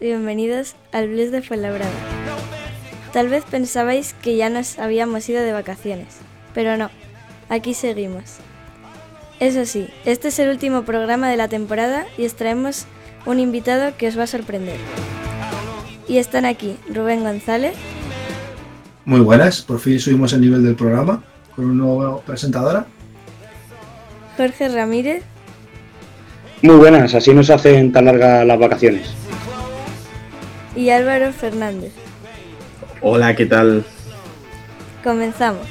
Y bienvenidos al Blues de Fuenlabrada. Tal vez pensabais que ya nos habíamos ido de vacaciones, pero no, aquí seguimos. Eso sí, este es el último programa de la temporada y os traemos un invitado que os va a sorprender. Y están aquí Rubén González. Muy buenas, por fin subimos el nivel del programa con una nueva presentadora. Jorge Ramírez. Muy buenas, así nos hacen tan largas las vacaciones. Y Álvaro Fernández. Hola, ¿qué tal? Comenzamos.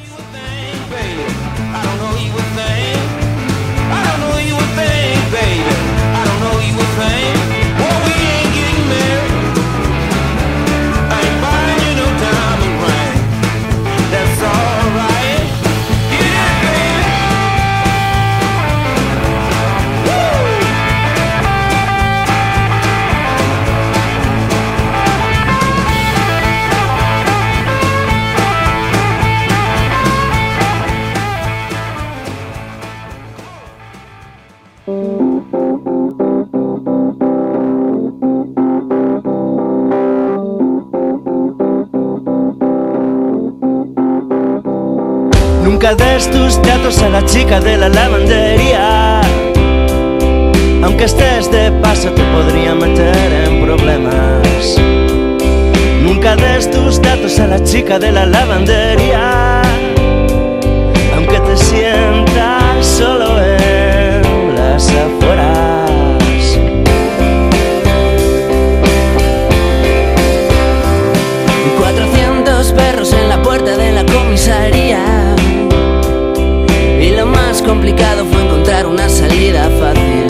Des tus datos a la chica de la lavandería. Aunque estés de paso te podría meter en problemas. Nunca des tus datos a la chica de la lavandería. Aunque te sientas solo en las afueras. 400 perros en la puerta de la comisaría. Complicado fue encontrar una salida fácil.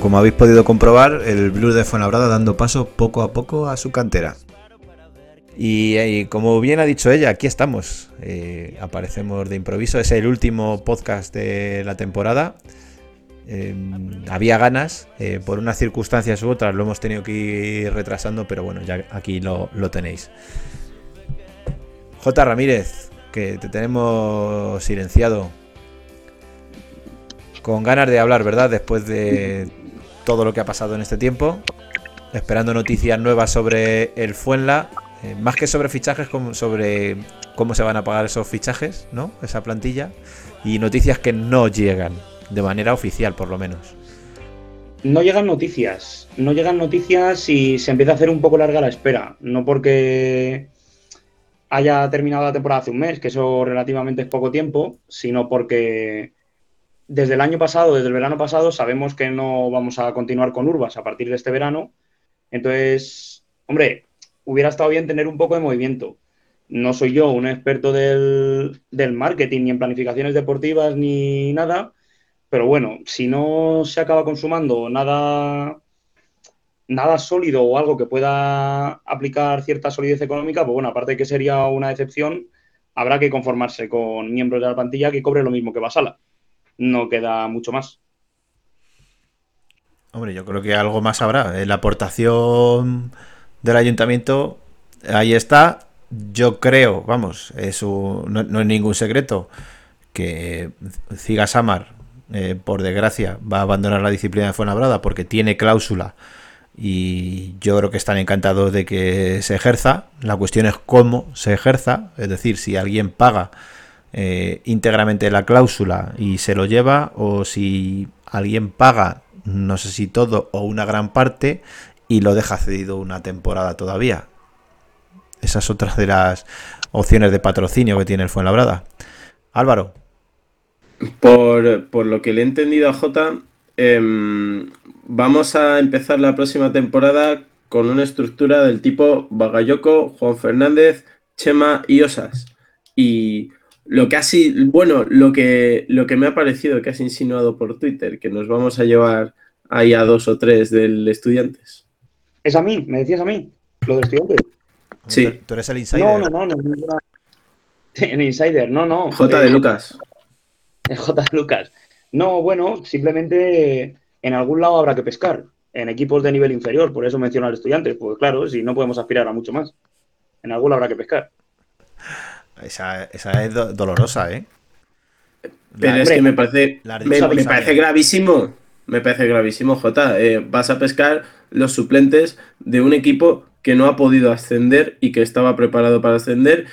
Como habéis podido comprobar, el Blues de Fuenlabrada dando paso poco a poco a su cantera. Y, eh, como bien ha dicho ella, aquí estamos. Eh, aparecemos de improviso. Es el último podcast de la temporada. Eh, había ganas, por unas circunstancias u otras lo hemos tenido que ir retrasando, pero bueno, ya aquí lo, lo tenéis. J. Ramírez, que te tenemos silenciado. Con ganas de hablar, ¿verdad? Después de todo lo que ha pasado en este tiempo. Esperando noticias nuevas sobre el Fuenla. eh, más que sobre fichajes, sobre cómo se van a pagar esos fichajes, ¿no? Esa plantilla. Y noticias que no llegan. De manera oficial, por lo menos. No llegan noticias, no llegan noticias y se empieza a hacer un poco larga la espera. No porque haya terminado la temporada hace un mes, que eso relativamente es poco tiempo, sino porque desde el año pasado, desde el verano pasado, sabemos que no vamos a continuar con Urbas a partir de este verano. Entonces, hombre, hubiera estado bien tener un poco de movimiento. No soy yo un experto del, marketing, ni en planificaciones deportivas, ni nada, pero bueno, si no se acaba consumando nada, nada sólido o algo que pueda aplicar cierta solidez económica, pues bueno, aparte de que sería una excepción, habrá que conformarse con miembros de la plantilla que cobre lo mismo que Basala. No queda mucho más. Hombre, yo creo que algo más habrá. Eh, La aportación del ayuntamiento, ahí está. Yo creo, vamos, es un- no, no es ningún secreto, que Ciga Samar, eh, por desgracia, va a abandonar la disciplina de Fuenlabrada porque tiene cláusula y yo creo que están encantados de que se ejerza. La cuestión es cómo se ejerza, es decir, si alguien paga eh, íntegramente la cláusula y se lo lleva o si alguien paga, no sé si todo o una gran parte y lo deja cedido una temporada todavía. Esa es otra de las opciones de patrocinio que tiene el Fuenlabrada. Álvaro. Por, por lo que le he entendido a Jota, em, vamos a empezar la próxima temporada con una estructura del tipo Bagayoko, Juan Fernández, Chema y Osas. Y lo que ha bueno, lo que, lo que me ha parecido que has insinuado por Twitter, que nos vamos a llevar ahí a dos o tres del estudiantes. ¿Es a mí? ¿Me decías a mí? ¿Lo de estudiantes? Sí. Tú eres el insider. No, no, no, no. no. El insider, no, no. J de Lucas. J de Lucas. No, bueno, simplemente en algún lado habrá que pescar. En equipos de nivel inferior, por eso menciono al estudiante. Pues claro, si no podemos aspirar a mucho más. En algún lado habrá que pescar. Esa, esa es do dolorosa, ¿eh? Pero La- es que me parece, me, parece gravísimo. Me parece gravísimo, Jota. Eh, vas a pescar los suplentes de un equipo que no ha podido ascender y que estaba preparado para ascender.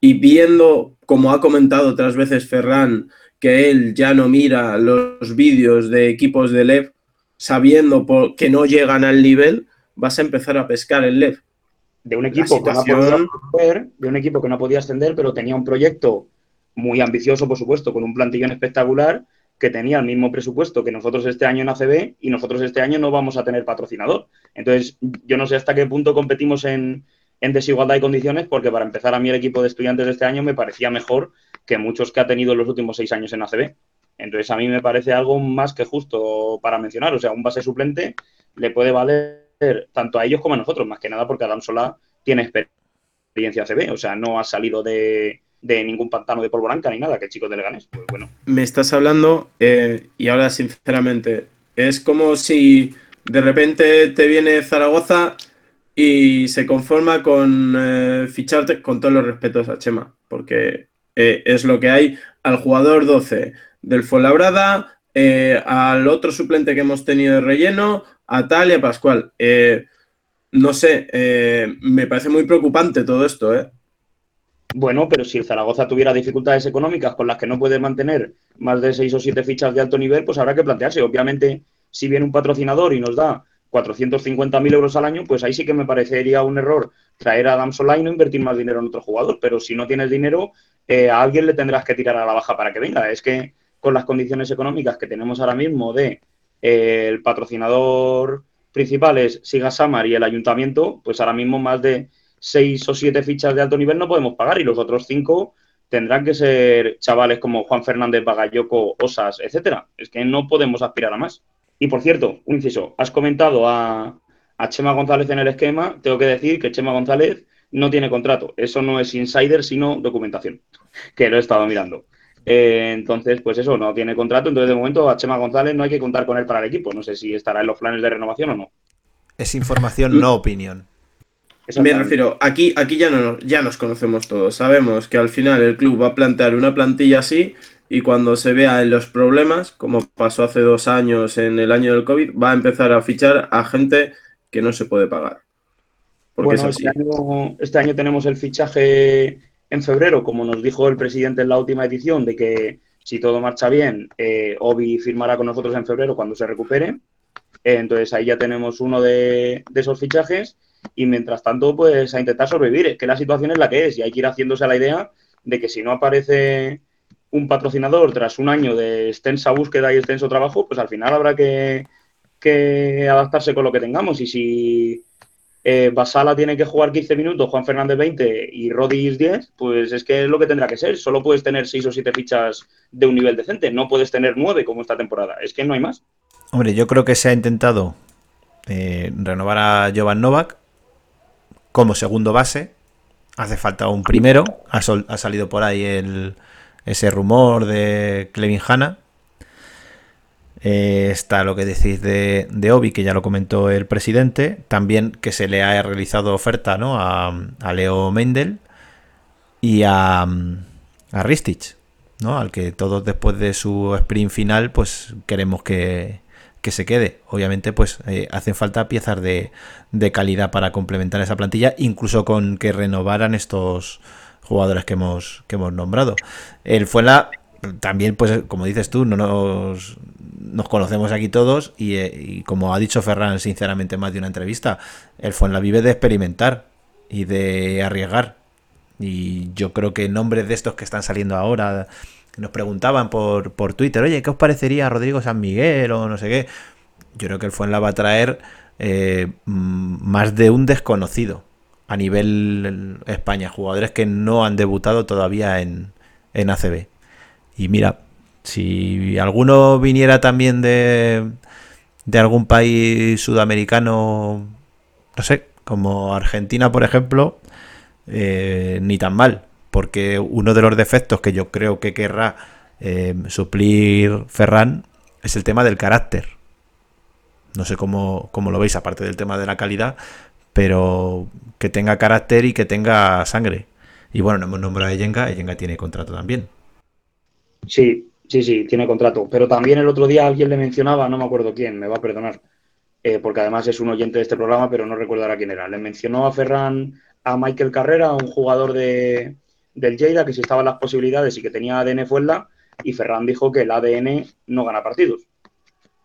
Y viendo, como ha comentado otras veces Ferran, que él ya no mira los vídeos de equipos de LEV, sabiendo por- que no llegan al nivel, vas a empezar a pescar el LEV. De un equipo que no podido ascender, de un equipo que no podía ascender, pero tenía un proyecto muy ambicioso, por supuesto, con un plantillón espectacular, que tenía el mismo presupuesto que nosotros este año en ACB y nosotros este año no vamos a tener patrocinador. Entonces, yo no sé hasta qué punto competimos en, en desigualdad de condiciones, porque para empezar, a mí el equipo de estudiantes de este año me parecía mejor que muchos que ha tenido en los últimos seis años en ACB. Entonces, a mí me parece algo más que justo para mencionar. O sea, un base suplente le puede valer tanto a ellos como a nosotros, más que nada porque Adam Solá tiene experiencia CB, o sea, no ha salido de, de ningún pantano de polvo blanca ni nada, que el chico de Leganés. Pues bueno, me estás hablando, eh, y ahora sinceramente, es como si de repente te viene Zaragoza y se conforma con eh, ficharte, con todos los respetos a Chema, porque eh, es lo que hay al jugador 12 del Fuenlabrada, eh, al otro suplente que hemos tenido de relleno, a tal y a Pascual. Eh, no sé, eh, me parece muy preocupante todo esto, ¿eh? bueno, pero si el Zaragoza tuviera dificultades económicas con las que no puede mantener más de seis o siete fichas de alto nivel, pues habrá que plantearse. Obviamente, si viene un patrocinador y nos da 450.000 euros al año, pues ahí sí que me parecería un error traer a Adam Solá y no invertir más dinero en otro jugador. Pero si no tienes dinero, eh, a alguien le tendrás que tirar a la baja para que venga. Es que con las condiciones económicas que tenemos ahora mismo de el patrocinador principal es Siga Samar y el ayuntamiento, pues ahora mismo más de seis o siete fichas de alto nivel no podemos pagar y los otros cinco tendrán que ser chavales como Juan Fernández, Bagayoco, Osas, etcétera. Es que no podemos aspirar a más. Y por cierto, un inciso, has comentado a, a Chema González en el esquema, tengo que decir que Chema González no tiene contrato. Eso no es insider, sino documentación, que lo he estado mirando. Eh, entonces, pues eso, no tiene contrato. Entonces, de momento, a Chema González no hay que contar con él para el equipo. No sé si estará en los planes de renovación o no. Es información, no opinión. Me refiero, aquí, aquí ya, no, ya nos conocemos todos. Sabemos que al final el club va a plantear una plantilla así y cuando se vea en los problemas, como pasó hace dos años en el año del COVID, va a empezar a fichar a gente que no se puede pagar. Porque Bueno, es así. este año, este año tenemos el fichaje en febrero, como nos dijo el presidente en la última edición, de que si todo marcha bien, eh, Obi firmará con nosotros en febrero cuando se recupere. Eh, entonces ahí ya tenemos uno de, esos fichajes y mientras tanto, pues a intentar sobrevivir. Es que la situación es la que es y hay que ir haciéndose a la idea de que si no aparece un patrocinador tras un año de extensa búsqueda y extenso trabajo, pues al final habrá que, que adaptarse con lo que tengamos. Y si eh, Basala tiene que jugar 15 minutos, Juan Fernández 20 y Rodis 10, pues es que es lo que tendrá que ser. Solo puedes tener 6 o 7 fichas de un nivel decente, no puedes tener 9 como esta temporada. Es que no hay más. Hombre, yo creo que se ha intentado eh, renovar a Jovan Novak como segundo base. Hace falta un primero. Ha, salido por ahí el, ese rumor de Clevin Hanna. Eh, está lo que decís de, de Obi, que ya lo comentó el presidente. También que se le ha realizado oferta ¿no? a, a Leo Mendel y a, a Ristich, ¿no? al que todos después de su sprint final pues queremos que, que se quede. Obviamente, pues eh, hacen falta piezas de, de calidad para complementar esa plantilla, incluso con que renovaran estos jugadores que hemos, que hemos nombrado. El Fuenla, también, pues como dices tú, no nos, nos conocemos aquí todos y, eh, y como ha dicho Ferran, sinceramente, más de una entrevista, el Fuenla vive de experimentar y de arriesgar. Y yo creo que nombres de estos que están saliendo ahora, que nos preguntaban por, por Twitter, oye, ¿qué os parecería Rodrigo San Miguel o no sé qué? Yo creo que el Fuenla va a traer eh, mm, más de un desconocido a nivel España, jugadores que no han debutado todavía en, en ACB. Y mira, si alguno viniera también de, de algún país sudamericano, no sé, como Argentina, por ejemplo, eh, ni tan mal, porque uno de los defectos que yo creo que querrá eh, suplir Ferran es el tema del carácter. No sé cómo, cómo, lo veis, aparte del tema de la calidad, pero que tenga carácter y que tenga sangre. Y bueno, no hemos nombrado a Yenga, Yenga tiene contrato también. Sí, sí, sí, tiene contrato. Pero también el otro día alguien le mencionaba, no me acuerdo quién, me va a perdonar, eh, porque además es un oyente de este programa, pero no recordará quién era. Le mencionó a Ferran, a Michael Carrera, un jugador de, del Lleida, que si estaban las posibilidades y que tenía ADN Fuelda, y Ferran dijo que el ADN no gana partidos.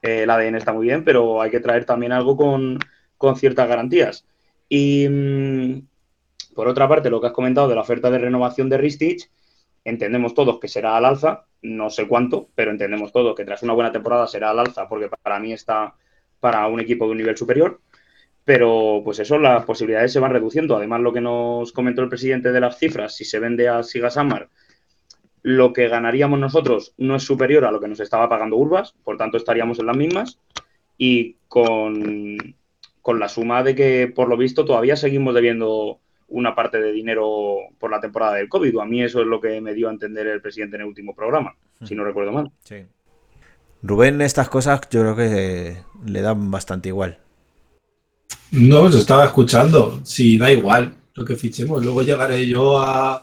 Eh, el ADN está muy bien, pero hay que traer también algo con, con ciertas garantías. Y mmm, por otra parte, lo que has comentado de la oferta de renovación de Ristich, entendemos todos que será al alza, no sé cuánto, pero entendemos todos que tras una buena temporada será al alza, porque para mí está para un equipo de un nivel superior. Pero pues eso, las posibilidades se van reduciendo. Además, lo que nos comentó el presidente de las cifras, si se vende a Siga Samar, lo que ganaríamos nosotros no es superior a lo que nos estaba pagando Urbas, por tanto estaríamos en las mismas. Y con, con la suma de que, por lo visto, todavía seguimos debiendo una parte de dinero por la temporada del COVID. A mí eso es lo que me dio a entender el presidente en el último programa, si no recuerdo mal. Sí. Rubén, estas cosas yo creo que le dan bastante igual. No, os estaba escuchando. Sí, da igual lo que fichemos. Luego llegaré yo a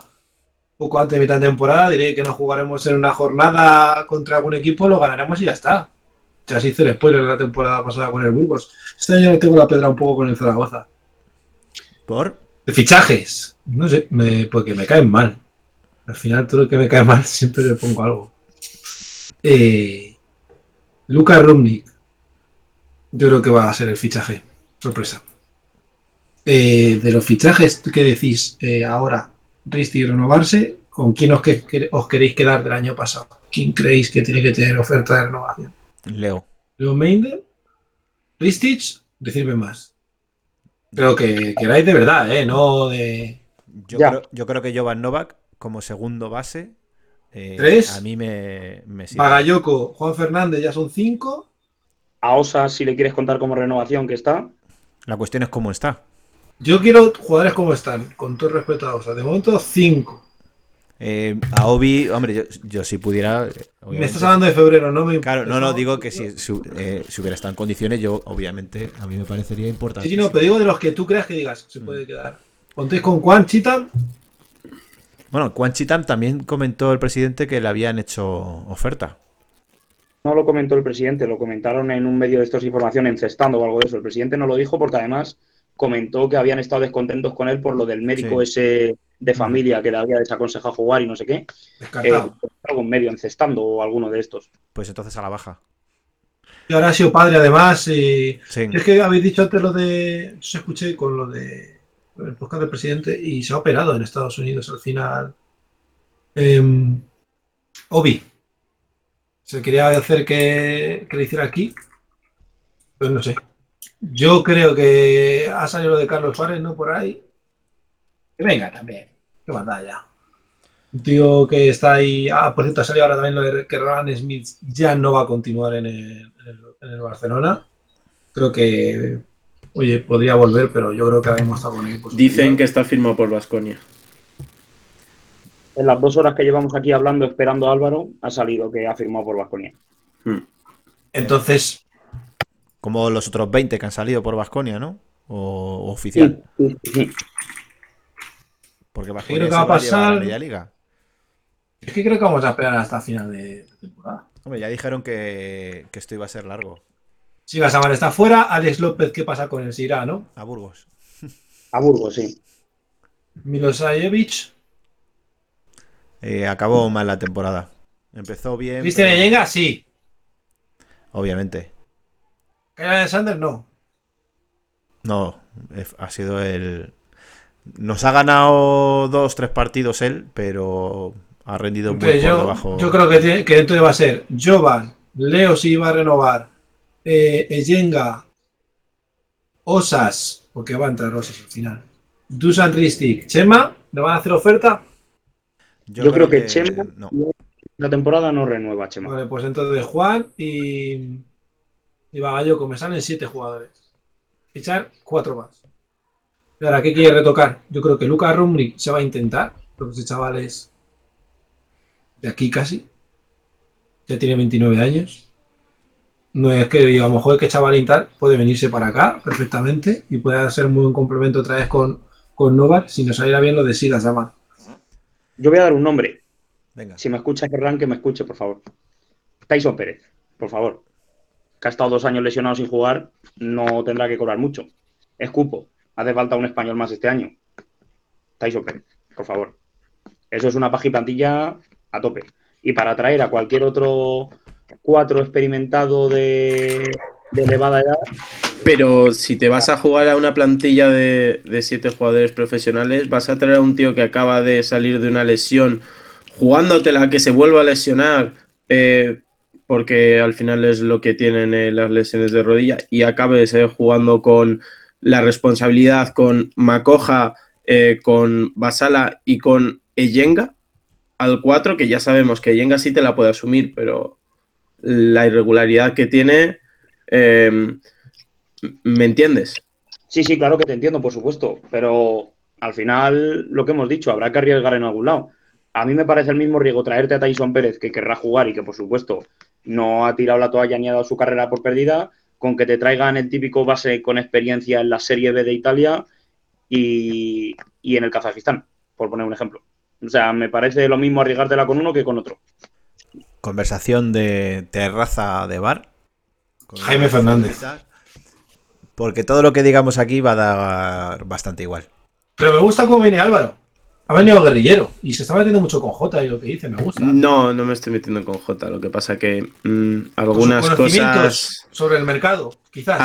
poco antes de mitad de temporada, diré que no jugaremos en una jornada contra algún equipo, lo ganaremos y ya está. Ya se hizo el spoiler de la temporada pasada con el Burgos. Este año tengo la pedra un poco con el Zaragoza. ¿Por? De fichajes. No sé, me, porque me caen mal. Al final todo lo que me cae mal siempre le pongo algo. Eh, Lucas Rumnik. Yo creo que va a ser el fichaje. Sorpresa. Eh, de los fichajes que decís eh, ahora, Risti renovarse, ¿con quién os, que, os, queréis quedar del año pasado? ¿Quién creéis que tiene que tener oferta de renovación? Leo. Leo Meinder, Ristich, decirme más. Pero que queráis de verdad, ¿eh? No de. Yo, creo, yo creo, que Jovan Novak, como segundo base, eh, ¿Tres? a mí me, me sirve. Bagayoko, Juan Fernández ya son cinco. A Osa, si le quieres contar como renovación que está. La cuestión es cómo está. Yo quiero jugadores como están, con todo respeto a Osa. De momento, cinco. Eh, a Obi, hombre, yo, yo si pudiera. Me estás hablando de febrero, no me Claro, no, no, digo que si, si, eh, si, hubiera estado en condiciones, yo, obviamente, a mí me parecería importante. Sí, no, pero digo de los que tú creas que digas, se puede quedar. ¿Contéis con Juan Chitam? Bueno, Juan Chitam también comentó el presidente que le habían hecho oferta. No lo comentó el presidente, lo comentaron en un medio de estos información encestando o algo de eso. El presidente no lo dijo porque además comentó que habían estado descontentos con él por lo del médico sí. ese de familia que le había desaconsejado jugar y no sé qué. Eh, algo medio encestando o alguno de estos. Pues entonces a la baja. Y ahora ha sido padre además. Y... Sí. Es que habéis dicho antes lo de. Yo escuché con lo de. El podcast del presidente y se ha operado en Estados Unidos al final. Eh, Obi. Se quería hacer que, que le hiciera aquí. Pues no sé. Yo creo que ha salido lo de Carlos Suárez, ¿no? Por ahí. Que venga también. Qué ya. Un tío que está ahí. Ah, por cierto, ha salido ahora también lo de que Roland Smith ya no va a continuar en el, en Barcelona. Creo que. Oye, podría volver, pero yo creo que ahora mismo está con él. Pues, Dicen que está firmado por Vasconia. En las dos horas que llevamos aquí hablando, esperando a Álvaro, ha salido que ha firmado por Vasconia. Hmm. Entonces, como los otros 20 que han salido por Vasconia, ¿no? O, o oficial. Sí, sí, sí. Porque Vasconia creo que va a pasar. La media liga. Es que creo que vamos a esperar hasta final de temporada. Hombre, ya dijeron que, que esto iba a ser largo. Si Gasamar está fuera, Alex López, ¿qué pasa con el Sirá, no? A Burgos. A Burgos, sí. Milosayevic. Eh, acabó mal la temporada. Empezó bien. ¿Cristian pero... Yenga? Sí. Obviamente. ¿Era de Sanders? No. No, ha sido el. Nos ha ganado dos, tres partidos él, pero ha rendido muy yo, por debajo. Yo creo que, tiene, que entonces va a ser Jovan, Leo si va a renovar, eh, Eyenga, Osas, porque va a entrar Osas al final. Dusan Ristic, Chema, ¿le van a hacer oferta? Yo, creo, que, Chema la temporada no renueva, Chema. Vale, pues entonces Juan y, y Bagallo me salen siete jugadores. Fichar cuatro más. Y ahora, ¿qué quiere retocar? Yo creo que Luca Rumri se va a intentar, porque ese chaval es de aquí casi. Ya tiene 29 años. No es que digamos, joder, que chaval tal, puede venirse para acá perfectamente y puede ser un buen complemento otra vez con, con Novak si nos saliera bien lo de Silas Llama. Yo voy a dar un nombre. Venga. Si me escucha Ferran, que me escuche, por favor. Tyson Pérez, por favor. Que ha estado dos años lesionado sin jugar, no tendrá que cobrar mucho. Escupo. Hace falta un español más este año. Tyson Pérez, por favor. Eso es una paja plantilla a tope. Y para traer a cualquier otro cuatro experimentado de, elevada edad. Pero si te vas a jugar a una plantilla de, siete jugadores profesionales, vas a traer a un tío que acaba de salir de una lesión, jugándotela que se vuelva a lesionar, eh, porque al final es lo que tienen eh, las lesiones de rodilla, y acabe jugando con la responsabilidad con Macoja, eh, con Basala y con Eyenga al 4, que ya sabemos que Eyenga sí te la puede asumir, pero la irregularidad que tiene, em, ¿me entiendes? Sí, sí, claro que te entiendo, por supuesto, pero al final lo que hemos dicho, habrá que arriesgar en algún lado. A mí me parece el mismo riesgo traerte a Tyson Pérez, que querrá jugar y que por supuesto no ha tirado la toalla ni ha dado su carrera por perdida, con que te traigan el típico base con experiencia en la Serie B de Italia y, y en el Kazajistán, por poner un ejemplo. O sea, me parece lo mismo arriesgártela con uno que con otro conversación de terraza de bar. Jaime Fernández. Porque todo lo que digamos aquí va a dar bastante igual. Pero me gusta cómo viene Álvaro. Ha venido guerrillero y se está metiendo mucho con J y lo que dice, me gusta. No, no me estoy metiendo con J. Lo que pasa que mm, algunas cosas. Sobre el mercado, quizás.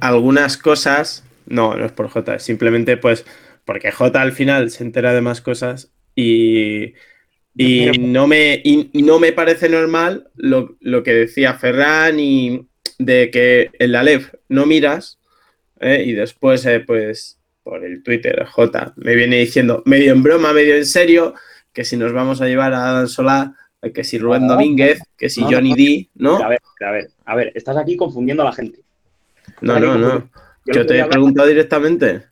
algunas cosas. No, no es por J. Simplemente, pues, porque J al final se entera de más cosas y y no me, no me parece normal lo, que decía Ferran y de que en la LEF no miras ¿eh? y después, eh, pues, por el Twitter, J, me viene diciendo medio en broma, medio en serio, que si nos vamos a llevar a Dan Solá, que si Rubén Domínguez, que si Johnny D, ¿no? A ver, a ver, a ver, estás aquí confundiendo a la gente. No, no, no. Yo, te he preguntado directamente.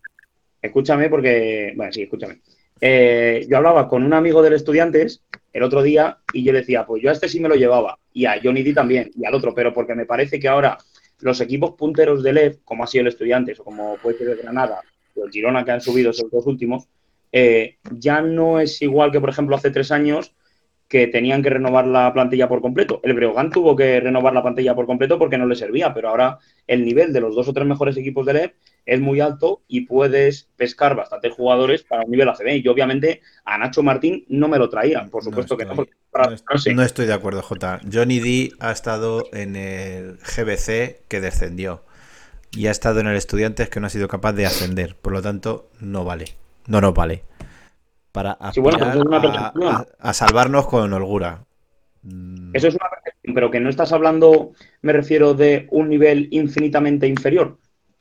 Escúchame porque, bueno, sí, escúchame. Eh, yo hablaba con un amigo del Estudiantes el otro día y yo decía, pues yo a este sí me lo llevaba y a Johnny D también y al otro, pero porque me parece que ahora los equipos punteros de LEF, como ha sido el Estudiantes o como puede ser el Granada o el Girona que han subido esos dos últimos, eh, ya no es igual que, por ejemplo, hace tres años que tenían que renovar la plantilla por completo. El Breogán tuvo que renovar la plantilla por completo porque no le servía, pero ahora el nivel de los dos o tres mejores equipos del EP es muy alto y puedes pescar bastantes jugadores para un nivel ACB. Y obviamente, a Nacho Martín no me lo traía, por supuesto que no. no, estoy, de acuerdo, J. Johnny D ha estado en el GBC que descendió y ha estado en el Estudiantes que no ha sido capaz de ascender. Por lo tanto, no vale. No nos vale para a, salvarnos con holgura. Mm. Eso es una percepción, pero que no estás hablando, me refiero, de un nivel infinitamente inferior.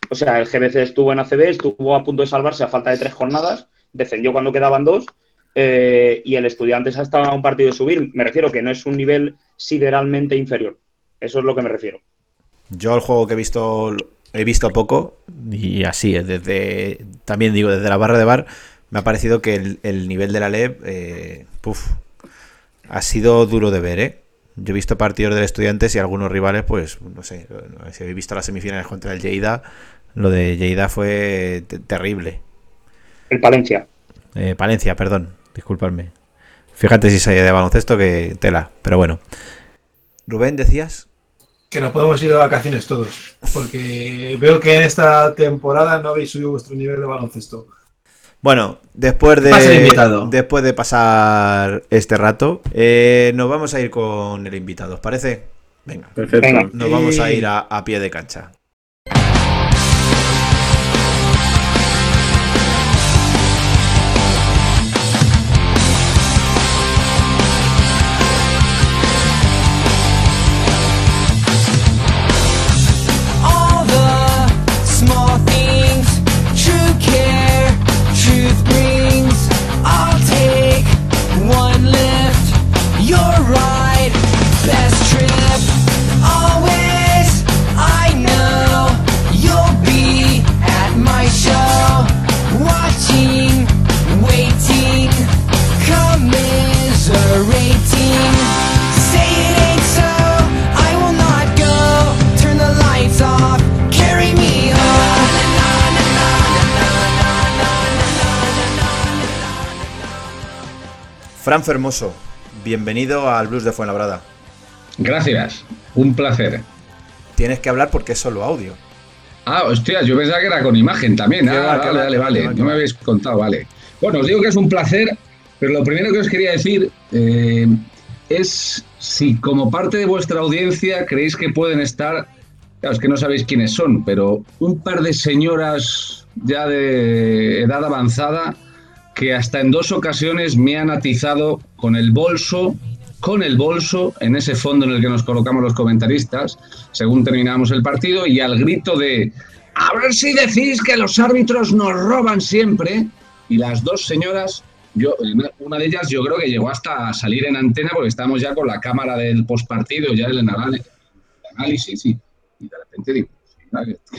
O sea, el GBC estuvo en ACB, estuvo a punto de salvarse a falta de tres jornadas, descendió cuando quedaban dos, eh, y el Estudiantes ha estado a un partido de subir. Me refiero que no es un nivel sideralmente inferior. Eso es lo que me refiero. Yo el juego que he visto he visto poco y así, desde también digo desde la barra de bar me ha parecido que el, nivel de la LEB eh, ha sido duro de ver, ¿eh? Yo he visto partidos de estudiantes y algunos rivales, pues, no sé, si habéis visto las semifinales contra el Lleida, lo de Lleida fue terrible. El Palencia. Eh, Palencia, perdón, disculpadme. Fíjate si sale de baloncesto que tela, pero bueno. Rubén, decías. Que nos podemos ir de vacaciones todos, porque veo que en esta temporada no habéis subido vuestro nivel de baloncesto. Bueno, después de, después de pasar este rato, eh, nos vamos a ir con el invitado, ¿os parece? Venga, perfecto. Nos vamos a ir a pie de cancha. Fran Fermoso, bienvenido al Blues de Fuenlabrada. Gracias, un placer. Tienes que hablar porque es solo audio. Ah, hostia, yo pensaba que era con imagen también. Ah, vale, vale, vale. No me habéis contado, vale. Bueno, os digo que es un placer, pero lo primero que os quería decir eh, es si como parte de vuestra audiencia creéis que pueden estar, claro, es que no sabéis quiénes son, pero un par de señoras ya de edad avanzada que hasta en dos ocasiones me han atizado con el bolso, con el bolso en ese fondo en el que nos colocamos los comentaristas, según terminamos el partido, y al grito de a ver si decís que los árbitros nos roban siempre, y las dos señoras yo, una de ellas yo creo que llegó hasta salir en antena porque estábamos ya con la cámara del postpartido, ya el análisis, sí. Y de repente digo,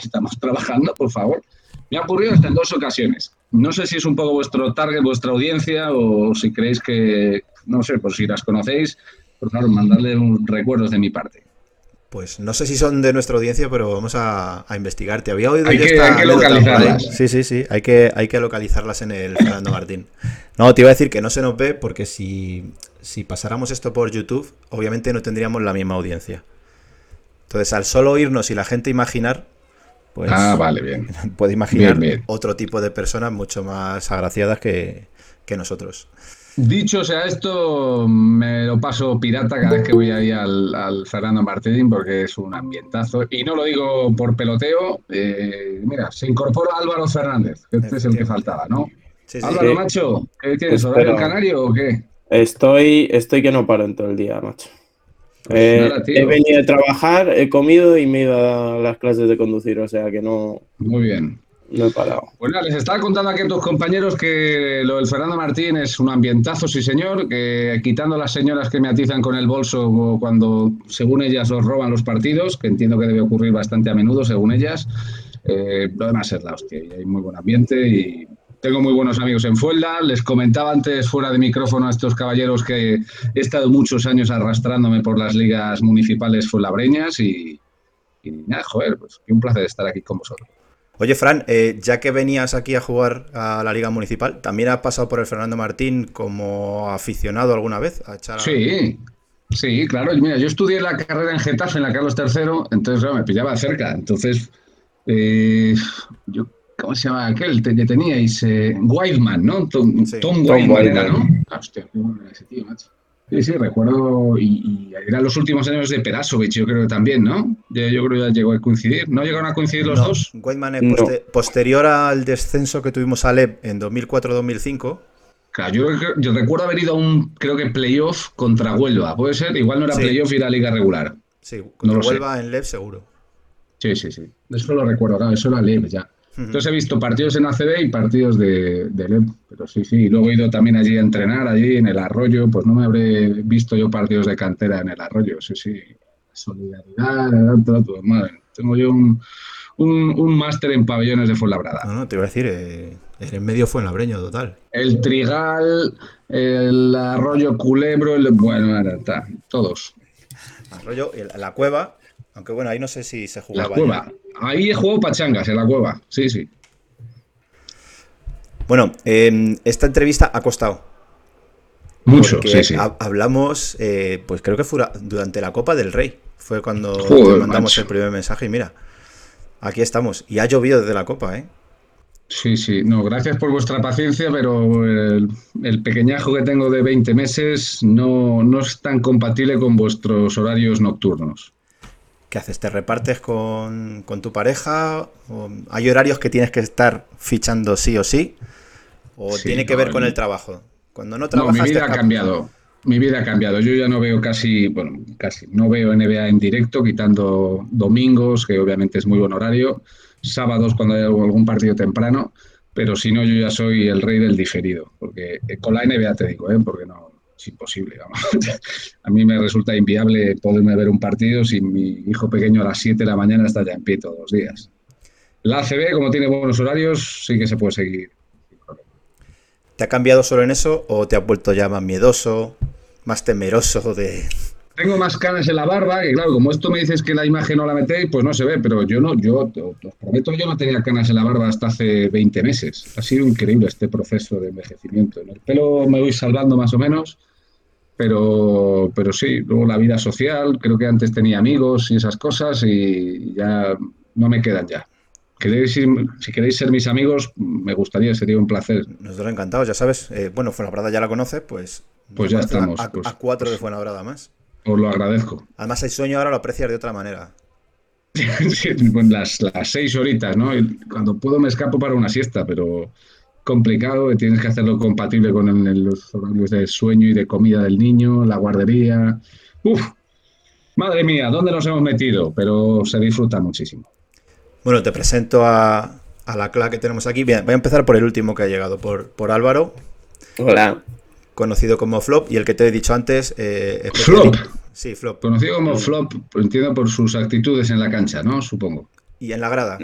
estamos trabajando, por favor. Me ha ocurrido hasta en dos ocasiones. No sé si es un poco vuestro target, vuestra audiencia, o si creéis que, no sé, pues si las conocéis, por favor, mandarle un recuerdos de mi parte. Pues no sé si son de nuestra audiencia, pero vamos a, investigar. Te había oído hay que, hay que localizarlas. Sí, sí, sí. Hay que, hay que localizarlas en el Fernando Martín. No, te iba a decir que no se nos ve porque si, si pasáramos esto por YouTube, obviamente no tendríamos la misma audiencia. Entonces, al solo oírnos y la gente imaginar, pues. Ah, vale, bien. Puede imaginar otro tipo de personas mucho más agraciadas que, que nosotros. Dicho sea esto, me lo paso pirata cada vez que voy ahí al, Fernando Martín porque es un ambientazo. Y no lo digo por peloteo. Eh, mira, se incorpora Álvaro Fernández, que este es el que faltaba, ¿no? Álvaro, macho, ¿qué tienes? ¿Horario canario o qué? Estoy, estoy que no paro en todo el día, macho. Pues eh, he venido a trabajar, he comido y me he ido a las clases de conducir, o sea que no. Muy bien. No he parado. Bueno, les estaba contando aquí a tus compañeros que lo del Fernando Martín es un ambientazo, sí señor, que quitando las señoras que me atizan con el bolso cuando, según ellas, los roban los partidos, que entiendo que debe ocurrir bastante a menudo, según ellas, eh, lo demás es la hostia. Y hay muy buen ambiente y tengo muy buenos amigos en Fuelda. Les comentaba antes fuera de micrófono a estos caballeros que he estado muchos años arrastrándome por las ligas municipales fuenlabreñas y, y nada, joder, pues qué un placer estar aquí con vosotros. Oye, Fran, eh, ya que venías aquí a jugar a la Liga Municipal, ¿también has pasado por el Fernando Martín como aficionado alguna vez? A echar Sí, sí, claro. Mira, yo estudié la carrera en Getafe, en la Carlos III, entonces me pillaba cerca. Entonces, eh, yo, ¿cómo se llama aquel? Te, teníais eh, Whiteman, ¿no? Tom, Tom, ¿no? Ah, hostia, qué bueno ese tío, macho. Sí, sí, recuerdo, y, eran los últimos años de Perasovic, yo creo que también, ¿no? Yo, creo que ya llegó a coincidir. ¿No llegaron a coincidir los dos? Weidman es posterior al descenso que tuvimos a Leb en 2004-2005. Claro, yo, yo, recuerdo haber ido a un, creo que playoff contra Huelva, ¿puede ser? Igual no era playoff y era liga regular. Sí, contra Huelva en Leb seguro. Sí, sí, sí. Eso lo recuerdo, claro, eso era Leb ya. Entonces he visto partidos en ACB y partidos de, de pero sí, sí. Luego he ido también allí a entrenar, allí en el arroyo, pues no me habré visto yo partidos de cantera en el arroyo, sí, sí. Solidaridad, todo, todo. Madre. Tengo yo un, un, máster en pabellones de Fuenlabrada. No, no, te iba a decir, eh, en medio fuenlabreño total. El Trigal, el Arroyo Culebro, el, bueno, está, todos. Arroyo, la cueva, aunque bueno, ahí no sé si se jugaba. La cueva. Ahí he jugado pachangas, en la cueva. Sí, sí. Bueno, em, esta entrevista ha costado. Mucho, sí, sí. hablamos, eh, pues creo que fue durante la Copa del Rey. Fue cuando mandamos el primer mensaje y mira, aquí estamos. Y ha llovido desde la Copa, ¿eh? Sí, sí. No, gracias por vuestra paciencia, pero el, el, pequeñajo que tengo de 20 meses no, no es tan compatible con vuestros horarios nocturnos. ¿Qué haces? ¿Te repartes con, tu pareja? ¿Hay horarios que tienes que estar fichando sí o sí? ¿O tiene que ver con el trabajo? Cuando no trabajas... No, mi vida ha cambiado. Mi vida ha cambiado. Yo ya no veo casi, bueno, casi, no veo NBA en directo, quitando domingos, que obviamente es muy buen horario, sábados cuando hay algún partido temprano, pero si no, yo ya soy el rey del diferido, porque eh, con la NBA te digo, ¿eh? porque no, es imposible. Vamos. a mí me resulta inviable poderme ver un partido si mi hijo pequeño a las 7 de la mañana está ya en pie todos los días. La ACB, como tiene buenos horarios, sí que se puede seguir. ¿Te ha cambiado solo en eso o te ha vuelto ya más miedoso, más temeroso de, tengo más canas en la barba, que claro, como esto me dices que la imagen no la metéis, pues no se ve, pero yo no, yo os prometo, yo no tenía canas en la barba hasta hace 20 meses. Ha sido increíble este proceso de envejecimiento. En el pelo me voy salvando más o menos, pero, pero sí, luego la vida social, creo que antes tenía amigos y esas cosas y ya no me quedan ya. ¿Queréis si queréis ser mis amigos, me gustaría, sería un placer. Nosotros encantados, ya sabes. Eh, bueno, Fuenlabrada ya la conoce, pues. Pues ya estamos. A, pues. a, cuatro de Fuenlabrada más. Os lo agradezco. Además, el sueño ahora lo aprecias de otra manera. sí, pues las, las seis horitas, ¿no? cuando puedo me escapo para una siesta, pero complicado, tienes que hacerlo compatible con los horarios de sueño y de comida del niño, la guardería. Uf, madre mía, ¿dónde nos hemos metido? Pero se disfruta muchísimo. Bueno, te presento a, a la CLA que tenemos aquí. Bien, voy a empezar por el último que ha llegado, por, por Álvaro. Hola conocido como Flop, y el que te he dicho antes. Eh, Flop. Sí, Flop. Conocido como Flop, entiendo por sus actitudes en la cancha, ¿no? Supongo. Y en la grada.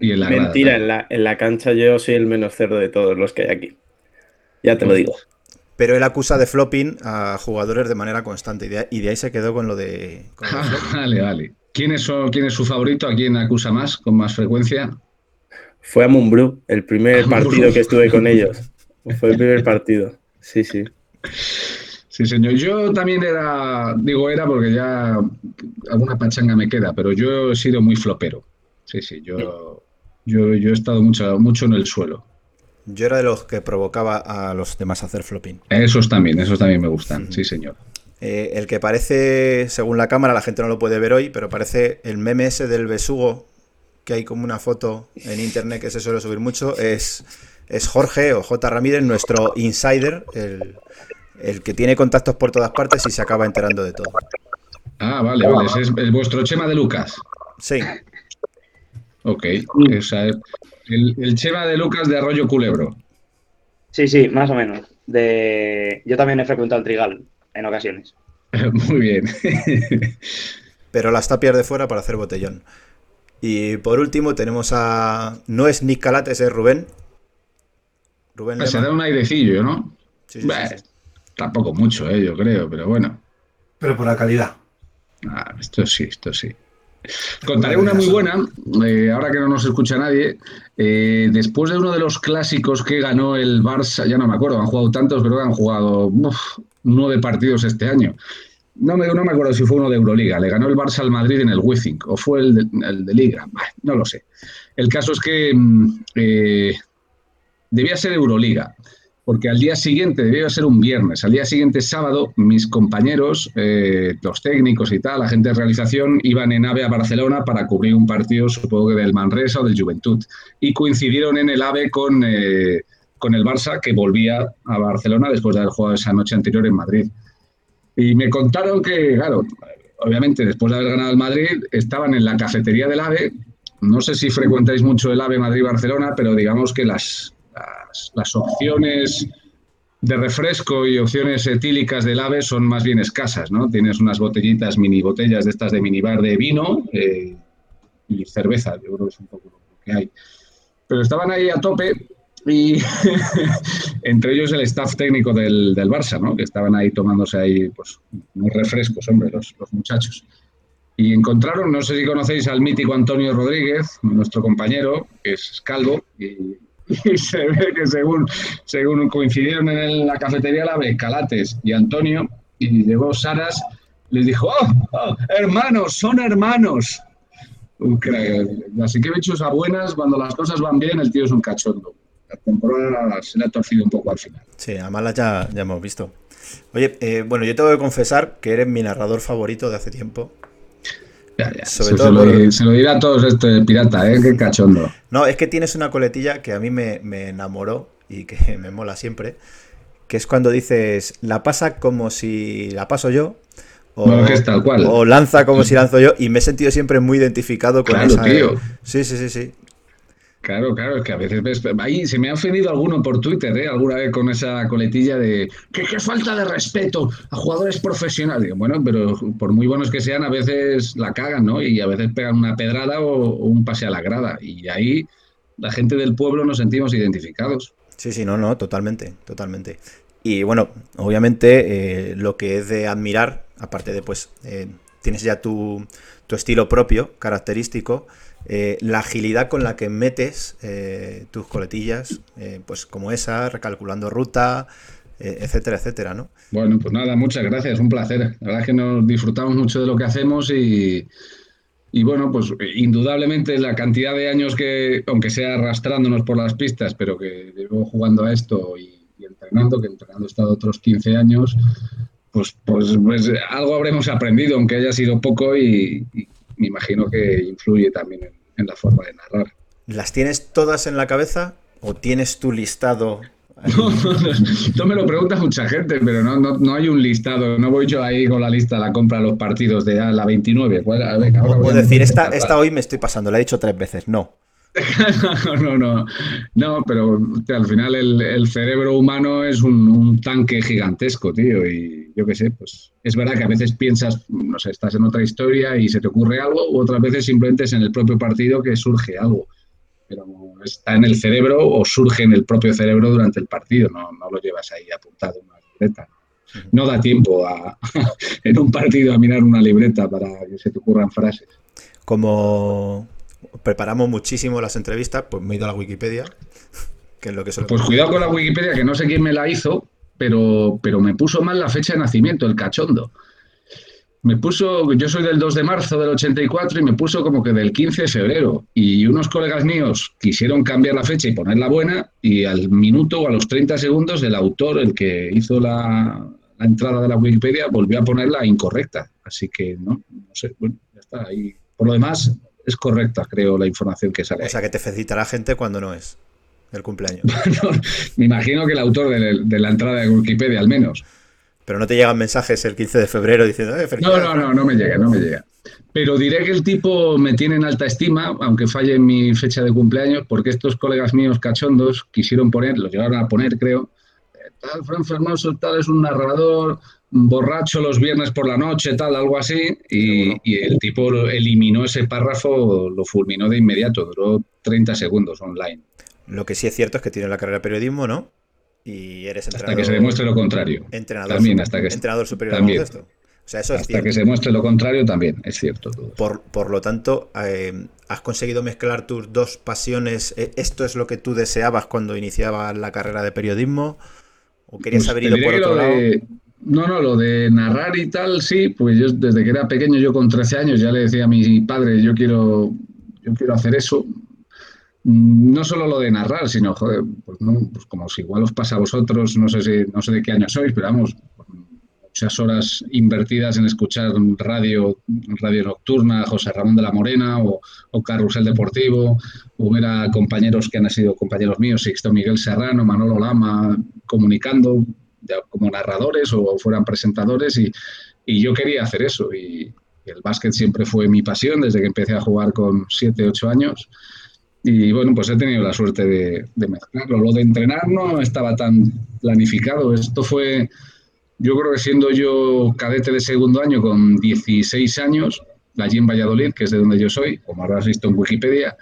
Y en la Mentira, en la, en la cancha yo soy el menos cerdo de todos los que hay aquí. Ya te lo digo. Pero él acusa de flopping a jugadores de manera constante y de, y de ahí se quedó con lo de. Con lo de vale, vale. ¿Quién es, ¿Quién es su favorito? ¿A quién acusa más, con más frecuencia? Fue a Mumbrú, el primer partido que estuve con ellos. Fue el primer partido. Sí, sí. Sí, señor. Yo también era, digo era porque ya alguna pachanga me queda, pero yo he sido muy flopero. Sí, sí, yo, yo, yo he estado mucho, mucho en el suelo. Yo era de los que provocaba a los demás a hacer flopping. Esos también, esos también me gustan, sí, señor. Eh, el que parece, según la cámara, la gente no lo puede ver hoy, pero parece el meme ese del besugo, que hay como una foto en internet que se suele subir mucho, es es Jorge o J. Ramírez, nuestro insider, el, que tiene contactos por todas partes y se acaba enterando de todo. Ah, vale, vale. es, vuestro Chema de Lucas. Sí. Ok. el, el, Chema de Lucas de Arroyo Culebro. Sí, sí, más o menos. De... Yo también he frecuentado el Trigal en ocasiones. Muy bien. Pero las tapias de fuera para hacer botellón. Y por último tenemos a... No es Nick Calates, es Rubén, Rubén Se da un airecillo, ¿no? Sí, sí, Tampoco mucho, ¿eh? yo creo, pero bueno. Pero por la calidad. Ah, esto sí, esto sí. Contaré una muy buena, eh, ahora que no nos escucha nadie. Eh, después de uno de los clásicos que ganó el Barça, ya no me acuerdo, han jugado tantos, pero han jugado nueve partidos este año. No me, no me acuerdo si fue uno de Euroliga. Le ganó el Barça al Madrid en el Wizzing o fue el de, Liga. no lo sé. El caso es que mm, eh, debía ser Euroliga, porque al día siguiente, debía ser un viernes, al día siguiente sábado, mis compañeros, eh, los técnicos y tal, la gente de realización, iban en AVE a Barcelona para cubrir un partido, supongo que del Manresa o del Juventud, y coincidieron en el AVE con, eh, con el Barça, que volvía a Barcelona después de haber jugado esa noche anterior en Madrid. Y me contaron que, claro, obviamente después de haber ganado el Madrid, estaban en la cafetería del AVE. No sé si frecuentáis mucho el AVE Madrid-Barcelona, pero digamos que las, las, opciones de refresco y opciones etílicas del AVE son más bien escasas, ¿no? Tienes unas botellitas, mini botellas de estas de minibar de vino eh, y cerveza, yo creo que es un poco lo que hay. Pero estaban ahí a tope y entre ellos el staff técnico del, del, Barça, ¿no? Que estaban ahí tomándose ahí, pues, unos refrescos, hombre, los, los muchachos. Y encontraron, no sé si conocéis al mítico Antonio Rodríguez, nuestro compañero, que es calvo, y y se ve que según, según coincidieron en la cafetería la vez Calates y Antonio, y llegó Saras, les dijo, oh, oh hermanos, son hermanos. Así que hechos a buenas, cuando las cosas van bien, el tío es un cachondo. La temporada se le ha torcido un poco al final. Sí, a malas ya, ya hemos visto. Oye, eh, bueno, yo tengo que confesar que eres mi narrador favorito de hace tiempo. Se, lo, dirá a todos este pirata, ¿eh? Qué cachondo. No, es que tienes una coletilla que a mí me, enamoró y que me mola siempre, que es cuando dices, la pasa como si la paso yo, o, o lanza como si lanzo yo, y me he sentido siempre muy identificado con claro, Tío. Sí, sí, sí, sí. Claro, claro, es que a veces ves. Ahí se me ha ofendido alguno por Twitter, ¿eh? Alguna vez con esa coletilla de. que qué falta de respeto a jugadores profesionales! Bueno, pero por muy buenos que sean, a veces la cagan, ¿no? Y a veces pegan una pedrada o, un pase a la grada. Y ahí la gente del pueblo nos sentimos identificados. Sí, sí, no, no, totalmente, totalmente. Y bueno, obviamente eh, lo que es de admirar aparte de pues eh, tienes ya tu, tu, estilo propio, característico, eh, la agilidad con la que metes eh, tus coletillas, pues como esa, recalculando ruta, etcétera, etcétera, ¿no? Bueno, pues nada, muchas gracias, un placer. La verdad es que nos disfrutamos mucho de lo que hacemos y, y bueno, pues indudablemente la cantidad de años que, aunque sea arrastrándonos por las pistas, pero que llevo jugando a esto y, entrenando, que entrenando he estado otros 15 años, pues, pues, pues, algo habremos aprendido, aunque haya sido poco y, me imagino que influye también en, en la forma de narrar. ¿Las tienes todas en la cabeza o tienes tu listado no, me lo pregunta mucha gente, pero no, no, hay un listado. No voy yo ahí con la lista la compra de los partidos de la 29. Puedo decir, esta, esta hoy me estoy pasando, la he dicho tres veces, no. no, no, no, no, pero al final el, cerebro humano es un, tanque gigantesco, tío, y yo qué sé, pues es verdad que a veces piensas, no sé, estás en otra historia y se te ocurre algo, u otras veces simplemente es en el propio partido que surge algo pero está en el cerebro o surge en el propio cerebro durante el partido, no, no lo llevas ahí apuntado en una libreta. No da tiempo a, en un partido a mirar una libreta para que se te ocurran frases. Como preparamos muchísimo las entrevistas, pues me he ido a la Wikipedia, que es lo que Pues cuidado con la Wikipedia, que no sé quién me la hizo, pero, pero me puso mal la fecha de nacimiento, el cachondo me puso, yo soy del 2 de marzo del 84 y me puso como que del 15 de febrero. Y unos colegas míos quisieron cambiar la fecha y ponerla buena y al minuto o a los 30 segundos el autor, el que hizo la, entrada de la Wikipedia, volvió a ponerla incorrecta. Así que no, no sé, bueno, ya está ahí. Por lo demás, es correcta, creo, la información que sale. O sea, que te felicita la gente cuando no es el cumpleaños. me imagino que el autor de la entrada de Wikipedia, al menos. Pero no te llegan mensajes el 15 de febrero diciendo, eh, No, no, no, no me llega, no me llega. Pero diré que el tipo me tiene en alta estima, aunque falle en mi fecha de cumpleaños, porque estos colegas míos cachondos quisieron poner, lo llegaron a poner, creo, eh, tal, Fran Fermoso, tal, es un narrador, borracho los viernes por la noche, tal, algo así, y, y, el tipo eliminó ese párrafo, lo fulminó de inmediato, duró 30 segundos online. Lo que sí es cierto es que tiene la carrera de periodismo, ¿no? y eres entrenador. Hasta que se demuestre lo contrario. Entrenador, también, hasta que, entrenador superior también. O sea, eso hasta que se muestre lo contrario también, es cierto. Por, por, lo tanto, eh, has conseguido mezclar tus dos pasiones. Eh, ¿Esto es lo que tú deseabas cuando iniciabas la carrera de periodismo? ¿O querías pues haber ido por otro lado? No, no, lo de narrar y tal, sí, pues yo desde que era pequeño, yo con 13 años ya le decía a mi padre, yo quiero, yo quiero hacer eso. Mm, no solo lo de narrar, sino, joder, pues, no, pues como si igual os pasa a vosotros, no sé, si, no sé de qué año sois, pero vamos, muchas horas invertidas en escuchar radio, radio nocturna, José Ramón de la Morena o, Carrusel Deportivo, hubiera compañeros que han sido compañeros míos, Sixto Miguel Serrano, Manolo Lama, comunicando como narradores o fueran presentadores y, y yo quería hacer eso y, y el básquet siempre fue mi pasión desde que empecé a jugar con 7, 8 años y bueno, pues he tenido la suerte de, mezclarlo. Lo de entrenar no estaba tan planificado. Esto fue, yo creo que siendo yo cadete de segundo año con 16 años, allí en Valladolid, que es de donde yo soy, como habrás visto en Wikipedia,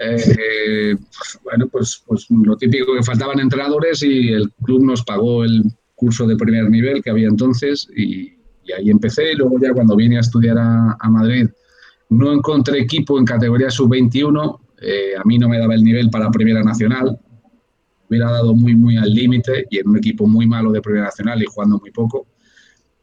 eh, bueno, pues, pues lo típico que faltaban entrenadores y el club nos pagó el curso de primer nivel que había entonces y, ahí empecé. Y luego ya cuando vine a estudiar a, a Madrid no encontré equipo en categoría sub-21 eh, a mí no me daba el nivel para Primera Nacional, hubiera dado muy, muy al límite y en un equipo muy malo de Primera Nacional y jugando muy poco.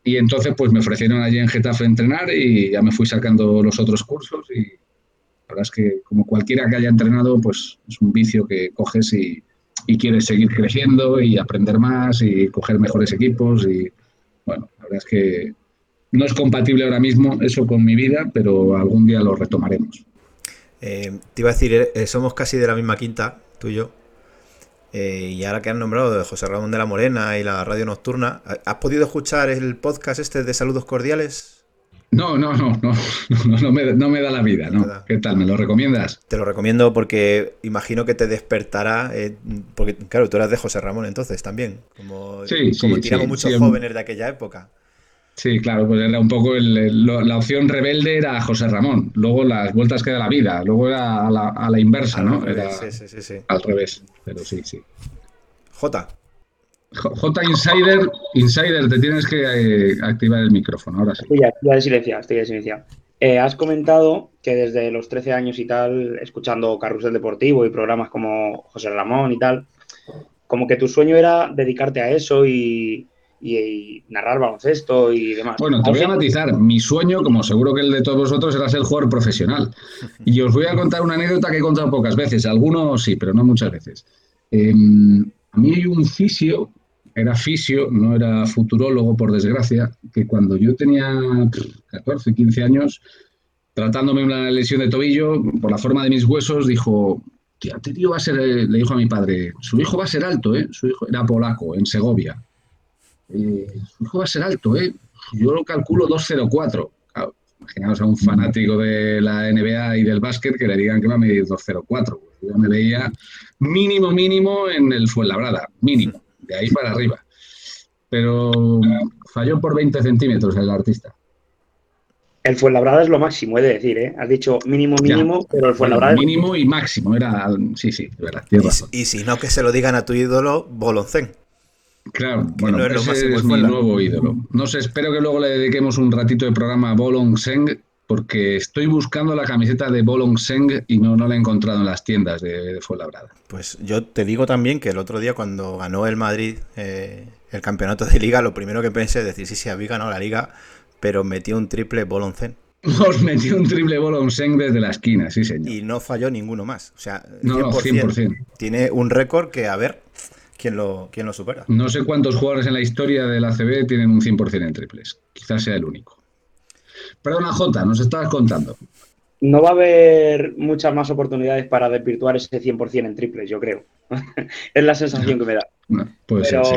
Y entonces pues me ofrecieron allí en Getafe entrenar y ya me fui sacando los otros cursos y la verdad es que como cualquiera que haya entrenado pues es un vicio que coges y, y quieres seguir creciendo y aprender más y coger mejores equipos y bueno, la verdad es que no es compatible ahora mismo eso con mi vida, pero algún día lo retomaremos. Eh, te iba a decir, eh, somos casi de la misma quinta, tú y yo. Eh, y ahora que han nombrado de José Ramón de la Morena y la radio nocturna, ¿has podido escuchar el podcast este de Saludos Cordiales? No, no, no, no, no, me, no me, da la vida, ¿no? ¿Qué tal? ¿Me lo recomiendas? Te lo recomiendo porque imagino que te despertará, porque claro, tú eras de José Ramón entonces también, como, sí, como tiramos muchos jóvenes de aquella época. Sí, claro, pues era un poco la opción rebelde era José Ramón, luego las vueltas que da la vida, luego era a la, inversa, ¿no? Revés, sí, sí, sí, Al revés, pero sí, sí. J. J Insider, Insider, te tienes que eh, activar el micrófono, ahora sí. Estoy ya, de silenciado, estoy de silenciado. Eh, has comentado que desde los 13 años y tal, escuchando Carrusel Deportivo y programas como José Ramón y tal, como que tu sueño era dedicarte a eso y, narrar baloncesto y demás. Bueno, te voy a matizar. Mi sueño, como seguro que el de todos vosotros, era ser jugador profesional. Y os voy a contar una anécdota que he contado pocas veces. Algunos sí, pero no muchas veces. Em, a mí hay un fisio, era fisio, no era futurólogo, por desgracia, que cuando yo tenía 14, 15 años, tratándome una lesión de tobillo, por la forma de mis huesos, dijo, tía, este tío va a ser, le dijo a mi padre, su hijo va a ser alto, ¿eh? Su hijo era polaco, en Segovia. Eh, su hijo va a ser alto, ¿eh? Yo lo calculo 204. imaginaos a un fanático de la NBA y del básquet que le digan que va a medir 204. Yo me veía mínimo, mínimo en el Fuenlabrada, mínimo, de ahí para arriba. Pero falló por 20 centímetros el artista. El Fuenlabrada es lo máximo, he de decir, ¿eh? Has dicho mínimo, mínimo, pero el Fuenlabrada es... Mínimo y máximo, era... Sí, sí, de verdad, y, si no, que se lo digan a tu ídolo, Boloncén. Claro, bueno, es, ese es mi nuevo ídolo. No sé, espero que luego le dediquemos un ratito de programa a Boloncén, porque estoy buscando la camiseta de Boloncén y no, no la he encontrado en las tiendas de, de Fuenlabrada. Pues yo te digo también que el otro día cuando ganó el Madrid eh, el campeonato de liga, lo primero que pensé es decir, sí, sí, había ganado la liga pero metió un triple Boloncén. Os metió un triple Boloncén desde la esquina, sí, señor. Y no falló ninguno más. O sea, 100%, no, 100%. Tiene un récord que, a ver, ¿quién lo, quién lo supera? No sé cuántos jugadores en la historia del ACB tienen un 100% en triples. Quizás sea el único. Perdona, Jota, nos estabas contando. No va a haber muchas más oportunidades para desvirtuar ese 100% en triples, yo creo. es la sensación que me da. puede ser, sí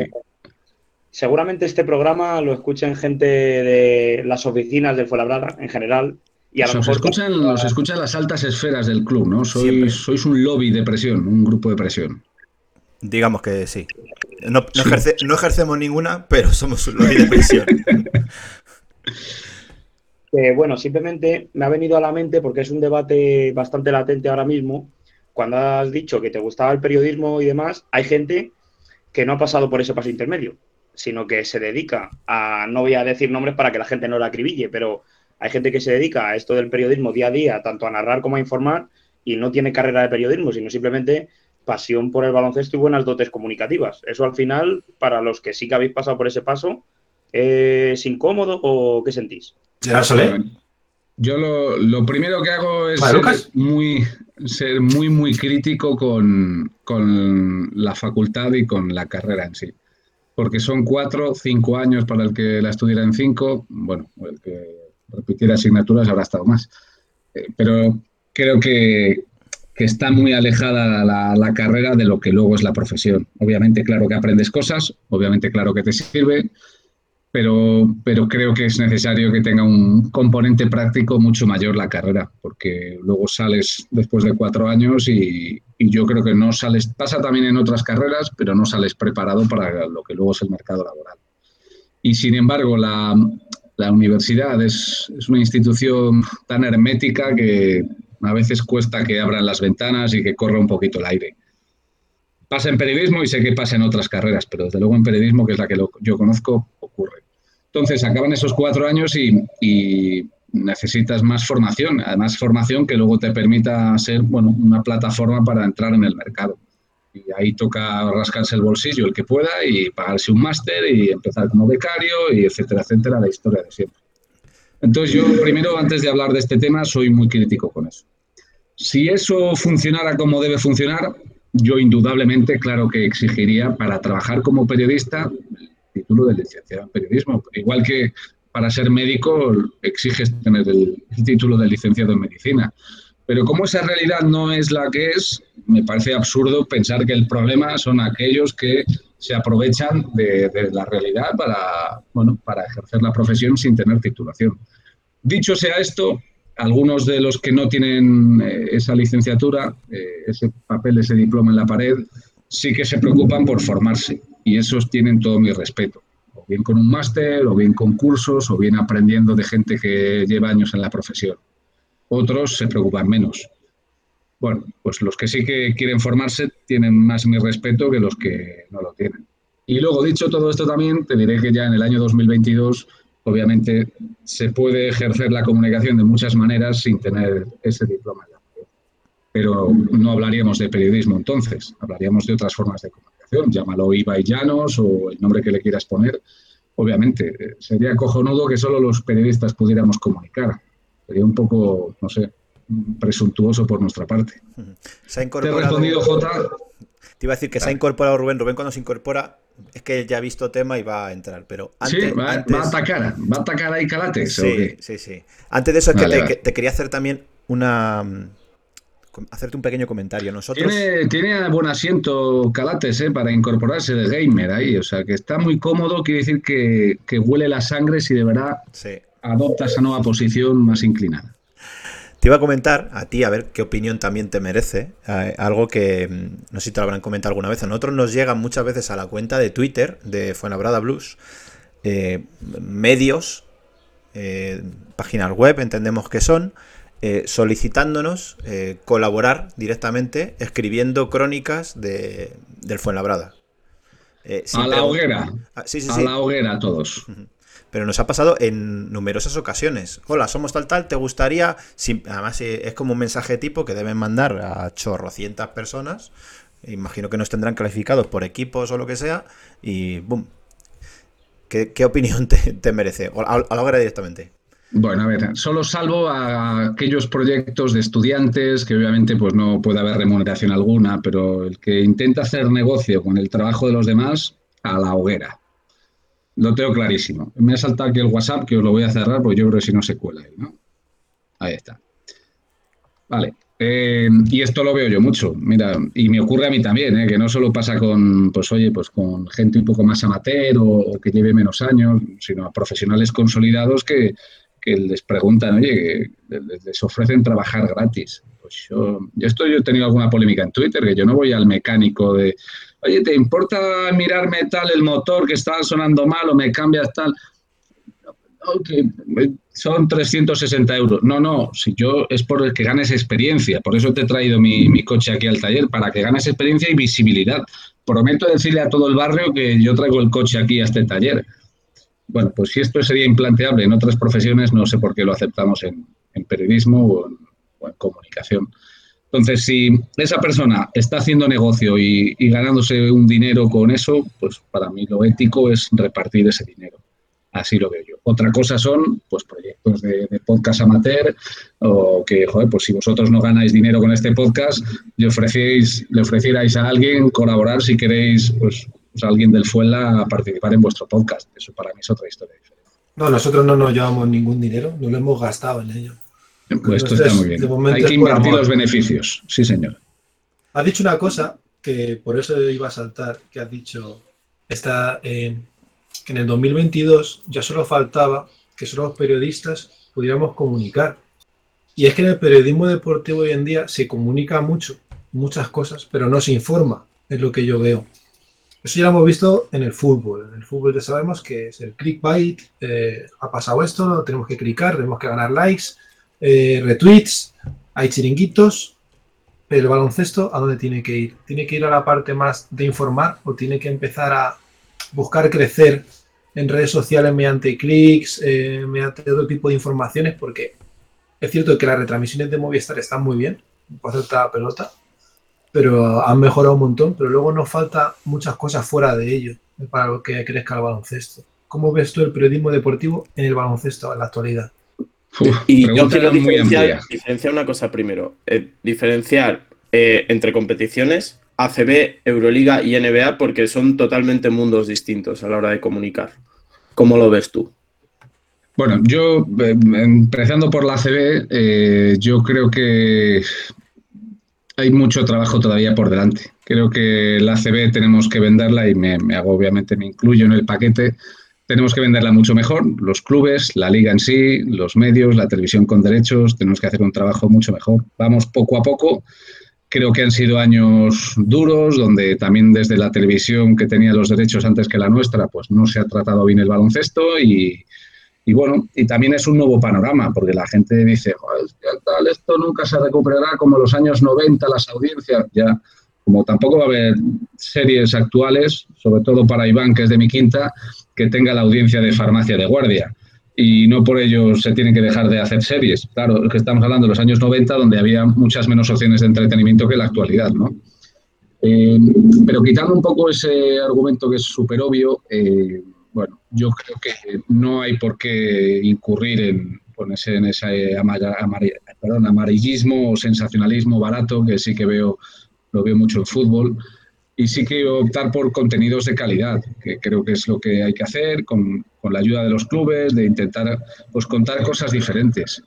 seguramente este programa lo escuchen gente de las oficinas del Fuenlabrada en general. Y a lo mejor escuchan, los escuchan las altas esferas del club, ¿no? Sois, sois un lobby de presión, un grupo de presión. Digamos que sí. No, ejercemos ninguna, pero somos un lobby de presión. bueno, simplemente me ha venido a la mente porque es un debate bastante latente ahora mismo. Cuando has dicho que te gustaba el periodismo y demás, hay gente que no ha pasado por ese paso intermedio sino que se dedica a, no voy a decir nombres para que la gente no la acribille, pero hay gente que se dedica a esto del periodismo día a día, tanto a narrar como a informar, y no tiene carrera de periodismo, sino simplemente pasión por el baloncesto y buenas dotes comunicativas. Eso al final, para los que sí que habéis pasado por ese paso, ¿es incómodo o qué sentís? Yo lo, primero que hago es ser muy, ser muy, muy crítico con, con la facultad y con la carrera en sí. Porque son cuatro, cinco años para el que la estudiara en cinco, bueno, el que repitiera asignaturas habrá estado más. Eh, pero creo que, está muy alejada la, la, carrera de lo que luego es la profesión. Obviamente, claro que aprendes cosas, obviamente, claro que te sirve, pero, pero creo que es necesario que tenga un componente práctico mucho mayor la carrera, porque luego sales después de cuatro años y, yo creo que no sales, pasa también en otras carreras, pero no sales preparado para lo que luego es el mercado laboral. Y sin embargo, la, la universidad es, es, una institución tan hermética que a veces cuesta que abran las ventanas y que corra un poquito el aire. Pasa en periodismo y sé que pasa en otras carreras, pero desde luego en periodismo, que es la que yo conozco, ocurre. Entonces, acaban esos cuatro años y, necesitas más formación, además formación que luego te permita ser bueno, una plataforma para entrar en el mercado. Y ahí toca rascarse el bolsillo el que pueda y pagarse un máster y empezar como becario y etcétera, etcétera, la historia de siempre. Entonces yo primero, antes de hablar de este tema, soy muy crítico con eso. Si eso funcionara como debe funcionar, yo indudablemente, claro que exigiría para trabajar como periodista el título de licenciado en periodismo, igual que para ser médico exiges tener el, título de licenciado en medicina. Pero como esa realidad no es la que es, me parece absurdo pensar que el problema son aquellos que se aprovechan de, de, la realidad para, bueno, para ejercer la profesión sin tener titulación. Dicho sea esto, algunos de los que no tienen eh, esa licenciatura, eh, ese papel, ese diploma en la pared, sí que se preocupan por formarse y esos tienen todo mi respeto. O bien con un máster, o bien con cursos, o bien aprendiendo de gente que lleva años en la profesión. Otros se preocupan menos. Bueno, pues los que sí que quieren formarse tienen más mi respeto que los que no lo tienen. Y luego, dicho todo esto también, te diré que ya en el año 2022, obviamente, se puede ejercer la comunicación de muchas maneras sin tener ese diploma. Pero no hablaríamos de periodismo entonces, hablaríamos de otras formas de comunicación, llámalo IVA y Llanos o el nombre que le quieras poner. Obviamente, sería cojonudo que solo los periodistas pudiéramos comunicar. Sería un poco, no sé, presuntuoso por nuestra parte. Se ha incorporado... ¿Te respondido, Jota? Te iba a decir que se ha incorporado Rubén. Rubén cuando se incorpora es que ya ha visto tema y va a entrar. Pero antes, sí, va, a atacar, va a atacar ahí Calates. Sí, sí, sí. Antes de eso es que te, quería hacer también una hacerte un pequeño comentario. Nosotros... Tiene, tiene buen asiento Calates ¿eh? para incorporarse de gamer ahí, o sea que está muy cómodo, quiere decir que, que huele la sangre si de verdad adopta esa nueva posición más inclinada. Te iba a comentar a ti, a ver qué opinión también te merece, eh, algo que mm, no sé si te lo habrán comentado alguna vez. A nosotros nos llegan muchas veces a la cuenta de Twitter de Fuenabrada Blues eh, medios, eh, páginas web, entendemos que son, solicitándonos colaborar directamente escribiendo crónicas de, del Fuenlabrada. a la hoguera. Ah, a la hoguera todos pero nos ha pasado en numerosas ocasiones. Hola, somos tal tal, ¿te gustaría? además eh, es como un mensaje tipo que deben mandar a chorrocientas personas. Imagino que nos tendrán calificados por equipos o lo que sea. Y boom. ¿Qué, opinión te, merece? A, a la hora directamente. Bueno, a ver, solo salvo a aquellos proyectos de estudiantes que obviamente pues no puede haber remuneración alguna, pero el que intenta hacer negocio con el trabajo de los demás, a la hoguera. Lo tengo clarísimo. Me ha saltado aquí el WhatsApp que os lo voy a cerrar porque yo creo que si no se cuela ahí, ¿no? Ahí está. Vale. Eh, y esto lo veo yo mucho, mira, y me ocurre a mí también, ¿eh? que no solo pasa con, pues oye, pues con gente un poco más amateur o, que lleve menos años, sino a profesionales consolidados que, les preguntan, oye, que les, ofrecen trabajar gratis. Pues yo, esto yo he tenido alguna polémica en Twitter, que yo no voy al mecánico de, oye, ¿te importa mirarme tal el motor que está sonando mal o me cambias tal? son 360 euros. No, no, si yo es por el que ganes experiencia. Por eso te he traído mi, coche aquí al taller, para que ganes experiencia y visibilidad. Prometo decirle a todo el barrio que yo traigo el coche aquí a este taller. Bueno, pues si esto sería implanteable en otras profesiones, no sé por qué lo aceptamos en, periodismo o en comunicación. Entonces, si esa persona está haciendo negocio y, ganándose un dinero con eso, pues para mí lo ético es repartir ese dinero. Así lo veo yo. Otra cosa son pues proyectos de, podcast amateur o que, joder, pues si vosotros no ganáis dinero con este podcast, le ofrecéis, le ofrecierais a alguien colaborar si queréis, pues, pues, a alguien del Fuela a participar en vuestro podcast. Eso para mí es otra historia diferente. No, nosotros no nos llevamos ningún dinero, no lo hemos gastado en ello. Pues esto está muy bien. Hay que invertir los beneficios. Sí, señor. Has dicho una cosa que por eso iba a saltar, que has dicho está, que en el 2022 ya solo faltaba que solo los periodistas pudiéramos comunicar. Y es que en el periodismo deportivo hoy en día se comunica mucho, muchas cosas, pero no se informa, es lo que yo veo. Eso ya lo hemos visto en el fútbol. En el fútbol ya sabemos que es el clickbait, eh, ha pasado esto, tenemos que clicar, tenemos que ganar likes, eh, retweets, hay chiringuitos, pero el baloncesto, ¿a dónde tiene que ir? ¿Tiene que ir a la parte más de informar o tiene que empezar a buscar crecer en redes sociales mediante clics, eh, mediante otro tipo de informaciones? Porque es cierto que las retransmisiones de Movistar están muy bien, hacer la pelota, pero han mejorado un montón, pero luego nos falta muchas cosas fuera de ello para que crezca el baloncesto. ¿Cómo ves tú el periodismo deportivo en el baloncesto en la actualidad? Y yo quiero diferenciar, una cosa primero. Eh, diferenciar eh, entre competiciones, ACB, Euroliga y NBA, porque son totalmente mundos distintos a la hora de comunicar. ¿Cómo lo ves tú? Bueno, yo, eh, empezando por la ACB, yo creo que hay mucho trabajo todavía por delante. Creo que la ACB tenemos que venderla y me hago, obviamente, me incluyo en el paquete tenemos que venderla mucho mejor, los clubes, la liga en sí, los medios, la televisión con derechos, tenemos que hacer un trabajo mucho mejor. Vamos poco a poco. Creo que han sido años duros, donde también desde la televisión que tenía los derechos antes que la nuestra, pues no se ha tratado bien el baloncesto y, bueno, y también es un nuevo panorama, porque la gente dice, tal, esto nunca se recuperará como los años 90, las audiencias, ya como tampoco va a haber series actuales, sobre todo para Iván, que es de mi quinta, que tenga la audiencia de farmacia de guardia. Y no por ello se tienen que dejar de hacer series. Claro, es que estamos hablando de los años 90, donde había muchas menos opciones de entretenimiento que la actualidad, ¿no? Eh, pero quitando un poco ese argumento que es súper obvio, eh, bueno, yo creo que no hay por qué incurrir en ponerse en ese amarillismo o sensacionalismo barato que sí que veo, lo veo mucho en fútbol. Y sí que optar por contenidos de calidad, que creo que es lo que hay que hacer con, con la ayuda de los clubes, de intentar pues, contar cosas diferentes.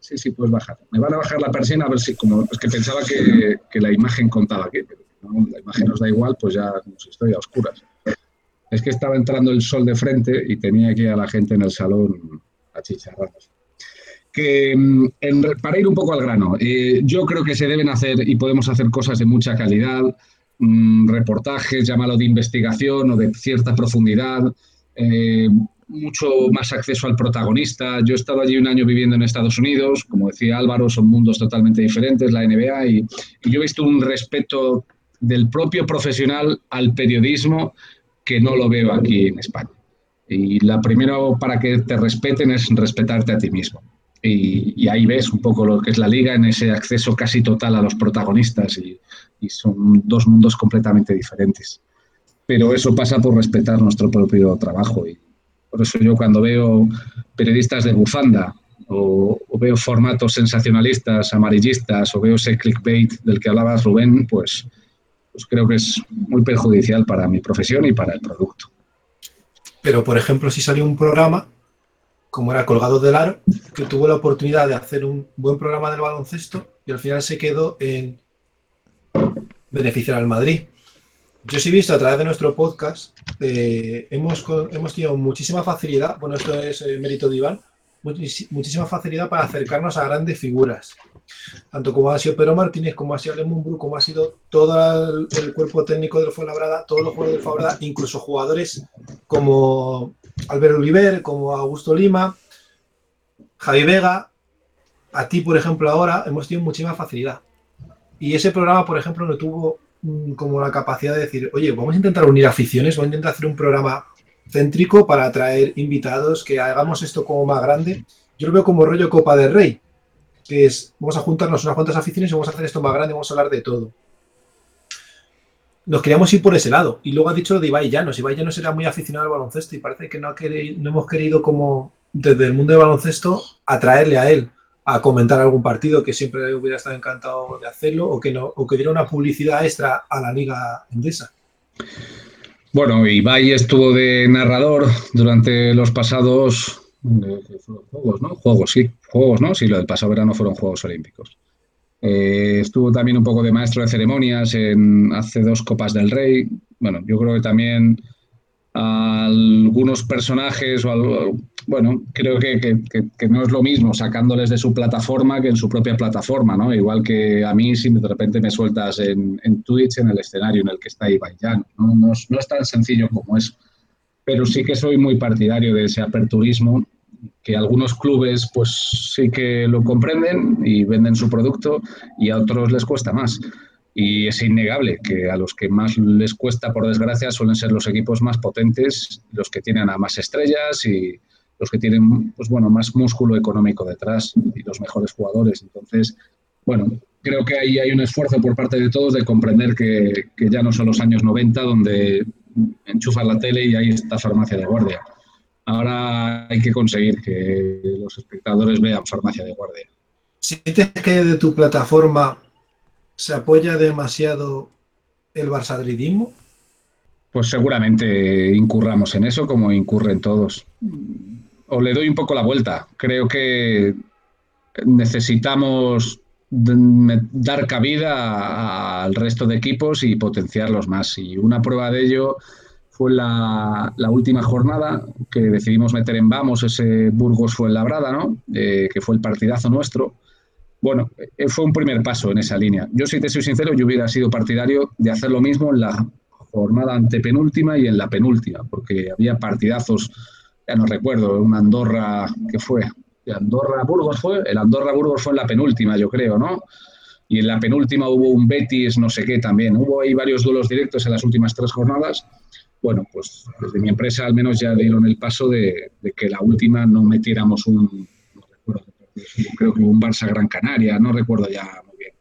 sí, sí, puedes bajar. Me van a bajar la persiana a ver si, como es que pensaba que, que la imagen contaba aquí, pero la imagen nos da igual, pues ya nos estoy a oscuras. Es que estaba entrando el sol de frente y tenía aquí a la gente en el salón achicharrando. Que, mm, para ir un poco al grano, eh, yo creo que se deben hacer y podemos hacer cosas de mucha calidad, mm, reportajes, llámalo de investigación o de cierta profundidad, eh, mucho más acceso al protagonista. Yo he estado allí un año viviendo en Estados Unidos, como decía Álvaro, son mundos totalmente diferentes, la NBA, y yo he visto un respeto del propio profesional al periodismo que no lo veo aquí en España. Y la primero para que te respeten es respetarte a ti mismo. Y, ahí ves un poco lo que es la liga en ese acceso casi total a los protagonistas y, son dos mundos completamente diferentes. Pero eso pasa por respetar nuestro propio trabajo y por eso yo cuando veo periodistas de bufanda o, veo formatos sensacionalistas, amarillistas, o veo ese clickbait del que hablabas, Rubén, pues pues creo que es muy perjudicial para mi profesión y para el producto. Pero, por ejemplo, si salió un programa, como era Colgado del Aro, que tuvo la oportunidad de hacer un buen programa del baloncesto y al final se quedó en beneficiar al Madrid. Yo sí he visto a través de nuestro podcast, eh, hemos, hemos tenido muchísima facilidad, bueno, esto es eh, mérito de Iván, muchísima facilidad para acercarnos a grandes figuras tanto como ha sido Pedro Martínez, como ha sido Lemumbrú, como ha sido todo el, cuerpo técnico del Fuenlabrada, todos los jugadores del Fuenlabrada, incluso jugadores como Albert Oliver, como Augusto Lima, Javi Vega, a ti, por ejemplo, ahora hemos tenido muchísima facilidad. Y ese programa, por ejemplo, no tuvo mm, como la capacidad de decir, oye, vamos a intentar unir aficiones, vamos a intentar hacer un programa céntrico para atraer invitados, que hagamos esto como más grande. Yo lo veo como rollo Copa del Rey que es, vamos a juntarnos unas cuantas aficiones y vamos a hacer esto más grande, vamos a hablar de todo. Nos queríamos ir por ese lado. Y luego ha dicho lo de Ibai Llanos. Ibai Llanos era muy aficionado al baloncesto y parece que no, ha querido, no hemos querido como desde el mundo del baloncesto atraerle a él a comentar algún partido que siempre hubiera estado encantado de hacerlo o que, no, o que diera una publicidad extra a la liga endesa. Bueno, Ibai estuvo de narrador durante los pasados Juegos, ¿no? Juegos, sí. Juegos, ¿no? Sí, lo del pasado verano fueron Juegos Olímpicos. Eh, estuvo también un poco de maestro de ceremonias en hace dos Copas del Rey. Bueno, yo creo que también algunos personajes, o algo, bueno, creo que, no es lo mismo sacándoles de su plataforma que en su propia plataforma, ¿no? Igual que a mí si de repente me sueltas en, Twitch en el escenario en el que está Ibai ¿no? No, no es tan sencillo como eso pero sí que soy muy partidario de ese aperturismo, que algunos clubes pues sí que lo comprenden y venden su producto y a otros les cuesta más. Y es innegable que a los que más les cuesta, por desgracia, suelen ser los equipos más potentes, los que tienen a más estrellas y los que tienen, pues bueno, más músculo económico detrás y los mejores jugadores. Entonces, bueno, creo que ahí hay un esfuerzo por parte de todos de comprender que, que ya no son los años 90 donde enchufas la tele y ahí está farmacia de guardia. Ahora hay que conseguir que los espectadores vean farmacia de guardia. ¿Sientes que de tu plataforma se apoya demasiado el barsadridismo? Pues seguramente incurramos en eso como incurren todos. O le doy un poco la vuelta. Creo que necesitamos dar cabida al resto de equipos y potenciarlos más. Y una prueba de ello fue la, última jornada que decidimos meter en Vamos ese Burgos fue Labrada, ¿no? Eh, que fue el partidazo nuestro. Bueno, eh, fue un primer paso en esa línea. Yo, si te soy sincero, yo hubiera sido partidario de hacer lo mismo en la jornada antepenúltima y en la penúltima, porque había partidazos, ya no recuerdo, un Andorra que fue Andorra Burgos fue, el Andorra Burgos fue en la penúltima, yo creo, ¿no? y en la penúltima hubo un Betis, no sé qué también. Hubo ahí varios duelos directos en las últimas tres jornadas. Bueno, pues desde mi empresa al menos ya dieron el paso de, que la última no metiéramos un, no recuerdo, creo que un Barça Gran Canaria, no recuerdo ya muy bien.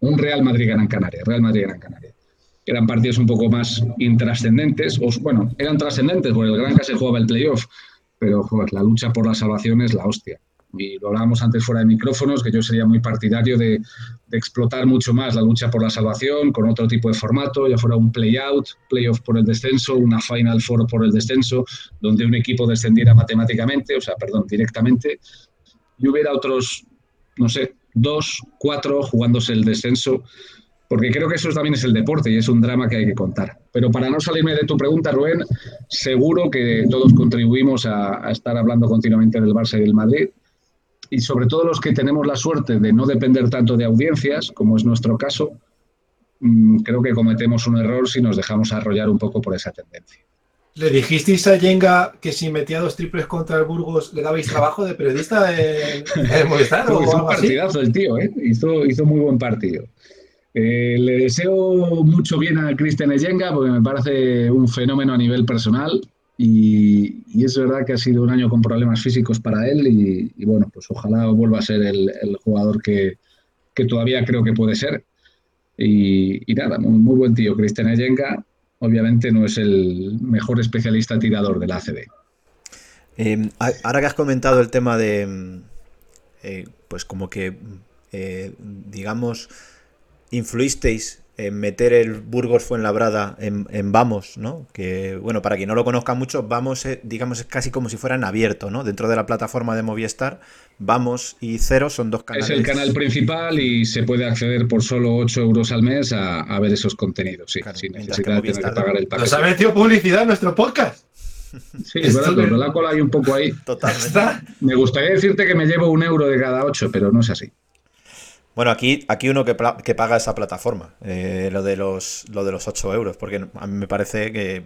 Un Real Madrid Gran Canaria, Real Madrid Gran Canaria. Eran partidos un poco más intrascendentes, o bueno, eran trascendentes porque el Granca se jugaba el playoff, pero joder, la lucha por la salvación es la hostia y lo hablábamos antes fuera de micrófonos, que yo sería muy partidario de, explotar mucho más la lucha por la salvación con otro tipo de formato, ya fuera un play-out, play-off por el descenso, una Final Four por el descenso, donde un equipo descendiera matemáticamente, o sea, perdón, directamente, y hubiera otros, no sé, dos, cuatro jugándose el descenso, porque creo que eso también es el deporte y es un drama que hay que contar. Pero para no salirme de tu pregunta, Rubén, seguro que todos contribuimos a, a estar hablando continuamente del Barça y del Madrid y sobre todo los que tenemos la suerte de no depender tanto de audiencias, como es nuestro caso, mm, creo que cometemos un error si nos dejamos arrollar un poco por esa tendencia. ¿Le dijisteis a Yenga que si metía dos triples contra el Burgos le dabais trabajo de periodista en, Movistar? hizo un partidazo el tío, ¿eh? hizo, hizo muy buen partido. Eh, le deseo mucho bien a Cristian Yenga porque me parece un fenómeno a nivel personal. Y, es verdad que ha sido un año con problemas físicos para él y, bueno, pues ojalá vuelva a ser el, jugador que, todavía creo que puede ser. Y, nada, muy, buen tío. Cristian Eyenga obviamente no es el mejor especialista tirador de la ACB. Em, ahora que has comentado el tema de, eh, pues como que, eh, digamos, influisteis meter el Burgos Fuenlabrada en, en Vamos, ¿no? Que, bueno, para quien no lo conozca mucho, Vamos, eh, digamos, es casi como si fuera en abierto, ¿no? Dentro de la plataforma de Movistar, Vamos y Cero son dos canales. Es el canal principal y se puede acceder por solo 8 euros al mes a, ver esos contenidos, sí, sin necesidad de pagar el paquete. Nos ha metido publicidad en nuestro podcast. Sí, es verdad, pero la cola hay un poco ahí. Totalmente. Me gustaría decirte que me llevo un euro de cada ocho, pero no es así. Bueno, aquí, aquí uno que, paga esa plataforma, eh, lo, de los, lo de los 8 euros, porque a mí me parece que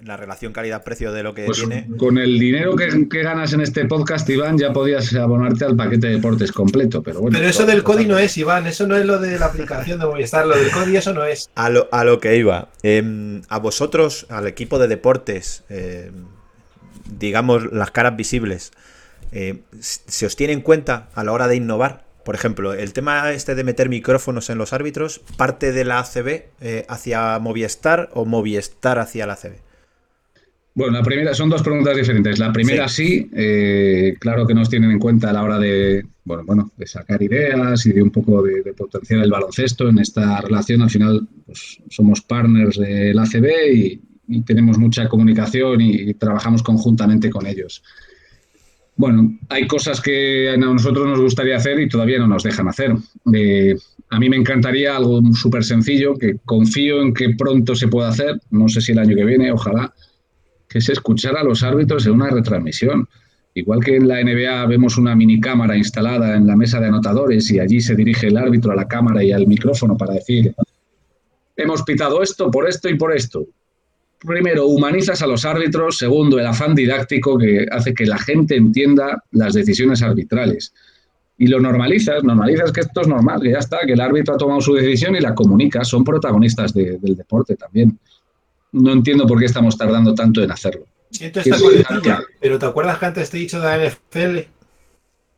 la relación calidad-precio de lo que pues tiene. Con el dinero que, ganas en este podcast, Iván, ya podías abonarte al paquete de deportes completo. Pero bueno. Pero eso del CODI no es, Iván, eso no es lo de la aplicación de Movistar, lo del CODI eso no es. A lo, a lo que iba. Em, a vosotros, al equipo de deportes, em, digamos las caras visibles, eh, ¿se os tiene en cuenta a la hora de innovar? Por ejemplo, el tema este de meter micrófonos en los árbitros, ¿parte de la ACB eh, hacia Movistar o Movistar hacia la ACB? Bueno, la primera son dos preguntas diferentes. La primera sí, eh, claro que nos tienen en cuenta a la hora de, bueno, bueno, de sacar ideas y de un poco de, potenciar el baloncesto en esta relación. Al final, pues, somos partners del ACB y, tenemos mucha comunicación y trabajamos conjuntamente con ellos. Bueno, hay cosas que a nosotros nos gustaría hacer y todavía no nos dejan hacer. Eh, a mí me encantaría algo súper sencillo, que confío en que pronto se pueda hacer, no sé si el año que viene, ojalá, que es escuchar a los árbitros en una retransmisión. Igual que en la NBA vemos una mini cámara instalada en la mesa de anotadores y allí se dirige el árbitro a la cámara y al micrófono para decir, hemos pitado esto por esto y por esto primero, humanizas a los árbitros, segundo, el afán didáctico que hace que la gente entienda las decisiones arbitrales. Y lo normalizas, normalizas que esto es normal, que ya está, que el árbitro ha tomado su decisión y la comunica, son protagonistas del deporte también. No entiendo por qué estamos tardando tanto en hacerlo. pero ¿te acuerdas que antes te he dicho de la NFL?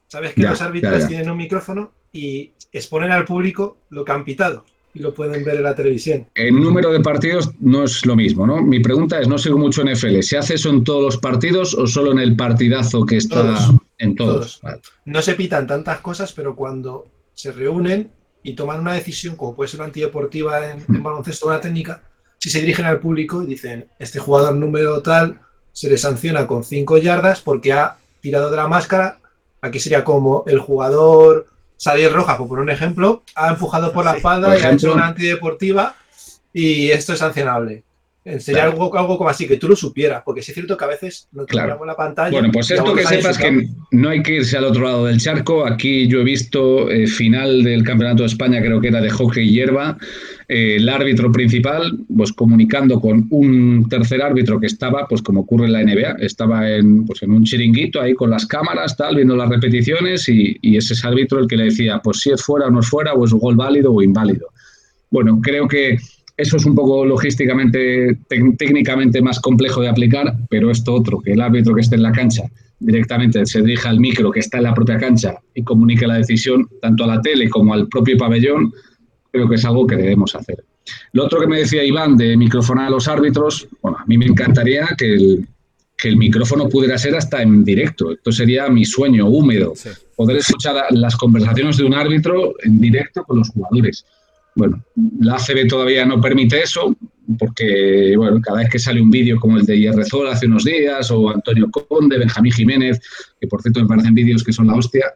¿Sabes que los árbitros tienen un micrófono y exponen al público lo que han pitado? Y lo pueden ver en la televisión. El número de partidos no es lo mismo, ¿no? Mi pregunta es, no sigo mucho NFL, ¿se hace eso en todos los partidos o solo en el partidazo que está en todos? No se pitan tantas cosas, pero cuando se reúnen y toman una decisión, como puede ser una antideportiva en, en baloncesto o una técnica, si se dirigen al público y dicen, este jugador número tal se le sanciona con cinco yardas porque ha tirado de la máscara, aquí sería como el jugador Salir Roja, por un ejemplo, ha empujado por la espalda y ha hecho una antideportiva y esto es sancionable. Enseñar algo, algo como así, que tú lo supieras, porque sí es cierto que a veces no claro. la pantalla. Bueno, pues esto que sepas que no hay que irse al otro lado del charco. Aquí yo he visto eh, final del Campeonato de España, creo que era de hockey y hierba, eh, el árbitro principal, pues comunicando con un tercer árbitro que estaba, pues como ocurre en la NBA, estaba en, pues, en un chiringuito ahí con las cámaras, tal, viendo las repeticiones y, y ese es árbitro el que le decía, pues si es fuera o no es fuera, o es gol válido o inválido. Bueno, creo que eso es un poco logísticamente, técnicamente más complejo de aplicar, pero esto otro, que el árbitro que esté en la cancha directamente se dirija al micro que está en la propia cancha y comunique la decisión tanto a la tele como al propio pabellón, creo que es algo que debemos hacer. Lo otro que me decía Iván de microfonar a los árbitros, bueno, a mí me encantaría que el, que el micrófono pudiera ser hasta en directo. Esto sería mi sueño húmedo, poder escuchar las conversaciones de un árbitro en directo con los jugadores. Bueno, la ACB todavía no permite eso, porque bueno, cada vez que sale un vídeo como el de IRZOL hace unos días, o Antonio Conde, Benjamín Jiménez, que por cierto me parecen vídeos que son la hostia,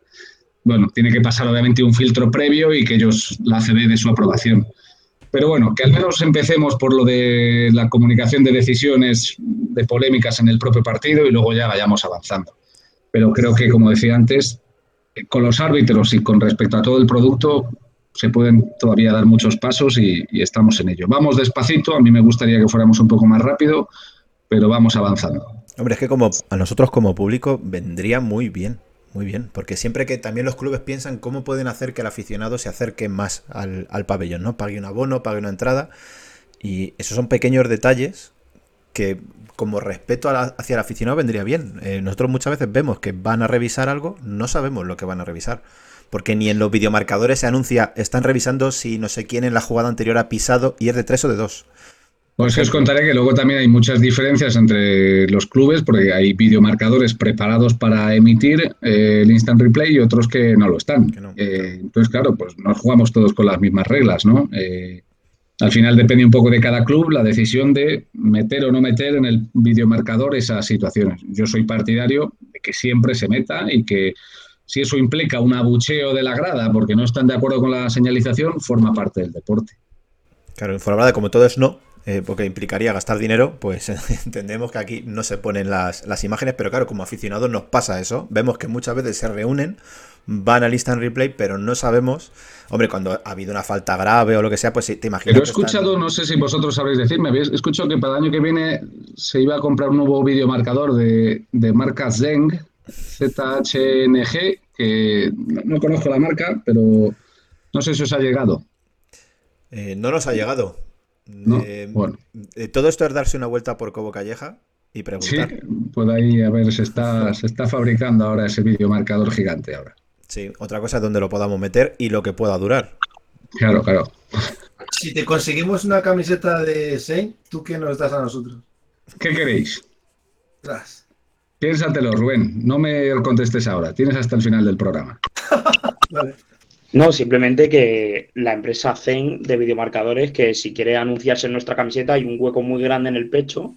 bueno, tiene que pasar obviamente un filtro previo y que ellos, la ACB, de su aprobación. Pero bueno, que al menos empecemos por lo de la comunicación de decisiones, de polémicas en el propio partido y luego ya vayamos avanzando. Pero creo que, como decía antes, con los árbitros y con respecto a todo el producto, se pueden todavía dar muchos pasos y, estamos en ello. Vamos despacito, a mí me gustaría que fuéramos un poco más rápido, pero vamos avanzando. Hombre, es que como a nosotros como público vendría muy bien, muy bien, porque siempre que también los clubes piensan cómo pueden hacer que el aficionado se acerque más al, pabellón, ¿no? Pague un abono, pague una entrada, y esos son pequeños detalles que como respeto hacia el aficionado vendría bien. Eh, nosotros muchas veces vemos que van a revisar algo, no sabemos lo que van a revisar porque ni en los videomarcadores se anuncia, están revisando si no sé quién en la jugada anterior ha pisado y es de 3 o de 2. Pues os contaré que luego también hay muchas diferencias entre los clubes, porque hay videomarcadores preparados para emitir eh, el instant replay y otros que no lo están. Eh, entonces, claro, pues no jugamos todos con las mismas reglas, ¿no? Eh, al final depende un poco de cada club la decisión de meter o no meter en el videomarcador esas situaciones. Yo soy partidario de que siempre se meta y que si eso implica un abucheo de la grada porque no están de acuerdo con la señalización, forma parte del deporte. Claro, en Fuenlabrada, como todo es no, eh, porque implicaría gastar dinero, pues entendemos que aquí no se ponen las, las, imágenes, pero claro, como aficionados nos pasa eso. Vemos que muchas veces se reúnen, van al instant replay, pero no sabemos. Hombre, cuando ha habido una falta grave o lo que sea, pues te imaginas. Pero he escuchado, no sé si vosotros sabréis decirme, he escuchado que para el año que viene se iba a comprar un nuevo videomarcador de, de marca Zeng, ZHNG, que no, conozco la marca, pero no sé si os ha llegado. Eh, no nos ha llegado. Eh, bueno. Eh, todo esto es darse una vuelta por Cobo Calleja y preguntar. Sí, pues ahí, a ver, se está, se está fabricando ahora ese videomarcador gigante ahora. Sí, otra cosa es donde lo podamos meter y lo que pueda durar. Claro, claro. Si te conseguimos una camiseta de Sein, ¿tú qué nos das a nosotros? ¿Qué queréis? Tras. Piénsatelo, Rubén. No me contestes ahora. Tienes hasta el final del programa. No, simplemente que la empresa Zen de videomarcadores, que si quiere anunciarse en nuestra camiseta, hay un hueco muy grande en el pecho.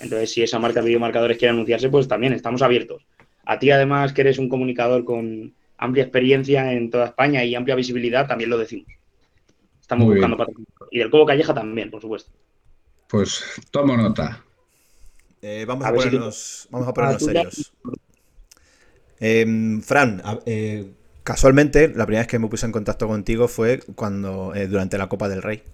Entonces, si esa marca de videomarcadores quiere anunciarse, pues también estamos abiertos. A ti, además, que eres un comunicador con amplia experiencia en toda España y amplia visibilidad, también lo decimos. Estamos buscando patrocinadores. Y del Cobo Calleja también, por supuesto. Pues tomo nota. Eh, vamos, a ponernos, vamos a ponernos serios. Em, Fran, eh, casualmente, la primera vez que me puse en contacto contigo fue cuando eh, durante la Copa del Rey.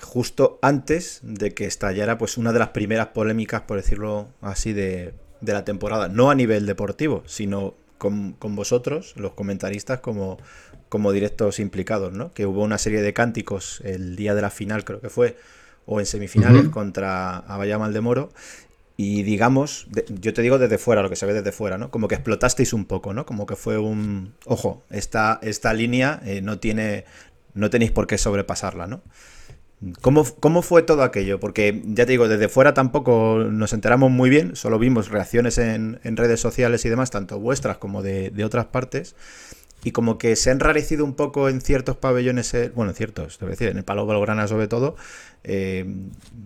Justo antes de que estallara pues una de las primeras polémicas, por decirlo así, de, la temporada. No a nivel deportivo, sino con, vosotros, los comentaristas, como, como directos implicados, ¿no? Que hubo una serie de cánticos el día de la final, creo que fue, o en semifinales contra Abaya Maldemoro, y digamos, yo te digo desde fuera, lo que se ve desde fuera, ¿no? Como que explotasteis un poco, ¿no? Como que fue un, ojo, esta, esta línea eh, no tiene, no tenéis por qué sobrepasarla, ¿no? ¿Cómo, ¿Cómo, fue todo aquello? Porque ya te digo, desde fuera tampoco nos enteramos muy bien, solo vimos reacciones en, en redes sociales y demás, tanto vuestras como de, de otras partes y como que se ha enrarecido un poco en ciertos pabellones, eh, bueno, en ciertos, te voy a decir, en el Palo Valgrana sobre todo, eh,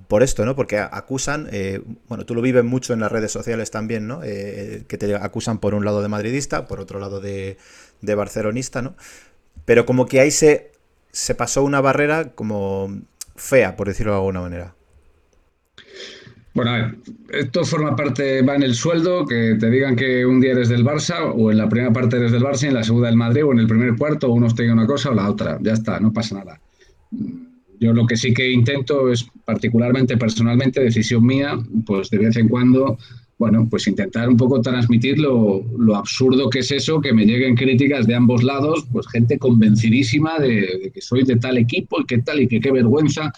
por esto, ¿no? Porque acusan, eh, bueno, tú lo vives mucho en las redes sociales también, ¿no? que te acusan por un lado de madridista, por otro lado de, de barcelonista, ¿no? Pero como que ahí se, se pasó una barrera como fea, por decirlo de alguna manera. Bueno, esto forma parte, va en el sueldo, que te digan que un día eres del Barça, o en la primera parte eres del Barça, y en la segunda del Madrid, o en el primer cuarto, uno te una cosa o la otra. Ya está, no pasa nada. Yo lo que sí que intento es, particularmente personalmente, decisión mía, pues de vez en cuando, bueno, pues intentar un poco transmitir lo, absurdo que es eso, que me lleguen críticas de ambos lados, pues gente convencidísima de, de que soy de tal equipo y que tal y que qué vergüenza.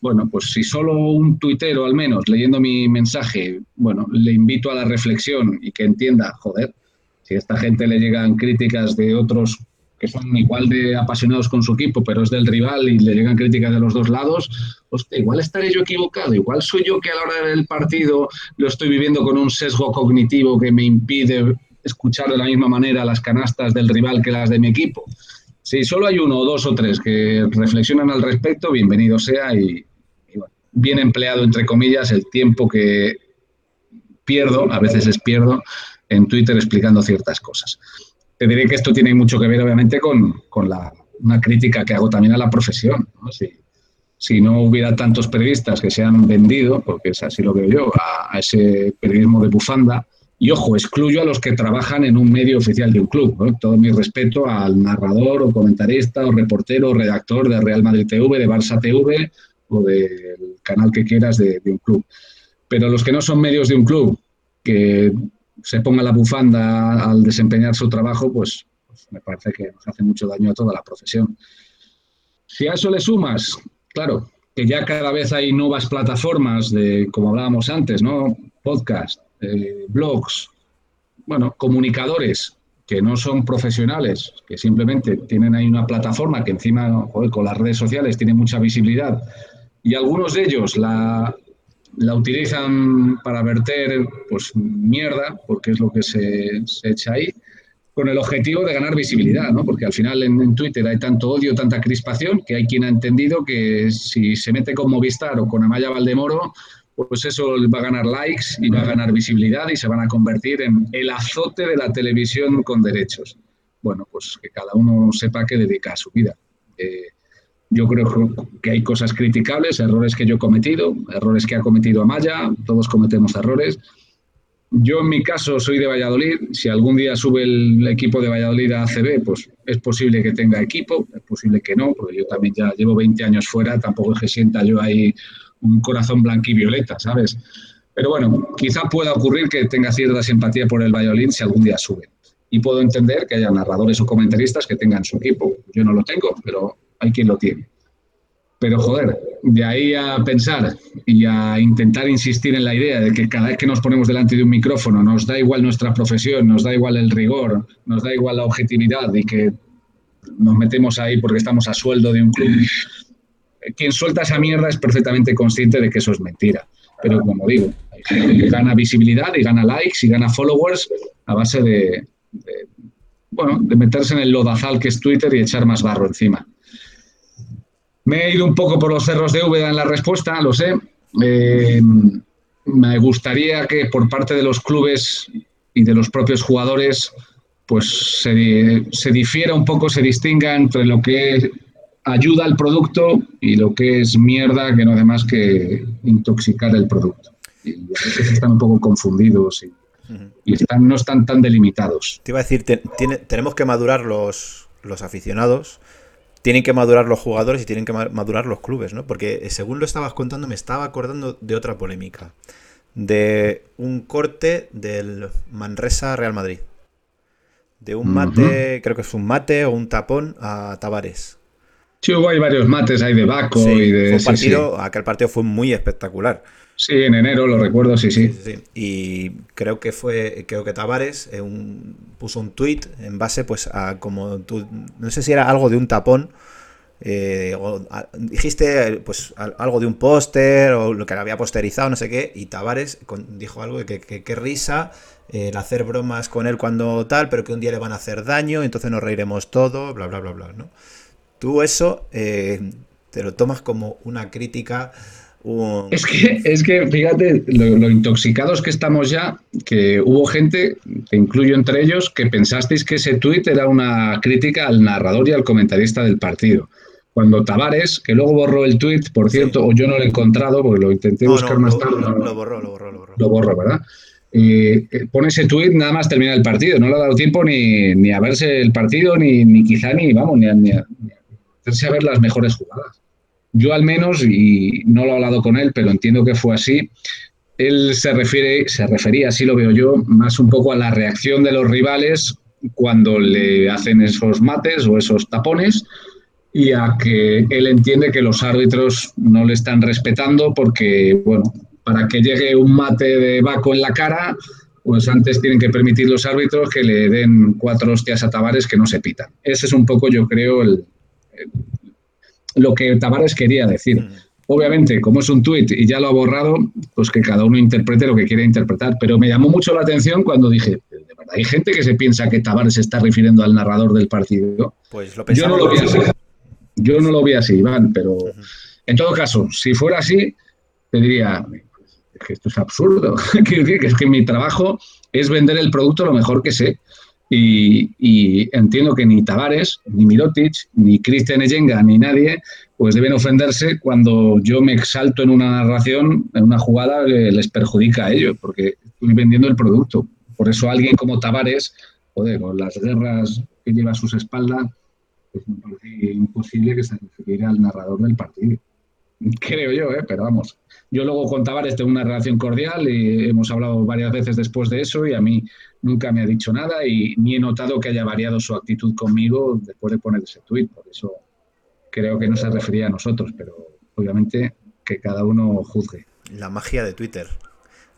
Bueno, pues si solo un tuitero al menos leyendo mi mensaje, bueno, le invito a la reflexión y que entienda, joder, si a esta gente le llegan críticas de otros que son igual de apasionados con su equipo, pero es del rival y le llegan críticas de los dos lados, hostia, igual estaré yo equivocado, igual soy yo que a la hora del partido lo estoy viviendo con un sesgo cognitivo que me impide escuchar de la misma manera las canastas del rival que las de mi equipo. Si solo hay uno, dos o tres que reflexionan al respecto, bienvenido sea y, bien empleado, entre comillas, el tiempo que pierdo, a veces es pierdo, en Twitter explicando ciertas cosas. Te diré que esto tiene mucho que ver, obviamente, con, la, una crítica que hago también a la profesión. Si, no hubiera tantos periodistas que se han vendido, porque es así lo veo yo, a, ese periodismo de bufanda, y ojo, excluyo a los que trabajan en un medio oficial de un club. Todo mi respeto al narrador o comentarista o reportero o redactor de Real Madrid TV, de Barça TV o del canal que quieras de, un club. Pero los que no son medios de un club, que se ponga la bufanda al desempeñar su trabajo, pues, pues, me parece que nos hace mucho daño a toda la profesión. Si a eso le sumas, claro, que ya cada vez hay nuevas plataformas de, como hablábamos antes, ¿no? Podcast, eh, blogs, bueno, comunicadores que no son profesionales, que simplemente tienen ahí una plataforma que encima, con las redes sociales tiene mucha visibilidad, y algunos de ellos la, la utilizan para verter pues mierda, porque es lo que se, echa ahí, con el objetivo de ganar visibilidad, ¿no? Porque al final en, Twitter hay tanto odio, tanta crispación, que hay quien ha entendido que si se mete con Movistar o con Amaya Valdemoro, pues eso va a ganar likes y va a ganar visibilidad y se van a convertir en el azote de la televisión con derechos. Bueno, pues que cada uno sepa qué dedica a su vida. Eh, yo creo que hay cosas criticables, errores que yo he cometido, errores que ha cometido Amaya, todos cometemos errores. Yo en mi caso soy de Valladolid, si algún día sube el equipo de Valladolid a ACB, pues es posible que tenga equipo, es posible que no, porque yo también ya llevo 20 años fuera, tampoco es que sienta yo ahí un corazón blanquivioleta, ¿sabes? Pero bueno, quizá pueda ocurrir que tenga cierta simpatía por el Valladolid si algún día sube. Y puedo entender que haya narradores o comentaristas que tengan su equipo. Yo no lo tengo, pero hay quien lo tiene. Pero joder, de ahí a pensar y a intentar insistir en la idea de que cada vez que nos ponemos delante de un micrófono nos da igual nuestra profesión, nos da igual el rigor, nos da igual la objetividad y que nos metemos ahí porque estamos a sueldo de un club. Quien suelta esa mierda es perfectamente consciente de que eso es mentira. Pero como digo, hay gente que gana visibilidad y gana likes y gana followers a base de, bueno, de meterse en el lodazal que es Twitter y echar más barro encima. Me he ido un poco por los cerros de Úbeda en la respuesta, lo sé. Eh, me gustaría que por parte de los clubes y de los propios jugadores, pues se, se difiera un poco, se distinga entre lo que ayuda al producto y lo que es mierda, que no además que intoxicar el producto. Y a veces están un poco confundidos y, no están tan delimitados. Te iba a decir, tenemos que madurar los, los aficionados tienen que madurar los jugadores y tienen que madurar los clubes, ¿no? Porque eh, según lo estabas contando, me estaba acordando de otra polémica. De un corte del Manresa Real Madrid. De un mate, creo que es un mate o un tapón a Tavares. Sí, hubo hay varios mates ahí de Baco y de. Fue partido, aquel partido fue muy espectacular. Sí, en enero lo recuerdo, sí, sí. y creo que fue, creo que Tavares eh, puso un tweet en base, pues, a como tú, no sé si era algo de un tapón, eh, o dijiste, pues, algo de un póster o lo que había posterizado, no sé qué, y Tavares dijo algo de que qué risa el hacer bromas con él cuando tal, pero que un día le van a hacer daño, entonces nos reiremos todo, bla, bla, bla, bla, ¿no? Tú eso eh, te lo tomas como una crítica es, que, es que, fíjate, lo, intoxicados que estamos ya, que hubo gente, te incluyo entre ellos, que pensasteis que ese tuit era una crítica al narrador y al comentarista del partido. cuando Tavares, que luego borró el tweet, por cierto, o yo no lo he encontrado porque lo intenté buscar más tarde. lo borró, lo borró, lo borró. Lo borró, ¿verdad? Eh, pone ese tuit nada más termina el partido. No le ha dado tiempo ni, ni a verse el partido, ni, ni quizá ni, vamos, ni a, ni, a, hacerse a ver las mejores jugadas. Yo al menos, y no lo he hablado con él, pero entiendo que fue así, él se refiere, se refería, así lo veo yo, más un poco a la reacción de los rivales cuando le hacen esos mates o esos tapones y a que él entiende que los árbitros no le están respetando porque, bueno, para que llegue un mate de Baco en la cara, pues antes tienen que permitir los árbitros que le den cuatro hostias a Tavares que no se pitan. Ese es un poco, yo creo, el, el, lo que Tavares quería decir. Mm. Obviamente, como es un tuit y ya lo ha borrado, pues que cada uno interprete lo que quiere interpretar. Pero me llamó mucho la atención cuando dije, de verdad, hay gente que se piensa que Tavares se está refiriendo al narrador del partido. Pues lo Yo no lo vi así. Yo no lo vi así, Iván, pero uh -huh. en todo caso, si fuera así, te diría, que esto es absurdo. Quiero decir que es que mi trabajo es vender el producto lo mejor que sé. Y, entiendo que ni Tavares, ni Mirotic, ni Cristian Eyenga, ni nadie, pues deben ofenderse cuando yo me exalto en una narración, en una jugada que les perjudica a ellos, porque estoy vendiendo el producto. Por eso alguien como Tavares, joder, con las guerras que lleva a sus espaldas, pues me parece imposible que se refiriera al narrador del partido. Creo yo, ¿eh? pero vamos. Yo luego con Tavares tengo una relación cordial y hemos hablado varias veces después de eso y a mí nunca me ha dicho nada y ni he notado que haya variado su actitud conmigo después de poner ese tuit. Por eso creo que no se refería a nosotros, pero obviamente que cada uno juzgue. La magia de Twitter.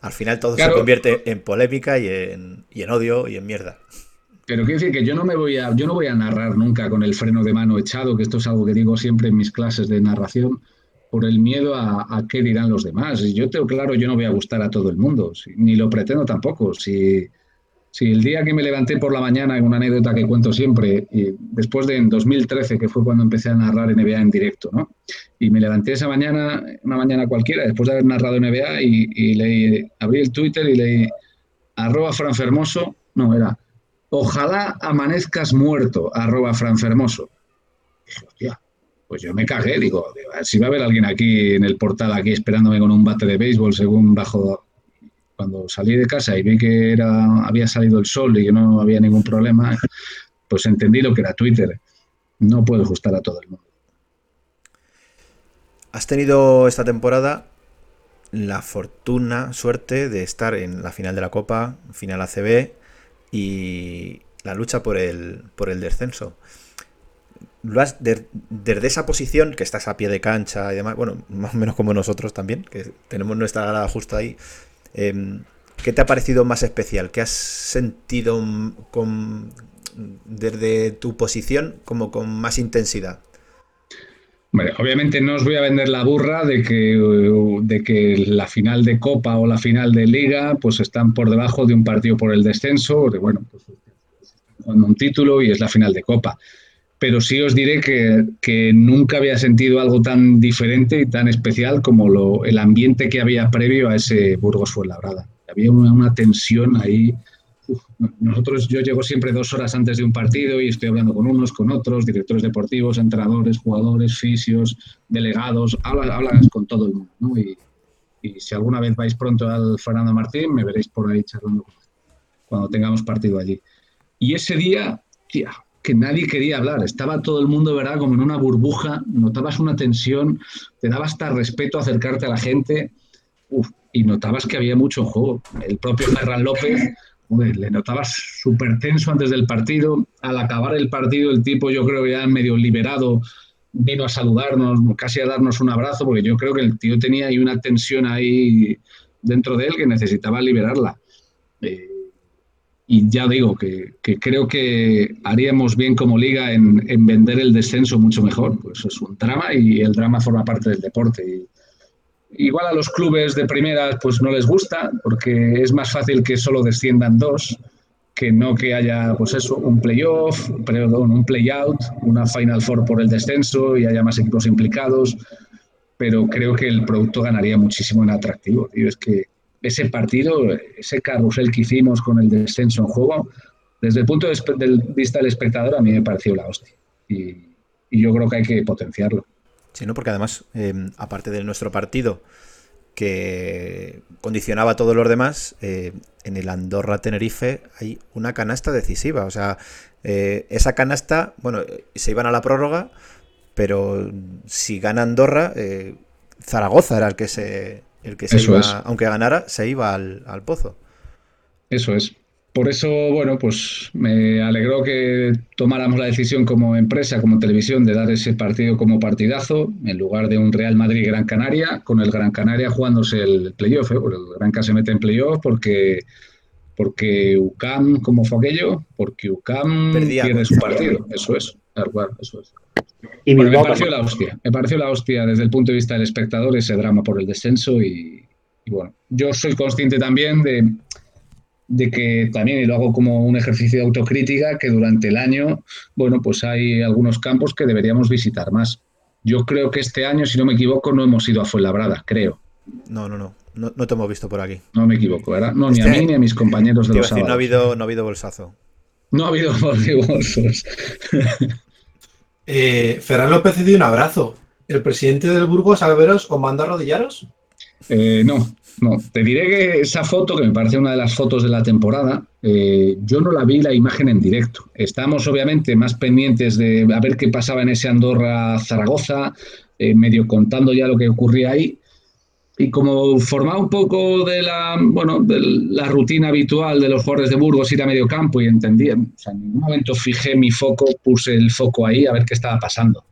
Al final todo claro. se convierte en polémica y en, y en odio y en mierda. Pero quiero decir que yo no me voy a, yo no voy a narrar nunca con el freno de mano echado, que esto es algo que digo siempre en mis clases de narración por el miedo a, a, qué dirán los demás. Yo tengo claro, yo no voy a gustar a todo el mundo, ni lo pretendo tampoco. Si, si el día que me levanté por la mañana, una anécdota que cuento siempre, y después de en 2013, que fue cuando empecé a narrar NBA en directo, ¿no? Y me levanté esa mañana, una mañana cualquiera, después de haber narrado NBA, y, y leí, abrí el Twitter y leí, arroba franfermoso, no, era, ojalá amanezcas muerto, arroba franfermoso. Hostia, pues yo me cagué, digo, si va a haber alguien aquí en el portal, aquí esperándome con un bate de béisbol, según bajo, cuando salí de casa y vi que había salido el sol y que no había ningún problema, pues entendí lo que era Twitter. No puede gustar a todo el mundo. Has tenido esta temporada la fortuna, suerte de estar en la final de la Copa, final ACB y la lucha por el, por el descenso lo has de, desde esa posición, que estás a pie de cancha y demás, bueno, más o menos como nosotros también, que tenemos nuestra grada justo ahí, eh, ¿qué te ha parecido más especial? ¿Qué has sentido desde tu posición como con más intensidad? Bueno, obviamente no os voy a vender la burra de que, de que la final de Copa o la final de Liga pues están por debajo de un partido por el descenso, de bueno, pues jugando un título y es la final de Copa pero sí os diré que, que, nunca había sentido algo tan diferente y tan especial como lo, el ambiente que había previo a ese Burgos Fuenlabrada. Había una, una tensión ahí. Nosotros, yo llego siempre dos horas antes de un partido y estoy hablando con unos, con otros, directores deportivos, entrenadores, jugadores, fisios, delegados, hablas, hablas con todo el mundo. ¿no? Y, y, si alguna vez vais pronto al Fernando Martín, me veréis por ahí charlando cuando tengamos partido allí. Y ese día, tía, que nadie quería hablar. Estaba todo el mundo, ¿verdad?, como en una burbuja, notabas una tensión, te daba hasta respeto acercarte a la gente, y notabas que había mucho juego. El propio Ferran López, le notabas súper tenso antes del partido. Al acabar el partido, el tipo, yo creo ya medio liberado, vino a saludarnos, casi a darnos un abrazo, porque yo creo que el tío tenía ahí una tensión ahí dentro de él que necesitaba liberarla. Eh, y ya digo que, que, creo que haríamos bien como liga en, en, vender el descenso mucho mejor. Pues es un drama y el drama forma parte del deporte. Y igual a los clubes de primeras pues no les gusta porque es más fácil que solo desciendan dos que no que haya pues eso un playoff, perdón, un playout, una final four por el descenso y haya más equipos implicados. Pero creo que el producto ganaría muchísimo en atractivo. Y es que ese partido, ese carrusel que hicimos con el descenso en juego, desde el punto de vista del espectador, a mí me pareció la hostia. Y, yo creo que hay que potenciarlo. Sí, ¿no? Porque además, em, aparte de nuestro partido, que condicionaba a todos los demás, eh, en el Andorra-Tenerife hay una canasta decisiva. O sea, eh, esa canasta, bueno, se iban a la prórroga, pero si gana Andorra, eh, Zaragoza era el que se, el que se iba, aunque ganara, se iba al, al pozo. Eso es. Por eso, bueno, pues me alegró que tomáramos la decisión como empresa, como televisión, de dar ese partido como partidazo, en lugar de un Real Madrid-Gran Canaria, con el Gran Canaria jugándose el playoff. ¿eh? El Gran Canaria se mete en playoff porque, porque UCAM, ¿cómo fue aquello? Porque UCAM pierde su partido. Eso es, eso es. Y me pareció la hostia. Me pareció la hostia desde el punto de vista del espectador ese drama por el descenso y bueno, yo soy consciente también de de que también, y lo hago como un ejercicio de autocrítica, que durante el año, bueno, pues hay algunos campos que deberíamos visitar más. Yo creo que este año, si no me equivoco, no hemos ido a Fuenlabrada, creo. No, no, no, no, te hemos visto por aquí. No me equivoco, ¿verdad? No, ni a este mí ni a mis compañeros de los sábados. No ha, habido, no ha habido bolsazo. No ha habido bolsos. Eh, Ferran López dio un abrazo. ¿El presidente del Burgos, Alberos, os manda arrodillaros? Eh, no, no, te diré que esa foto, que me parece una de las fotos de la temporada, eh, yo no la vi la imagen en directo. Estamos obviamente más pendientes de a ver qué pasaba en ese Andorra-Zaragoza, eh, medio contando ya lo que ocurría ahí. Y como formaba un poco de la, bueno, de la rutina habitual de los jugadores de Burgos ir a medio campo y entendía, o sea, en ningún momento fijé mi foco, puse el foco ahí a ver qué estaba pasando.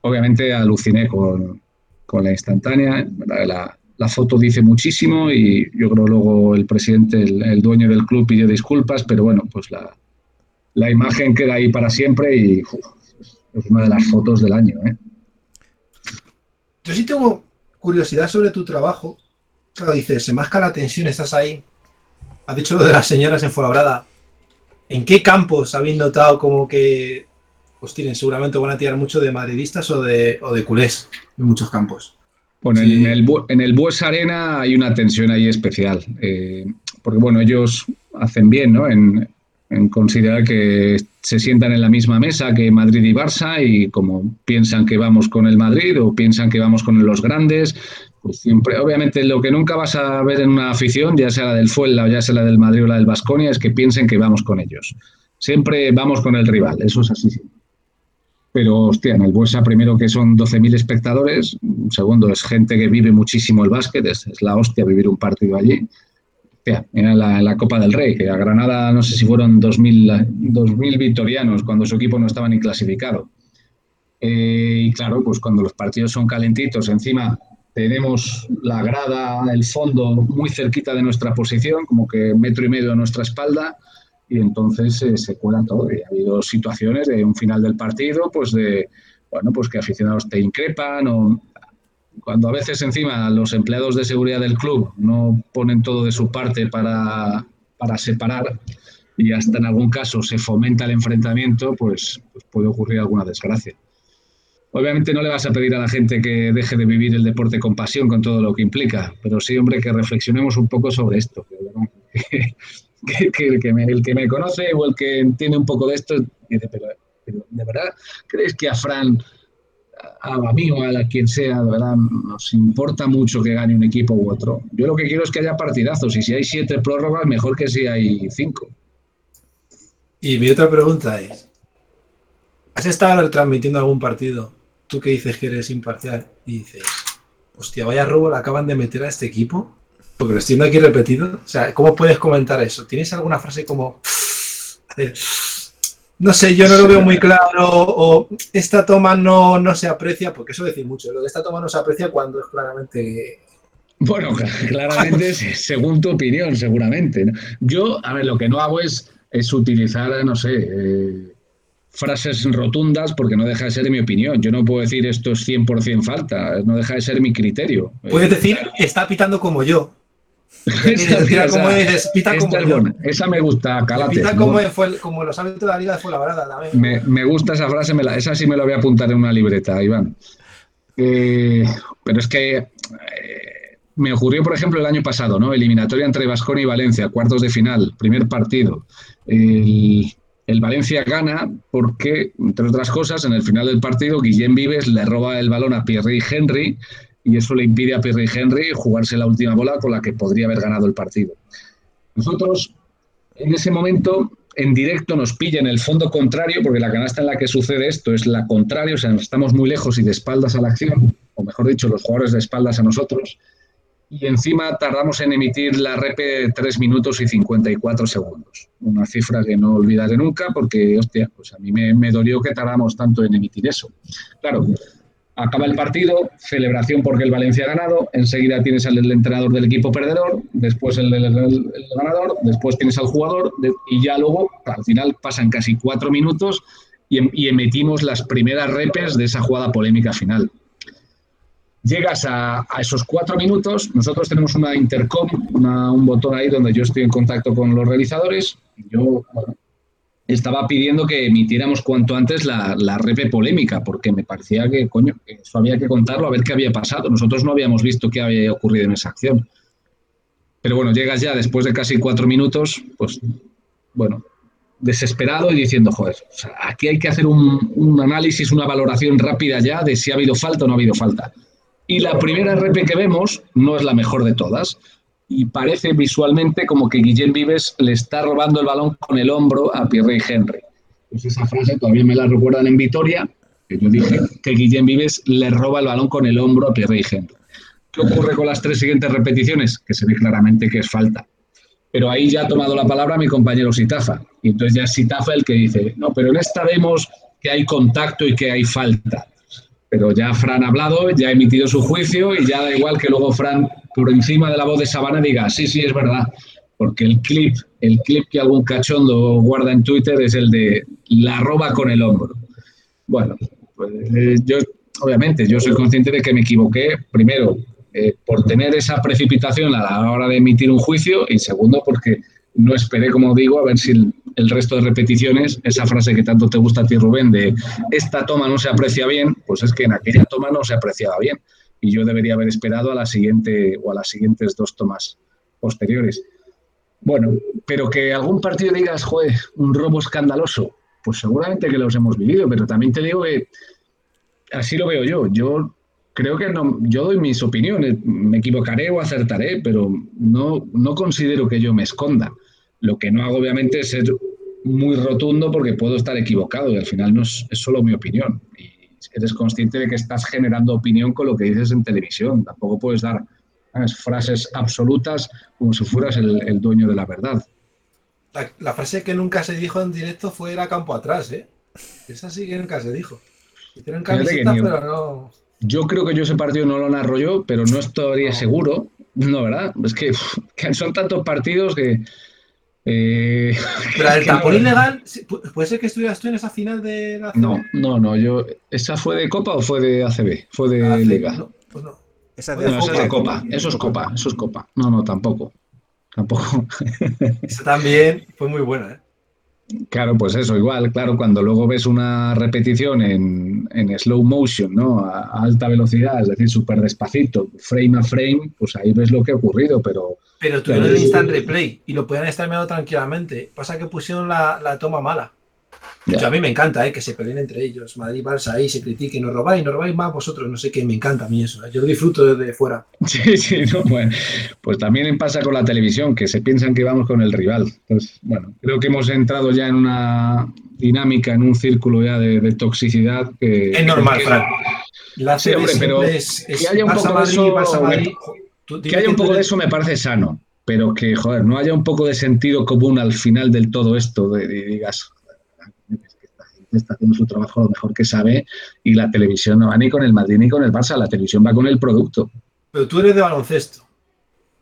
Obviamente aluciné con, con la instantánea, la, foto dice muchísimo y yo creo luego el presidente, el, dueño del club pidió disculpas, pero bueno, pues la, la imagen queda ahí para siempre y es una de las fotos del año. ¿eh? Yo sí tengo curiosidad sobre tu trabajo. Claro, dices, se masca la tensión, estás ahí. Has dicho lo de las señoras en Fuenlabrada. ¿En qué campos habéis notado como que pues tienen seguramente van a tirar mucho de madridistas o de, o de culés en muchos campos? Bueno, en, el, en el Bues Arena hay una tensión ahí especial, eh, porque bueno, ellos hacen bien ¿no? en, considerar que se sientan en la misma mesa que Madrid y Barça y como piensan que vamos con el Madrid o piensan que vamos con los grandes, pues siempre, obviamente lo que nunca vas a ver en una afición, ya sea la del Fuenla o ya sea la del Madrid o la del Basconia, es que piensen que vamos con ellos. Siempre vamos con el rival, eso es así pero hostia, en el Buesa primero que son 12.000 espectadores, segundo es gente que vive muchísimo el básquet, es, la hostia vivir un partido allí. Era la, Copa del Rey, que a Granada no sé si fueron 2.000, victorianos cuando su equipo no estaba ni clasificado. Eh, y claro, pues cuando los partidos son calentitos, encima tenemos la grada, el fondo muy cerquita de nuestra posición, como que metro y medio a nuestra espalda, y entonces eh, se cuelan todo. Y ha habido situaciones de un final del partido, pues de, bueno, pues que aficionados te increpan o cuando a veces encima los empleados de seguridad del club no ponen todo de su parte para, para separar y hasta en algún caso se fomenta el enfrentamiento, pues, pues, puede ocurrir alguna desgracia. Obviamente no le vas a pedir a la gente que deje de vivir el deporte con pasión, con todo lo que implica, pero sí, hombre, que reflexionemos un poco sobre esto. que, el, que me, el, que me, conoce o el que entiende un poco de esto dice, pero, ¿de verdad crees que a Fran, a, mí o a quien sea, de verdad nos importa mucho que gane un equipo u otro? Yo lo que quiero es que haya partidazos y si hay siete prórrogas, mejor que si hay cinco. Y mi otra pregunta es, ¿has estado transmitiendo algún partido? Tú que dices que eres imparcial y dices, hostia, vaya robo le acaban de meter a este equipo porque lo estoy viendo aquí repetido. O sea, ¿cómo puedes comentar eso? ¿Tienes alguna frase como... No sé, yo no lo veo muy claro o esta toma no, no se aprecia, porque eso decir mucho. Lo de esta toma no se aprecia cuando es claramente bueno, claramente, según tu opinión, seguramente. Yo, a ver, lo que no hago es, es utilizar, no sé, eh, frases rotundas porque no deja de ser mi opinión. Yo no puedo decir esto es 100% falta, no deja de ser mi criterio. Puedes decir, está pitando como yo. Esa, me gusta, Calate. como, los árbitros de la Liga de Fuenlabrada. Me, me gusta esa frase, me la, esa sí me la voy a apuntar en una libreta, Iván. Eh, pero es que eh, me ocurrió, por ejemplo, el año pasado, ¿no? Eliminatoria entre Vasconia y Valencia, cuartos de final, primer partido. El Valencia gana porque, entre otras cosas, en el final del partido, Guillem Vives le roba el balón a Pierre Henry y eso le impide a Pierre Henry jugarse la última bola con la que podría haber ganado el partido. Nosotros, en ese momento, en directo nos pilla en el fondo contrario, porque la canasta en la que sucede esto es la contraria, o sea, estamos muy lejos y de espaldas a la acción, o mejor dicho, los jugadores de espaldas a nosotros, y encima tardamos en emitir la repe 3 minutos y 54 segundos. Una cifra que no olvidaré nunca porque, hostia, pues a mí me, me dolió que tardamos tanto en emitir eso. Claro, acaba el partido, celebración porque el Valencia ha ganado, enseguida tienes al entrenador del equipo perdedor, después el, ganador, después tienes al jugador y ya luego, al final pasan casi cuatro minutos y, em, y emitimos las primeras repes de esa jugada polémica final. Llegas a, esos cuatro minutos, nosotros tenemos una intercom, un botón ahí donde yo estoy en contacto con los realizadores. Yo estaba pidiendo que emitiéramos cuanto antes la, la repe polémica, porque me parecía que, coño, eso había que contarlo, a ver qué había pasado. Nosotros no habíamos visto qué había ocurrido en esa acción. Pero bueno, llegas ya después de casi cuatro minutos, pues, bueno, desesperado y diciendo, joder, aquí hay que hacer un, un análisis, una valoración rápida ya de si ha habido falta o no ha habido falta. Y la primera RP que vemos no es la mejor de todas. Y parece visualmente como que Guillem Vives le está robando el balón con el hombro a Pierre Henry. Pues esa frase todavía me la recuerdan en Vitoria, que yo dije que Guillem Vives le roba el balón con el hombro a Pierre Henry. ¿Qué ocurre con las tres siguientes repeticiones? Que se ve claramente que es falta. Pero ahí ya ha tomado la palabra mi compañero Sitafa. Y entonces ya es Sitafa el que dice, no, pero en esta vemos que hay contacto y que hay falta pero ya Fran ha hablado, ya ha emitido su juicio y ya da igual que luego Fran por encima de la voz de Sabana diga, sí, sí, es verdad, porque el clip, el clip que algún cachondo guarda en Twitter es el de la roba con el hombro. Bueno, pues, eh, yo obviamente yo soy consciente de que me equivoqué, primero, eh, por tener esa precipitación a la hora de emitir un juicio y segundo, porque no esperé, como digo, a ver si el, resto de repeticiones, esa frase que tanto te gusta a ti, Rubén, de esta toma no se aprecia bien, pues es que en aquella toma no se apreciaba bien. Y yo debería haber esperado a la siguiente o a las siguientes dos tomas posteriores. Bueno, pero que algún partido digas, joder, un robo escandaloso, pues seguramente que los hemos vivido, pero también te digo que así lo veo yo. Yo creo que no, yo doy mis opiniones, me equivocaré o acertaré, pero no, no considero que yo me esconda. Lo que no hago, obviamente, es ser muy rotundo porque puedo estar equivocado y al final no es, solo mi opinión. Y eres consciente de que estás generando opinión con lo que dices en televisión. Tampoco puedes dar frases absolutas como si fueras el, dueño de la verdad. La, frase que nunca se dijo en directo fue ir a campo atrás, ¿eh? Esa sí que nunca se dijo. Hicieron camisetas, pero no. Yo creo que yo ese partido no lo narro yo, pero no estoy seguro. No, ¿verdad? Es que, son tantos partidos que. Eh, pero el tapón ilegal, ¿puede ser que estuvieras tú en esa final de la No, no, no. Yo, ¿Esa fue de Copa o fue de ACB? Fue de Liga. No, pues no. Esa, de no, esa es de Copa. Eso es Copa. Eso es Copa. No, no, tampoco. Tampoco. Esa también fue muy buena, ¿eh? Claro, pues eso, igual, claro, cuando luego ves una repetición en, slow motion, ¿no? A, alta velocidad, es decir, súper despacito, frame a frame, pues ahí ves lo que ha ocurrido, pero... Pero tuvieron el instant replay y lo podían estar mirando tranquilamente. Pasa que pusieron la toma mala a mí me encanta ¿eh? que se peleen entre ellos. Madrid, Barça, ahí se critiquen, nos robáis, nos robáis más vosotros. No sé qué, me encanta a mí eso. ¿eh? Yo lo disfruto desde fuera. Sí, sí, no, bueno, pues también pasa con la televisión, que se piensan que vamos con el rival. Entonces, bueno, creo que hemos entrado ya en una dinámica, en un círculo ya de, toxicidad que. Es normal, Frank. La sí, hombre, pero que haya un poco de eso. que haya un poco de eso me parece sano pero que, joder, no haya un poco de sentido común al final del todo esto, de digas, está haciendo su trabajo lo mejor que sabe y la televisión no va ni con el Madrid ni con el Barça, la televisión va con el producto. Pero tú eres de baloncesto.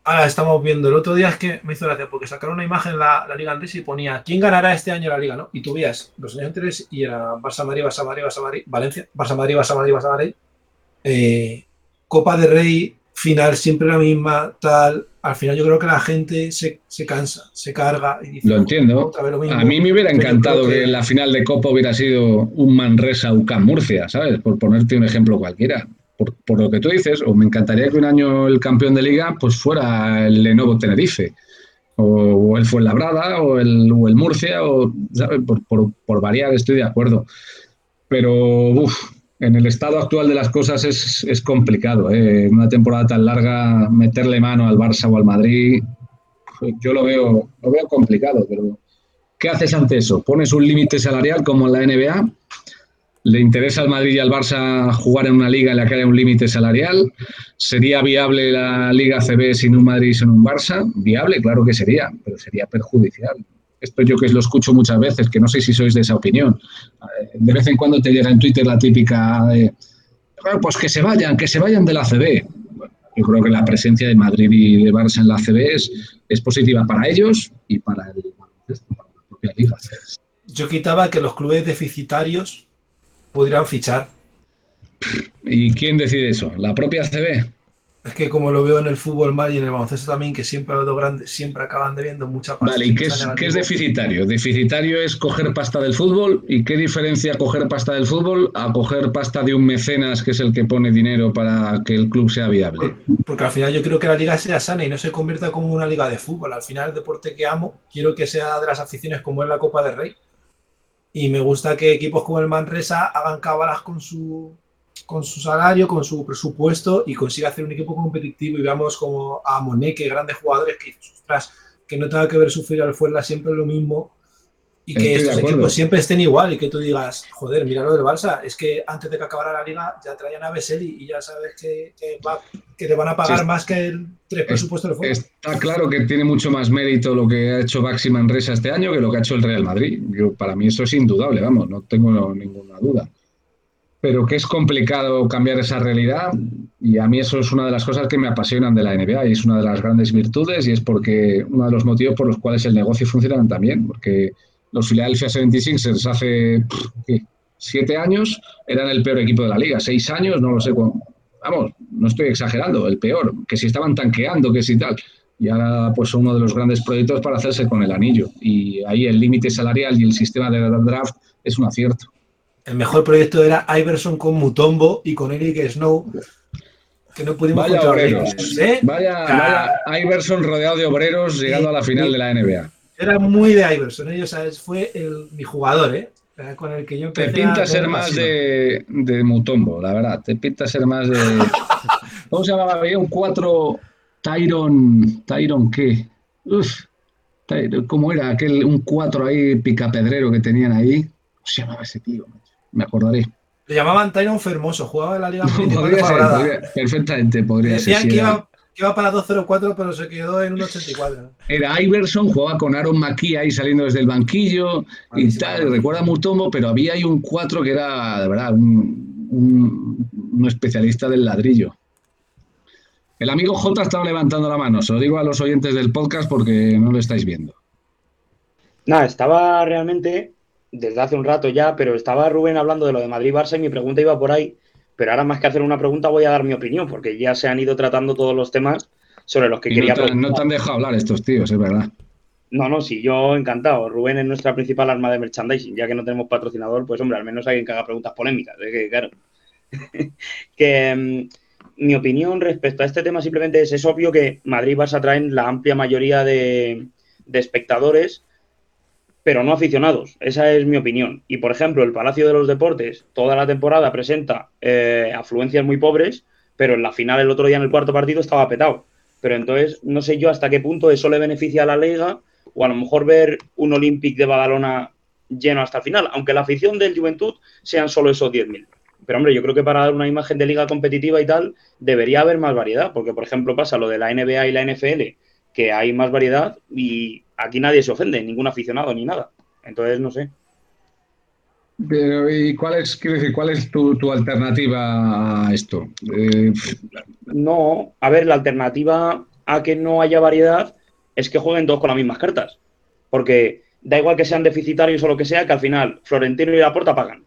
Ahora estamos viendo, el otro día es que me hizo gracia porque sacaron una imagen en la, Liga antes y ponía quién ganará este año la Liga, ¿no? Y tú veías los años anteriores y era Barça Madrid, Barça Madrid, Barça Madrid, Valencia, Barça Madrid, Barça Madrid, Barça Madrid. Eh, Copa de Rey, final siempre la misma, tal. Al final yo creo que la gente se, cansa, se carga. Y dice, lo entiendo. a mí me hubiera encantado que... la final de Copa hubiera sido un Manresa UCAM Murcia, ¿sabes? Por ponerte un ejemplo cualquiera. Por, por, lo que tú dices, o me encantaría que un año el campeón de liga pues fuera el Lenovo Tenerife. o, el Fuenlabrada, o el, o el Murcia, o, Por, variar, estoy de acuerdo. Pero, uff, en el estado actual de las cosas es, complicado. ¿eh? Una temporada tan larga, meterle mano al Barça o al Madrid, yo lo veo, lo veo complicado. Pero, ¿qué haces ante eso? ¿Pones un límite salarial como en la NBA? ¿Le interesa al Madrid y al Barça jugar en una liga en la que haya un límite salarial? ¿Sería viable la Liga CB sin un Madrid y sin un Barça? Viable, claro que sería, pero sería perjudicial. Esto yo que lo escucho muchas veces, que no sé si sois de esa opinión. De vez en cuando te llega en Twitter la típica de, pues que se vayan, que se vayan de la CB. yo creo que la presencia de Madrid y de Barça en la CB es, es positiva para ellos y para, el, para la propia liga. Yo quitaba que los clubes deficitarios pudieran fichar. ¿Y quién decide eso? ¿La propia CB? Es que como lo veo en el fútbol más y en el baloncesto también, que siempre los dos grandes siempre acaban debiendo mucha pasta. Vale, ¿y qué es, qué es, deficitario? Deficitario es coger pasta del fútbol. ¿Y qué diferencia coger pasta del fútbol a coger pasta de un mecenas que es el que pone dinero para que el club sea viable? Porque al final yo quiero que la liga sea sana y no se convierta como una liga de fútbol. Al final el deporte que amo, quiero que sea de las aficiones como es la Copa del Rey y me gusta que equipos como el Manresa hagan cábalas con su, con su salario, con su presupuesto y consiga hacer un equipo competitivo y veamos como a Moneque, grandes jugadores que, que no tenga que ver sufrir al Fuerla siempre lo mismo y que estos equipos siempre estén igual y que tú digas, joder, mira lo del Barça, es que antes de que acabara la liga ya traían a Veseli y ya sabes que, que, te van a pagar más que el tres presupuestos del fútbol. Está claro que tiene mucho más mérito lo que ha hecho Baxi Manresa este año que lo que ha hecho el Real Madrid. para mí eso es indudable, vamos, no tengo ninguna duda. Pero que es complicado cambiar esa realidad y a mí eso es una de las cosas que me apasionan de la NBA y es una de las grandes virtudes y es porque uno de los motivos por los cuales el negocio funciona también, porque los Philadelphia 76ers hace siete años eran el peor equipo de la liga, seis años, no lo sé cuándo. Vamos, no estoy exagerando, el peor, que si estaban tanqueando, que si tal. Y ahora pues uno de los grandes proyectos para hacerse con el anillo. Y ahí el límite salarial y el sistema de draft es un acierto. El mejor proyecto era Iverson con Mutombo y con Eric Snow, que no pudimos Vaya obreros, ¿eh? vaya, vaya Iverson rodeado de obreros llegando a la final de la NBA. Era muy de Iverson, ellos fue mi jugador, ¿eh? Con el que yo Te pinta ser más de, de, Mutombo, la verdad. Te pinta ser más de. ¿Cómo se llamaba? Había un 4 Tyron. ¿Tyron qué? Uf. ¿Cómo era? Aquel, un 4 ahí picapedrero que tenían ahí. ¿Cómo se llamaba ese tío? Me acordaré. Le llamaban Tyron Fermoso, jugaba en la Liga podría Perfectamente, podría Decían ser. Decían que iba que iba para 2.04, pero se quedó en 1.84. Era Iverson, jugaba con Aaron McKee ahí saliendo desde el banquillo y tal. Recuerda Mutombo, pero había ahí un 4 que era, de verdad, un, especialista del ladrillo. El amigo J estaba levantando la mano, se lo digo a los oyentes del podcast porque no lo estáis viendo. Nada, estaba realmente desde hace un rato ya, pero estaba Rubén hablando de lo de Madrid-Barça y mi pregunta iba por ahí pero ahora más que hacer una pregunta voy a dar mi opinión, porque ya se han ido tratando todos los temas sobre los que quería... No te, no te han dejado hablar estos tíos, es verdad. No, no, sí, yo encantado. Rubén es nuestra principal arma de merchandising. Ya que no tenemos patrocinador, pues hombre, al menos alguien que haga preguntas polémicas. que, claro. que mm, mi opinión respecto a este tema simplemente es, es obvio que Madrid vas a traer la amplia mayoría de, de espectadores pero no aficionados. Esa es mi opinión. Y, por ejemplo, el Palacio de los Deportes toda la temporada presenta eh, afluencias muy pobres, pero en la final el otro día en el cuarto partido estaba petado. Pero entonces no sé yo hasta qué punto eso le beneficia a la liga o a lo mejor ver un Olympic de Badalona lleno hasta el final, aunque la afición del Juventud sean solo esos 10.000. Pero hombre, yo creo que para dar una imagen de liga competitiva y tal, debería haber más variedad, porque por ejemplo pasa lo de la NBA y la NFL, que hay más variedad y aquí nadie se ofende, ningún aficionado ni nada. Entonces, no sé. Pero, ¿y cuál es, quiero decir, cuál es tu, alternativa a esto? Eh, no, a ver, la alternativa a que no haya variedad es que jueguen todos con las mismas cartas. Porque da igual que sean deficitarios o lo que sea, que al final Florentino y Laporta pagan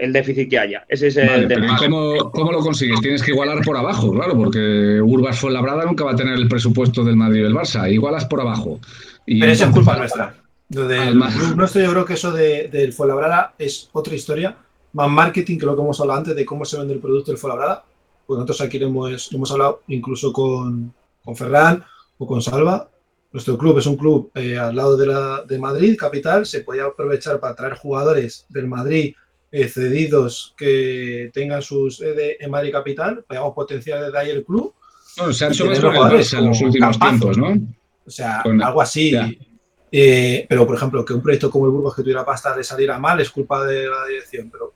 el déficit que haya. Ese es el tema. ¿cómo, ¿cómo, lo consigues? Tienes que igualar por abajo, claro, porque Urbas Fuenlabrada nunca va a tener el presupuesto del Madrid y del Barça. Igualas por abajo. Pero eso es culpa nuestra. nuestro, yo creo que eso del de, Fuenlabrada es otra historia, más marketing que lo que hemos hablado antes de cómo se vende el producto del Fuenlabrada. Pues nosotros aquí hemos, hemos hablado incluso con, con Ferran o con Salva Nuestro club es un club eh, al lado de, la, de Madrid, capital. Se podía aprovechar para traer jugadores del Madrid eh, cedidos que tengan sus ED en Madrid capital. Podíamos potenciar desde ahí el club. No, se ha hecho en los últimos tiempos, ¿no? O sea, algo así. Eh, pero, por ejemplo, que un proyecto como el Burgos que tuviera pasta le saliera mal es culpa de la dirección. Pero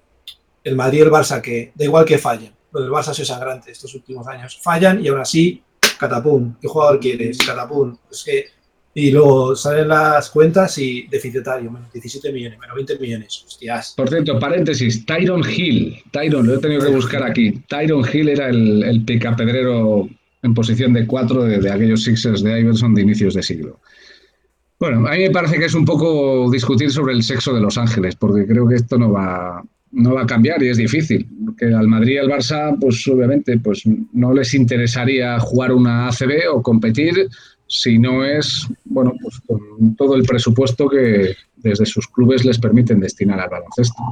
el Madrid y el Barça, que da igual que fallen, lo del Barça ha sido sangrante estos últimos años, fallan y aún así, catapum, ¿qué jugador quieres? Catapum. Es que, y luego salen las cuentas y deficitario, menos 17 millones, menos 20 millones. Hostias. Por cierto, paréntesis, Tyron Hill. Tyron, lo he tenido que buscar aquí. Tyron Hill era el, el picapedrero en posición de cuatro de, aquellos Sixers de Iverson de inicios de siglo. Bueno, a mí me parece que es un poco discutir sobre el sexo de Los Ángeles, porque creo que esto no va, no va a cambiar y es difícil. Que al Madrid y al Barça, pues obviamente, pues no les interesaría jugar una ACB o competir si no es, bueno, pues con todo el presupuesto que desde sus clubes les permiten destinar al baloncesto.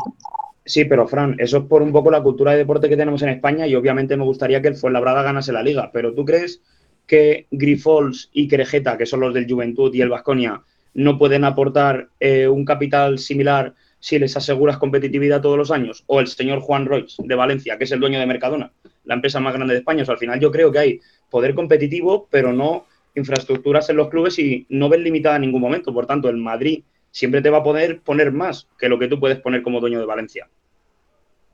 Sí, pero Fran, eso es por un poco la cultura de deporte que tenemos en España y obviamente me gustaría que el Fuenlabrada ganase la liga, pero ¿tú crees que Grifols y Crejeta, que son los del Juventud y el Vasconia, no pueden aportar eh, un capital similar si les aseguras competitividad todos los años? O el señor Juan Roig de Valencia, que es el dueño de Mercadona, la empresa más grande de España. O sea, al final yo creo que hay poder competitivo, pero no infraestructuras en los clubes y no ven limitada en ningún momento. Por tanto, el Madrid siempre te va a poder poner más que lo que tú puedes poner como dueño de Valencia.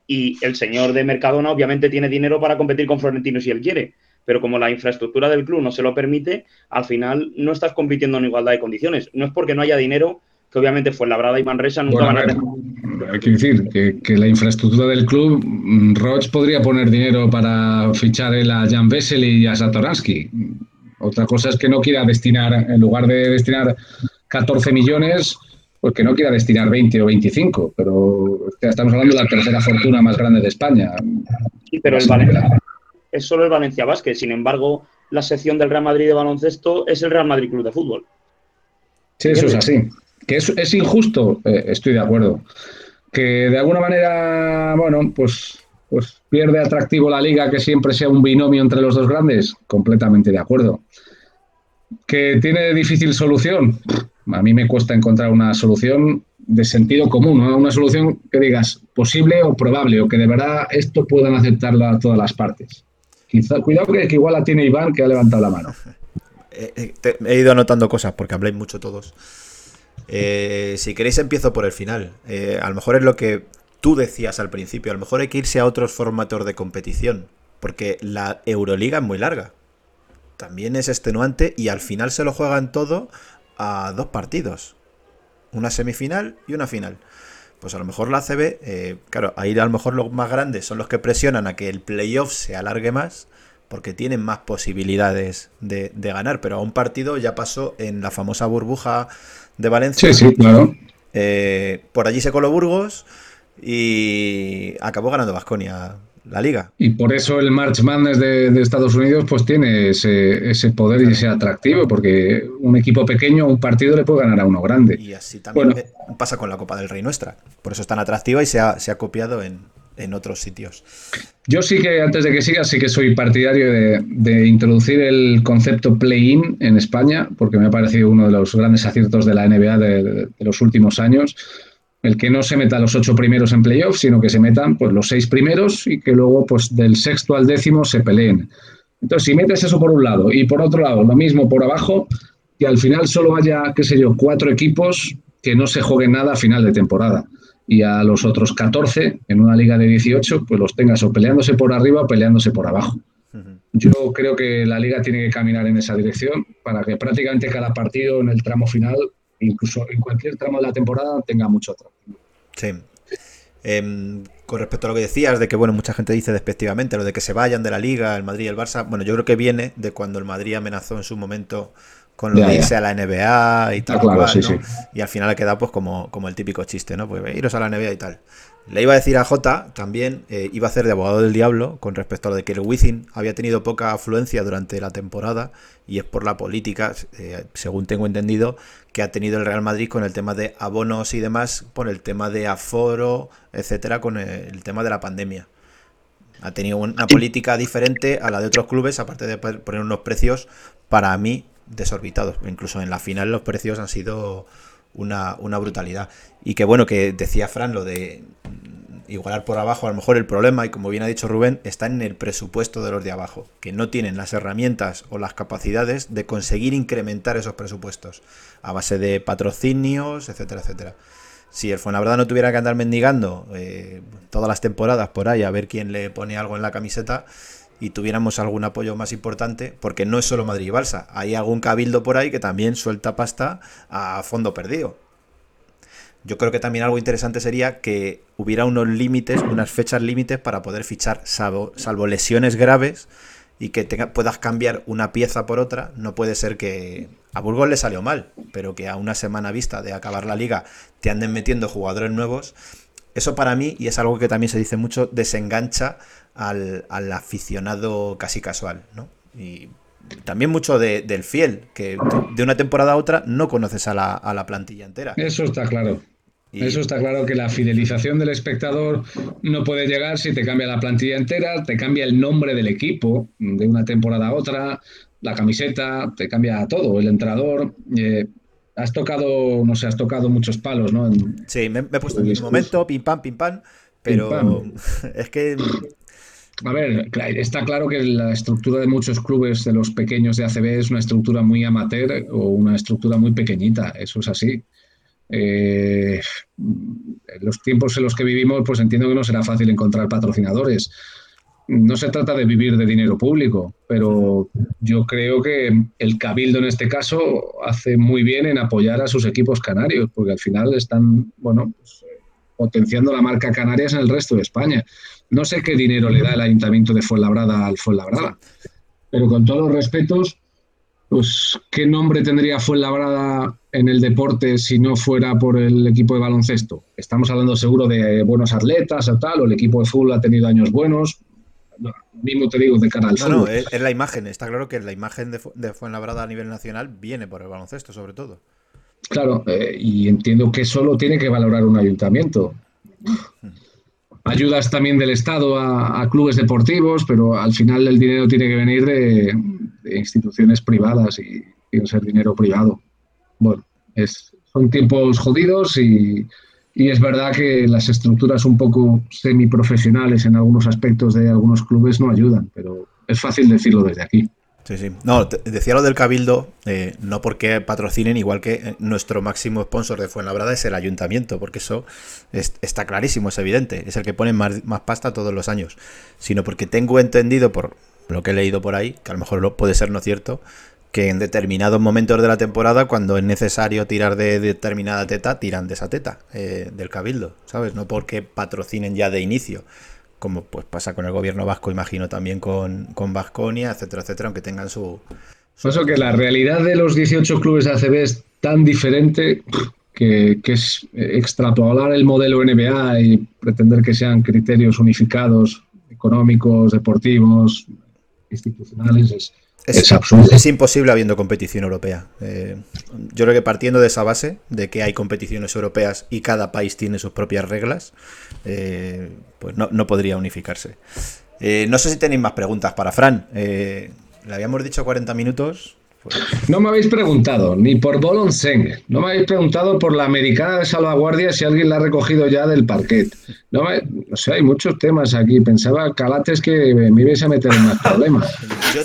Y el señor de Mercadona obviamente tiene dinero para competir con Florentino si él quiere, pero como la infraestructura del club no se lo permite, al final no estás compitiendo en igualdad de condiciones. No es porque no haya dinero, que obviamente fue Labrada y Manresa nunca van a tener. Hay que decir que, la infraestructura del club, mm, Roch podría poner dinero para fichar a Jan Vesely y a Satoransky. Otra cosa es que no quiera destinar, en lugar de destinar 14 millones, pues que no quiera destinar 20 o 25, pero estamos hablando de la tercera fortuna más grande de España. Sí, pero el Valencia, es solo el Valencia Basket. Sin embargo, la sección del Real Madrid de baloncesto es el Real Madrid Club de Fútbol. Sí, eso es así. Que es, es injusto, eh, estoy de acuerdo. Que de alguna manera, bueno, pues, pues pierde atractivo la liga que siempre sea un binomio entre los dos grandes, completamente de acuerdo. Que tiene difícil solución. A mí me cuesta encontrar una solución de sentido común, una solución que digas posible o probable, o que de verdad esto puedan aceptarla todas las partes cuidado que, igual la tiene Iván, que ha levantado la mano. Eh, eh, he ido anotando cosas porque habléis mucho todos. Eh, si queréis empiezo por el final. a lo mejor es lo que tú decías al principio. A lo mejor hay que irse a otros formatos de competición. Porque la Euroliga es muy larga. También es extenuante y al final se lo juegan todo a dos partidos. Una semifinal y una final. Pues a lo mejor la CB, eh, claro, ahí a lo mejor los más grandes son los que presionan a que el playoff se alargue más, porque tienen más posibilidades de, ganar. Pero a un partido ya pasó en la famosa burbuja de Valencia. Sí, sí, claro. Eh, por allí se coló Burgos y acabó ganando Vasconia la liga. Y por eso el March Madness de, Estados Unidos pues tiene ese, ese, poder y ese atractivo, porque un equipo pequeño, un partido le puede ganar a uno grande. Y así también pasa con la Copa del Rey nuestra. Por eso es tan atractiva y se ha, se ha copiado en, en, otros sitios. Yo sí que, antes de que sigas, sí que soy partidario de, de introducir el concepto play-in en España, porque me ha parecido uno de los grandes aciertos de la NBA de, de los últimos años el que no se meta los ocho primeros en playoffs, sino que se metan pues, los seis primeros y que luego pues, del sexto al décimo se peleen. Entonces, si metes eso por un lado y por otro lado lo mismo por abajo, y al final solo haya, qué sé yo, cuatro equipos que no se jueguen nada a final de temporada. Y a los otros 14 en una liga de 18, pues los tengas o peleándose por arriba o peleándose por abajo. Yo creo que la liga tiene que caminar en esa dirección para que prácticamente cada partido en el tramo final incluso en cualquier tramo de la temporada tenga mucho atractivo. Sí. Em, con respecto a lo que decías, de que bueno, mucha gente dice despectivamente lo de que se vayan de la liga, el Madrid y el Barça, bueno, yo creo que viene de cuando el Madrid amenazó en su momento con lo de irse a la NBA y tal. Y al final ha quedado pues como, como el típico chiste, ¿no? Pues iros a la NBA y tal. Le iba a decir a Jota también, eh, iba a hacer de abogado del diablo con respecto a lo de que el Wizzing había tenido poca afluencia durante la temporada y es por la política, eh, según tengo entendido, que ha tenido el Real Madrid con el tema de abonos y demás, por el tema de aforo, etcétera, con el, tema de la pandemia. Ha tenido una política diferente a la de otros clubes, aparte de poner unos precios para mí desorbitados. Incluso en la final los precios han sido una, una brutalidad. Y que bueno, que decía Fran lo de igualar por abajo, a lo mejor el problema, y como bien ha dicho Rubén, está en el presupuesto de los de abajo, que no tienen las herramientas o las capacidades de conseguir incrementar esos presupuestos a base de patrocinios, etcétera, etcétera. Si el Fuenlabrada no tuviera que andar mendigando eh, todas las temporadas por ahí a ver quién le pone algo en la camiseta y tuviéramos algún apoyo más importante, porque no es solo Madrid y Balsa, hay algún cabildo por ahí que también suelta pasta a fondo perdido yo creo que también algo interesante sería que hubiera unos límites, unas fechas límites para poder fichar, salvo, lesiones graves y que puedas cambiar una pieza por otra. No puede ser que a Burgos le salió mal, pero que a una semana vista de acabar la liga te anden metiendo jugadores nuevos. Eso para mí, y es algo que también se dice mucho, desengancha al, aficionado casi casual, ¿no? Y también mucho del fiel, que de una temporada a otra no conoces a la, a la plantilla entera. Eso está claro. Eso está claro que la fidelización del espectador no puede llegar si te cambia la plantilla entera, te cambia el nombre del equipo de una temporada a otra, la camiseta, te cambia todo, el entrenador. Eh, has tocado, no sé, has tocado muchos palos, ¿no? sí, me, he puesto en un momento, pim pam, pim pam, pero es que a ver, está claro que la estructura de muchos clubes de los pequeños de ACB es una estructura muy amateur o una estructura muy pequeñita, eso es así. Eh, en los tiempos en los que vivimos, pues entiendo que no será fácil encontrar patrocinadores. No se trata de vivir de dinero público, pero yo creo que el Cabildo en este caso hace muy bien en apoyar a sus equipos canarios, porque al final están, bueno, pues, potenciando la marca Canarias en el resto de España. No sé qué dinero le da el Ayuntamiento de Fuenlabrada al Fuenlabrada, pero con todos los respetos, pues ¿qué nombre tendría Fuenlabrada en el deporte si no fuera por el equipo de baloncesto? Estamos hablando seguro de buenos atletas o tal, o el equipo de fútbol ha tenido años buenos. mismo te digo de cara al no, No, es, la imagen. Está claro que la imagen de, de Fuenlabrada a nivel nacional viene por el baloncesto, sobre todo. Claro, eh, y entiendo que solo tiene que valorar un ayuntamiento. Ayudas también del Estado a, clubes deportivos, pero al final el dinero tiene que venir de, instituciones privadas y tiene que ser dinero privado. Bueno, es, son tiempos jodidos y, y es verdad que las estructuras un poco semiprofesionales en algunos aspectos de algunos clubes no ayudan, pero es fácil decirlo desde aquí. Sí, sí. No, decía lo del Cabildo, eh, no porque patrocinen, igual que eh, nuestro máximo sponsor de Fuenlabrada es el ayuntamiento, porque eso está clarísimo, es evidente, es el que pone más, pasta todos los años, sino porque tengo entendido por lo que he leído por ahí, que a lo mejor puede ser no cierto, que en determinados momentos de la temporada, cuando es necesario tirar de determinada teta, tiran de esa teta eh, del Cabildo, ¿sabes? No porque patrocinen ya de inicio como pues pasa con el gobierno vasco, imagino también con, con Vasconia, etcétera, etcétera, aunque tengan su... Por eso que la realidad de los 18 clubes de ACB es tan diferente que, que es extrapolar el modelo NBA y pretender que sean criterios unificados, económicos, deportivos, institucionales, es, es, imposible habiendo competición europea. Eh, yo creo que partiendo de esa base, de que hay competiciones europeas y cada país tiene sus propias reglas, eh, pues no, podría unificarse. Eh, no sé si tenéis más preguntas para Fran. le habíamos dicho 40 minutos. No me habéis preguntado ni por Bolonseng, no me habéis preguntado por la americana de salvaguardia si alguien la ha recogido ya del parquet. No, me, o sea, hay muchos temas aquí. Pensaba, Calates, que me ibais a meter en más problemas. Yo,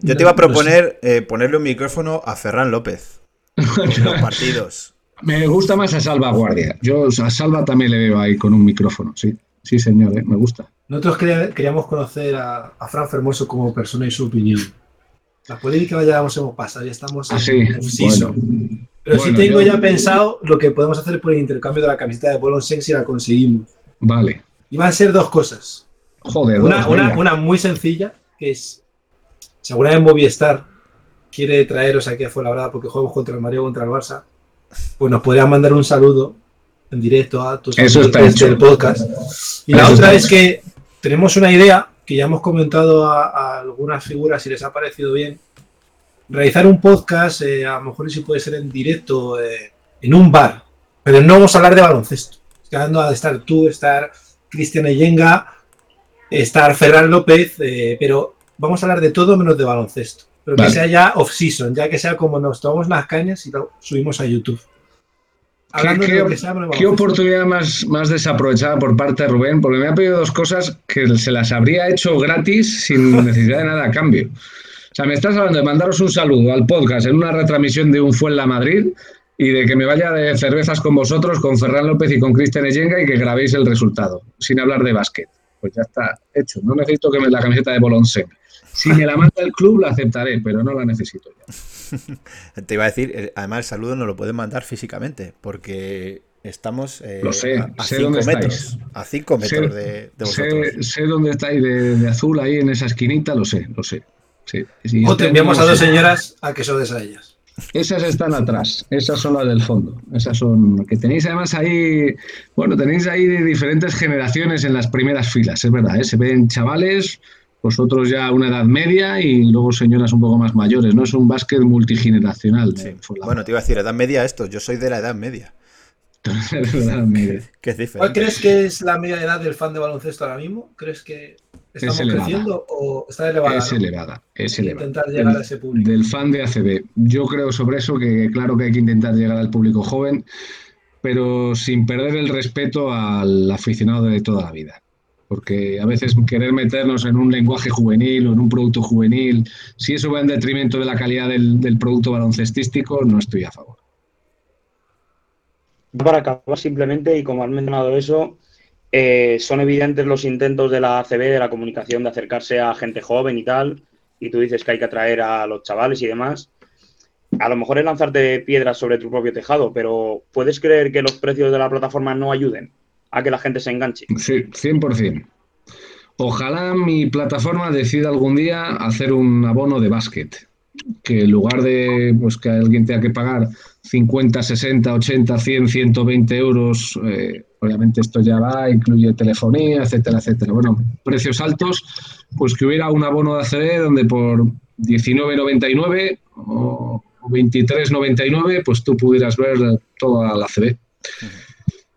yo te iba a proponer eh, ponerle un micrófono a Ferran López en los partidos. Me gusta más a salvaguardia. Yo a Salva también le veo ahí con un micrófono, sí. Sí, señor, eh, me gusta. Nosotros queríamos conocer a, a Fran Fermoso como persona y su opinión. La polémica ya hemos pasado, ya estamos ah, en Pero sí tengo ya pensado lo que podemos hacer por el intercambio de la camiseta de Bolon si la conseguimos. Vale. Y van a ser dos cosas. Joder, una, una, muy sencilla, que es, si alguna vez Movistar quiere traeros aquí a Fuenlabrada porque jugamos contra el Mario contra el Barça, pues nos podrían mandar un saludo en directo a tus Eso está hecho. del podcast. Y la otra es que tenemos una idea que ya hemos comentado a, algunas figuras y les ha parecido bien, realizar un podcast, eh, a lo mejor si puede ser en directo, eh, en un bar, pero no vamos a hablar de baloncesto. Quedando a estar tú, estar Cristian Eyenga, estar Ferran López, eh, pero vamos a hablar de todo menos de baloncesto. pero que sea ya off-season, ya que sea como nos tomamos las cañas y lo subimos a YouTube. ¿Qué, oportunidad más, más desaprovechada por parte de Rubén? Porque me ha pedido dos cosas que se las habría hecho gratis sin necesidad de nada a cambio. O sea, me estás hablando de mandaros un saludo al podcast en una retransmisión de un Fuenla Madrid y de que me vaya de cervezas con vosotros, con Ferran López y con Cristian Eyenga y que grabéis el resultado, sin hablar de básquet. Pues ya está hecho. No necesito que me la camiseta de Bolonse. Si me la manda el club, la aceptaré, pero no la necesito ya. Te iba a decir, eh, además el saludo no lo pueden mandar físicamente, porque estamos eh, lo sé, a, sé dónde metros, estáis. a 5 metros de, vosotros. Sé, dónde estáis de, azul ahí en esa esquinita, lo sé, lo sé. o te enviamos a dos señoras a que sodes a ellas. Esas están atrás, esas son las del fondo. Esas son que tenéis además ahí, bueno, tenéis ahí diferentes generaciones en las primeras filas, es verdad, ¿eh? se ven chavales, vosotros ya una edad media y luego señoras un poco más mayores, ¿no? Es un básquet multigeneracional. Bueno, te iba a decir, edad media esto, yo soy de la edad media. ¿Cuál crees que es la media edad del fan de baloncesto ahora mismo? ¿Crees que estamos creciendo o está elevada? Es elevada, es elevada. Intentar llegar a ese público. Del fan de ACB. Yo creo sobre eso que claro que hay que intentar llegar al público joven, pero sin perder el respeto al aficionado de toda la vida. Porque a veces querer meternos en un lenguaje juvenil o en un producto juvenil, si eso va en detrimento de la calidad del, producto baloncestístico, no estoy a favor para acabar simplemente, y como has mencionado eso, eh, son evidentes los intentos de la ACB, de la comunicación, de acercarse a gente joven y tal, y tú dices que hay que atraer a los chavales y demás. A lo mejor es lanzarte piedras sobre tu propio tejado, pero ¿puedes creer que los precios de la plataforma no ayuden a que la gente se enganche? Sí, 100%. Ojalá mi plataforma decida algún día hacer un abono de básquet que en lugar de pues, que alguien tenga que pagar 50, 60, 80, 100, 120 euros, eh, obviamente esto ya va, incluye telefonía, etcétera, etcétera. Bueno, precios altos, pues que hubiera un abono de ACB donde por 19,99 o 23,99 pues tú pudieras ver toda la ACB.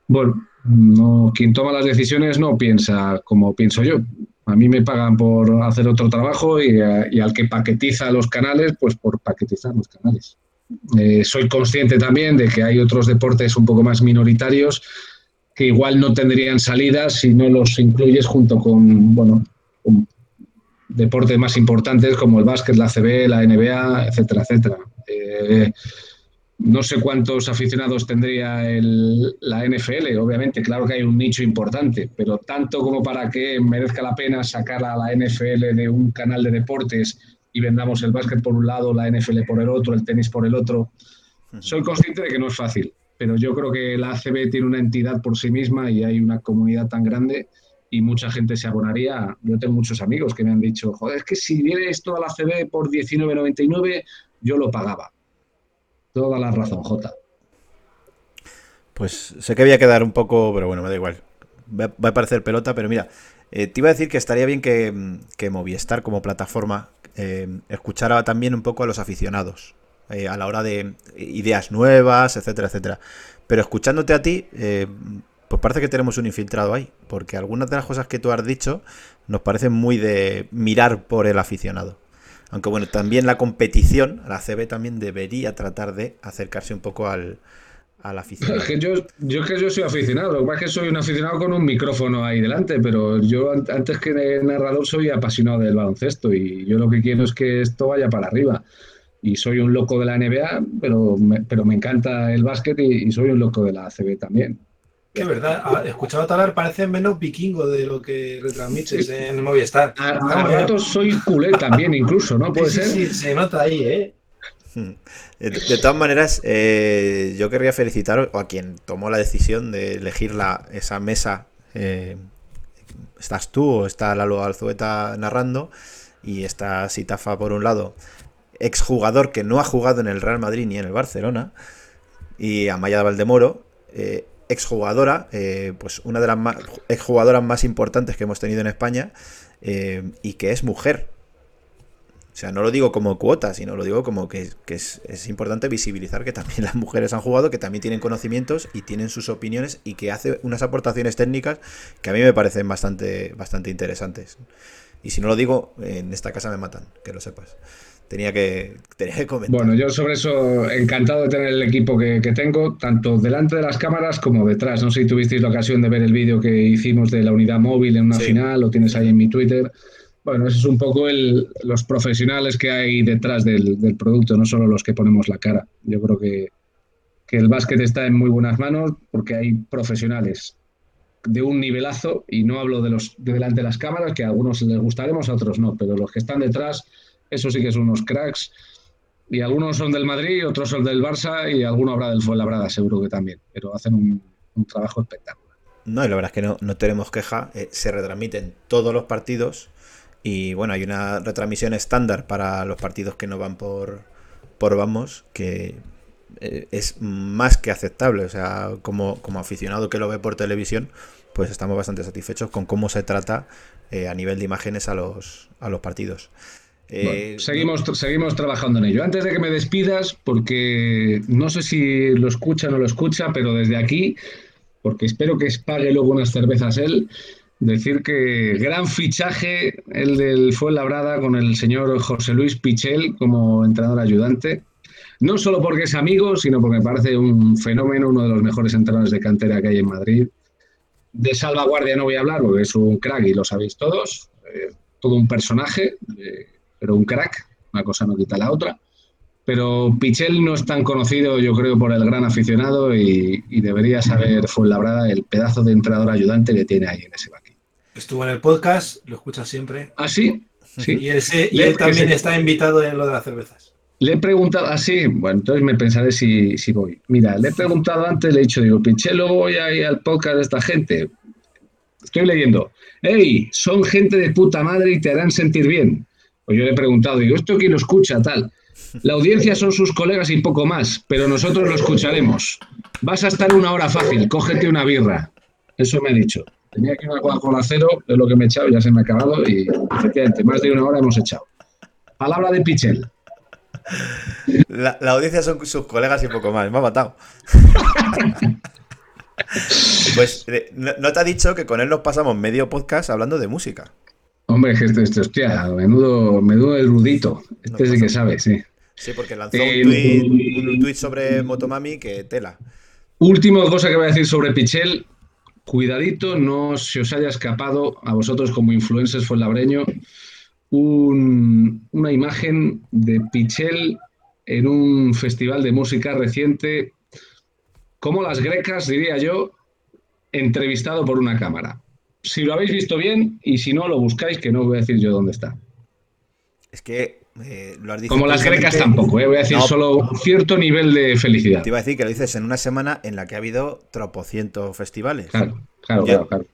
Bueno, no, quien toma las decisiones no piensa como pienso yo. A mí me pagan por hacer otro trabajo y, eh, al que paquetiza los canales, pues por paquetizar los canales. Eh, soy consciente también de que hay otros deportes un poco más minoritarios que igual no tendrían salida si no los incluyes junto con, bueno, deportes más importantes como el básquet, la CB, la NBA, etcétera, etcétera. Eh, no sé cuántos aficionados tendría la NFL, obviamente, claro que hay un nicho importante, pero tanto como para que merezca la pena sacar a la NFL de un canal de deportes y vendamos el básquet por un lado, la NFL por el otro, el tenis por el otro. Soy consciente de que no es fácil, pero yo creo que la ACB tiene una entidad por sí misma y hay una comunidad tan grande y mucha gente se abonaría. Yo tengo muchos amigos que me han dicho, joder, es que si viene esto a la ACB por 19.99, yo lo pagaba Toda la razón, J. Pues sé que voy a quedar un poco, pero bueno, me da igual. Va a parecer pelota, pero mira, eh, te iba a decir que estaría bien que, Movistar como plataforma eh, escuchara también un poco a los aficionados eh, a la hora de ideas nuevas, etcétera, etcétera. Pero escuchándote a ti, pues parece que tenemos un infiltrado ahí, porque algunas de las cosas que tú has dicho nos parecen muy de mirar por el aficionado. Aunque bueno, también la competición, la CB también debería tratar de acercarse un poco al, que yo, yo es que yo soy aficionado, lo que pasa es que soy un aficionado con un micrófono ahí delante, pero yo antes que narrador soy apasionado del baloncesto y yo lo que quiero es que esto vaya para arriba. Y soy un loco de la NBA, pero me, pero me encanta el básquet y, y soy un loco de la ACB también. Es verdad, ah, escuchado talar parece menos vikingo de lo que retransmites en Movistar. A, a soy culé también, incluso, ¿no? Puede ser. Sí, se nota ahí, ¿eh? Hmm. De, todas maneras, eh, yo querría felicitar a quien tomó la decisión de elegir la, esa mesa. Eh, estás tú o está Lalo Alzueta narrando y está Sitafa por un lado, exjugador que no ha jugado en el Real Madrid ni en el Barcelona, y Amaya Valdemoro. Eh, exjugadora, eh, pues una de las más, exjugadoras más importantes que hemos tenido en España eh, y que es mujer. O sea, no lo digo como cuota, sino lo digo como que, es, importante visibilizar que también las mujeres han jugado, que también tienen conocimientos y tienen sus opiniones y que hace unas aportaciones técnicas que a mí me parecen bastante, bastante interesantes. Y si no lo digo, en esta casa me matan, que lo sepas. Tenía que, tenía que comentar. Bueno, yo sobre eso encantado de tener el equipo que, tengo, tanto delante de las cámaras como detrás. No sé si tuvisteis la ocasión de ver el vídeo que hicimos de la unidad móvil en una final, lo tienes ahí en mi Twitter. Bueno, eso es un poco el, los profesionales que hay detrás del, producto, no solo los que ponemos la cara. Yo creo que, que el básquet está en muy buenas manos porque hay profesionales de un nivelazo, y no hablo de los de delante de las cámaras, que a algunos les gustaremos, a otros no, pero los que están detrás, eso sí que son unos cracks. Y algunos son del Madrid, otros son del Barça y alguno habrá del Fuenlabrada, seguro que también, pero hacen un, trabajo espectacular. No, y la verdad es que no, no tenemos queja, eh, se retransmiten todos los partidos y bueno, hay una retransmisión estándar para los partidos que no van por, por Vamos, que eh, es más que aceptable. O sea, como, como aficionado que lo ve por televisión, pues estamos bastante satisfechos con cómo se trata eh, a nivel de imágenes a los, a los partidos. Eh, seguimos, seguimos trabajando en ello. Antes de que me despidas, porque no sé si lo escucha o no lo escucha, pero desde aquí, porque espero que pague luego unas cervezas él, decir que gran fichaje el del Fuenlabrada con el señor José Luis Pichel como entrenador ayudante. No solo porque es amigo, sino porque me parece un fenómeno, uno de los mejores entrenadores de cantera que hay en Madrid. De salvaguardia no voy a hablar porque es un crack y lo sabéis todos. Eh, todo un personaje, eh, pero un crack. Una cosa no quita la otra. Pero Pichel no es tan conocido, yo creo, por el gran aficionado y, debería saber Fuenlabrada el pedazo de entrenador ayudante que tiene ahí en ese banquillo. Estuvo en el podcast, lo escuchas siempre. ¿Ah, sí? sí. Y, y él también está invitado en lo de las cervezas. Le he preguntado, así, ah, bueno, entonces me pensaré si, si, voy. Mira, le he preguntado antes, le he dicho, digo, Pichelo, voy a ir al podcast de esta gente. Estoy leyendo, hey, son gente de puta madre y te harán sentir bien. Pues yo le he preguntado, digo, ¿esto quién lo escucha? Tal. La audiencia son sus colegas y poco más, pero nosotros lo escucharemos. Vas a estar una hora fácil, cógete una birra. Eso me ha dicho. Tenía que una Coca-Cola cero, es lo que me he echado, ya se me ha acabado y efectivamente, más de una hora hemos echado. Palabra de Pichel. La, audiencia son sus colegas y poco más. Me ha matado. pues, eh, ¿no te ha dicho que con él nos pasamos medio podcast hablando de música? Hombre, que este, este hostia, menudo, menudo erudito. Este sí que sabe, sí. Sí, porque lanzó eh, un, tweet, sobre Motomami que tela. Última cosa que voy a decir sobre Pichel. Cuidadito, no se os haya escapado a vosotros como influencers fue labreño un, una imagen de Pichel en un festival de música reciente, como las grecas, diría yo, entrevistado por una cámara. Si lo habéis visto bien y si no lo buscáis, que no voy a decir yo dónde está. Es que eh, Como las grecas tampoco, eh, voy a decir solo cierto nivel de felicidad. Te iba a decir que lo dices en una semana en la que ha habido tropocientos festivales. Claro, claro, yo, claro,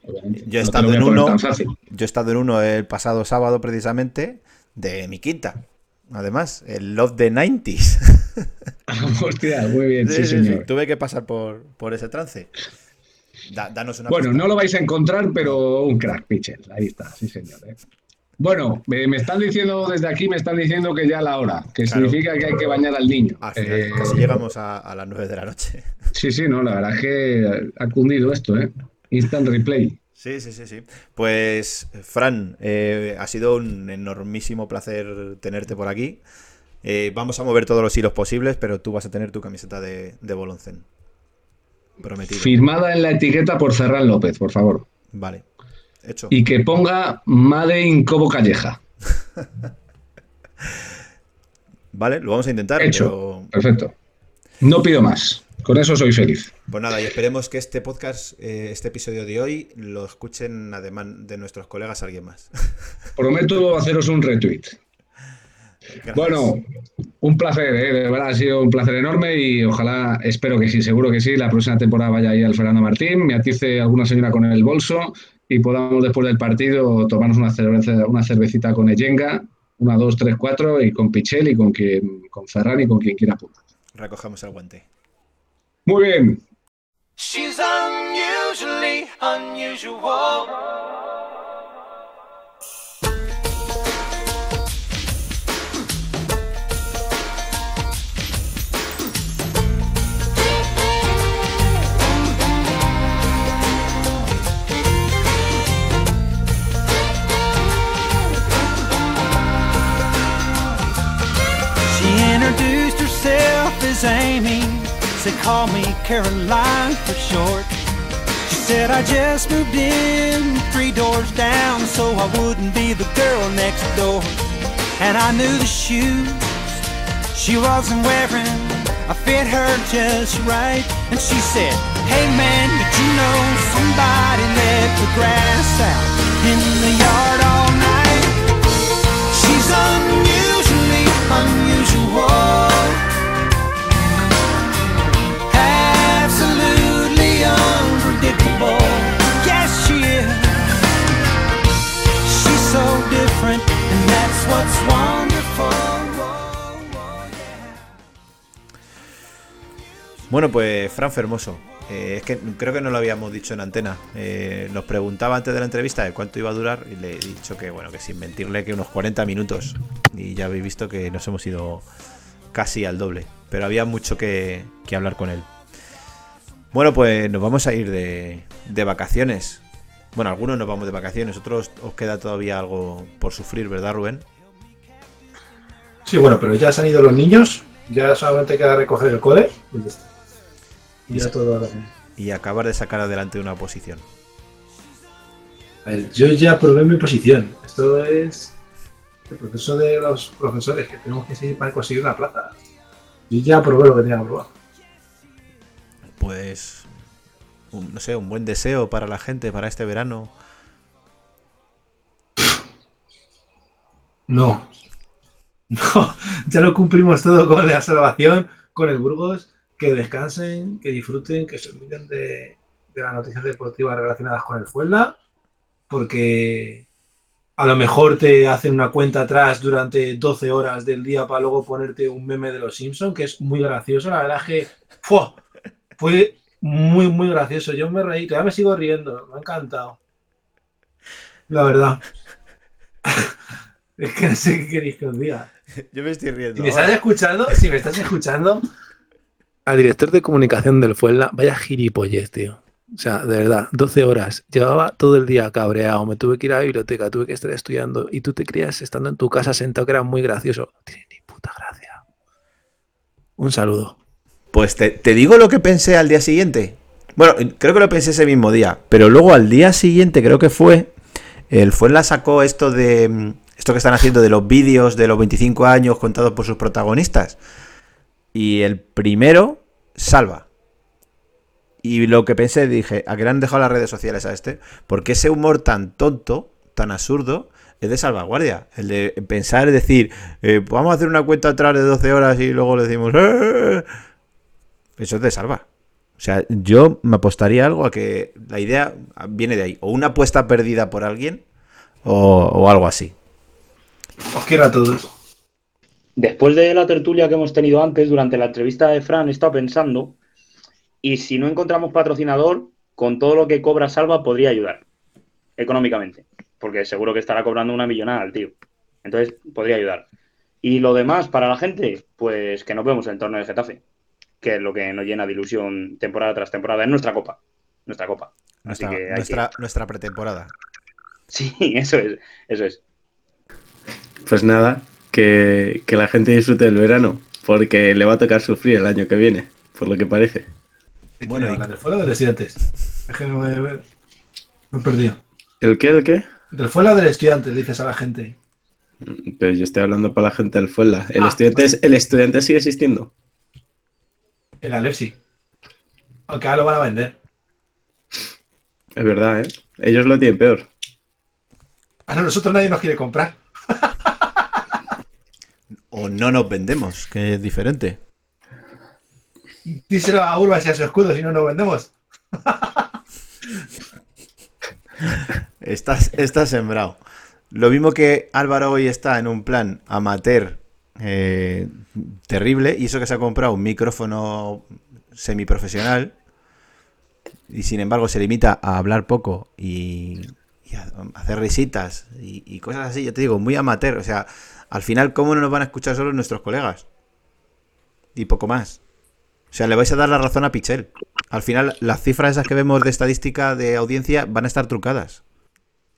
Yo he, estado en uno, yo he estado en uno el pasado sábado precisamente de mi quinta. Además, el Love the 90s. Hostia, muy bien, sí, señor. Tuve que pasar por, por ese trance. Danos una bueno, no lo vais a encontrar, pero un crack, pitcher. Ahí está, sí, señor. ¿eh? Bueno, me, están diciendo desde aquí, me están diciendo que ya la hora, que significa que hay que bañar al niño. Eh, casi llegamos a, las 9 de la noche. Sí, sí, no, la verdad es que ha cundido esto, ¿eh? Instant replay. Sí, sí, sí, sí. Pues, Fran, eh, ha sido un enormísimo placer tenerte por aquí. Eh, vamos a mover todos los hilos posibles, pero tú vas a tener tu camiseta de, de Boloncen. Prometido. Firmada en la etiqueta por Ferran López, por favor. Vale. Y que ponga Made in Cobo Calleja. vale, lo vamos a intentar. Hecho. Perfecto. No pido más. Con eso soy feliz. Pues nada, y esperemos que este podcast, eh, este episodio de hoy, lo escuchen además de nuestros colegas alguien más. Prometo haceros un retweet. Bueno, un placer, ¿eh? de verdad ha sido un placer enorme y ojalá, espero que sí, seguro que sí, la próxima temporada vaya ahí al Fernando Martín, me atice alguna señora con el bolso y podamos después del partido tomarnos una, cerveza, una cervecita con Eyenga, una, dos, tres, cuatro, y con Pichel y con, quien, con Ferran y con quien quiera apuntar. Recogemos el guante. Muy bien. Amy. They call me Caroline for short. She said I just moved in three doors down so I wouldn't be the girl next door. And I knew the shoes she wasn't wearing I fit her just right. And she said, Hey man, did you know somebody left the grass out in the yard all night? She's unusually unusual. Bueno, pues Fran Fermoso. Eh, es que creo que no lo habíamos dicho en antena. Eh, nos preguntaba antes de la entrevista de cuánto iba a durar y le he dicho que, bueno, que sin mentirle que unos 40 minutos. Y ya habéis visto que nos hemos ido casi al doble. Pero había mucho que, hablar con él. Bueno, pues nos vamos a ir de vacaciones. Bueno, algunos nos vamos de vacaciones, otros os queda todavía algo por sufrir, ¿verdad, Rubén? Sí, bueno, pero ya se han ido los niños, ya solamente queda recoger el cole. Pues y, acabar de sacar adelante una posición. yo ya probé mi posición. Esto es el proceso de los profesores que tenemos que seguir para conseguir una plaza. Yo ya probé lo que tenía que probar. Pues, no sé, un buen deseo para la gente para este verano. No. No, ya lo cumplimos todo con la salvación, con el Burgos que descansen, que disfruten, que se olviden de, las noticias deportivas relacionadas con el Fuenla, porque a lo mejor te hacen una cuenta atrás durante 12 horas del día para luego ponerte un meme de los Simpsons, que es muy gracioso. La verdad es que fue muy, muy gracioso. Yo me reí, todavía me sigo riendo, me ha encantado. La verdad. es que no sé qué queréis que os diga. Yo me estoy riendo. Si me estás escuchando, si me estás escuchando, al director de comunicación del Fuenla, vaya gilipollez, tío. O sea, de verdad, 12 horas. Llevaba todo el día cabreado. Me tuve que ir a la biblioteca, tuve que estar estudiando. Y tú te creías estando en tu casa sentado que era muy gracioso. tiene ni puta gracia. Un saludo. Pues te, digo lo que pensé al día siguiente. Bueno, creo que lo pensé ese mismo día. Pero luego al día siguiente, creo que fue. El Fuenla sacó esto de. Esto que están haciendo de los vídeos de los 25 años contados por sus protagonistas. Y el primero, salva. Y lo que pensé, dije, ¿a qué le han dejado las redes sociales a este? Porque ese humor tan tonto, tan absurdo, es de salvaguardia. El de pensar, es decir, eh, vamos a hacer una cuenta atrás de 12 horas y luego le decimos, ¡Eh! Eso es de salva. O sea, yo me apostaría algo a que la idea viene de ahí. O una apuesta perdida por alguien o, o algo así. Os quiero a todos. Después de la tertulia que hemos tenido antes, durante la entrevista de Fran, he estado pensando, y si no encontramos patrocinador, con todo lo que cobra Salva podría ayudar económicamente, porque seguro que estará cobrando una millonada al tío. Entonces, podría ayudar. Y lo demás, para la gente, pues que nos vemos en torno de Getafe, que es lo que nos llena de ilusión temporada tras temporada. Es nuestra copa. Nuestra copa. Nuestra, nuestra pretemporada. Sí, eso es, eso es. Pues nada, que, la gente disfrute del verano, porque le va a tocar sufrir el año que viene, por lo que parece. Bueno, ¿y del fuera de estudiantes? Es que me, he perdido. ¿El qué? ¿El qué? Del fuera de estudiantes, dices a la gente. Pero yo estoy hablando para la gente del Fuela. El, ah, estudiante, el estudiante sigue existiendo. El Alexi. Aunque ahora lo van a vender. Es verdad, ¿eh? Ellos lo tienen peor. A nosotros nadie nos quiere comprar. O no nos vendemos, que es diferente. Díselo a Urba si a su escudo, si no nos vendemos. estás, sembrado. Lo mismo que Álvaro hoy está en un plan amateur eh, terrible, y eso que se ha comprado un micrófono semiprofesional, y sin embargo se limita a hablar poco y, a hacer risitas y, y, cosas así, yo te digo, muy amateur. O sea, al final, ¿cómo no nos van a escuchar solo nuestros colegas? Y poco más. O sea, le vais a dar la razón a Pichel. Al final, las cifras esas que vemos de estadística de audiencia van a estar trucadas.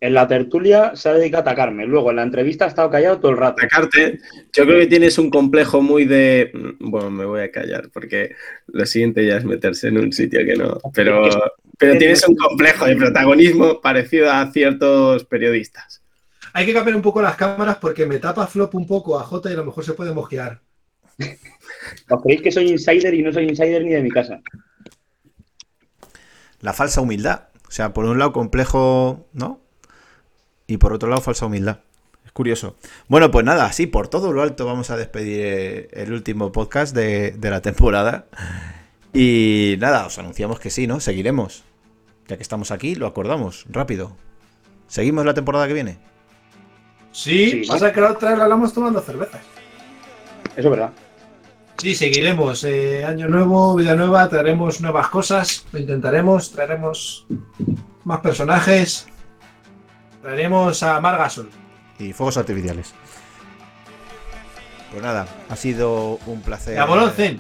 En la tertulia se ha dedicado a atacarme. Luego en la entrevista ha estado callado todo el rato. Atacarte. Yo creo que tienes un complejo muy de. Bueno, me voy a callar porque lo siguiente ya es meterse en un sitio que no. Pero, pero tienes un complejo de protagonismo parecido a ciertos periodistas. Hay que cambiar un poco las cámaras porque me tapa flop un poco a J y a lo mejor se puede mosquear. ¿Os creéis que soy insider y no soy insider ni de mi casa? La falsa humildad. O sea, por un lado complejo, ¿no? Y por otro lado falsa humildad. Es curioso. Bueno, pues nada, sí, por todo lo alto vamos a despedir eh, el último podcast de, de la temporada. Y nada, os anunciamos que sí, ¿no? Seguiremos. Ya que estamos aquí, lo acordamos, rápido. ¿Seguimos la temporada que viene? Sí, pasa que la otra vez hablamos tomando cervezas. Eso es verdad. Sí, seguiremos. Eh, año nuevo, vida nueva, traeremos nuevas cosas, lo intentaremos, traeremos más personajes, traeremos a Margasol. Y fuegos artificiales. Pues nada, ha sido un placer. ¡A Bolonzen!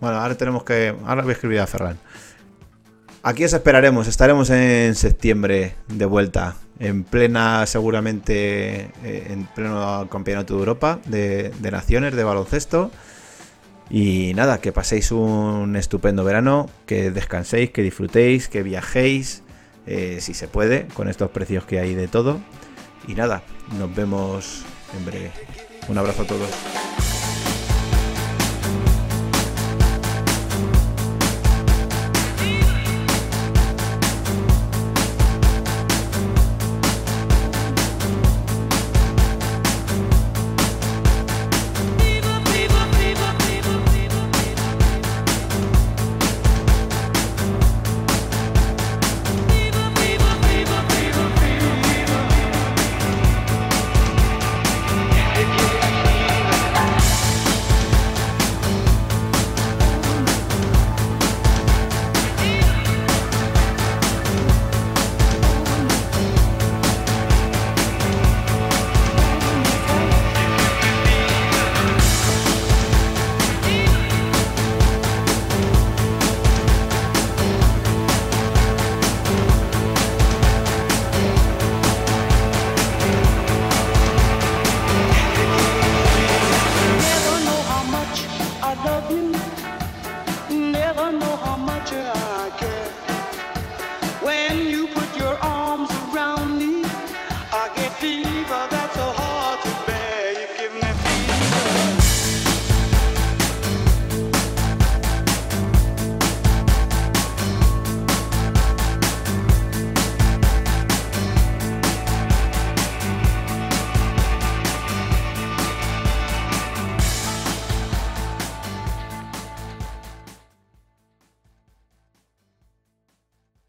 Bueno, ahora tenemos que. Ahora voy a escribir a Ferran. Aquí os esperaremos, estaremos en septiembre de vuelta, en plena, seguramente, eh, en pleno campeonato de Europa de, de naciones de baloncesto. Y nada, que paséis un estupendo verano, que descanséis, que disfrutéis, que viajéis, eh, si se puede, con estos precios que hay de todo. Y nada, nos vemos en breve. Un abrazo a todos.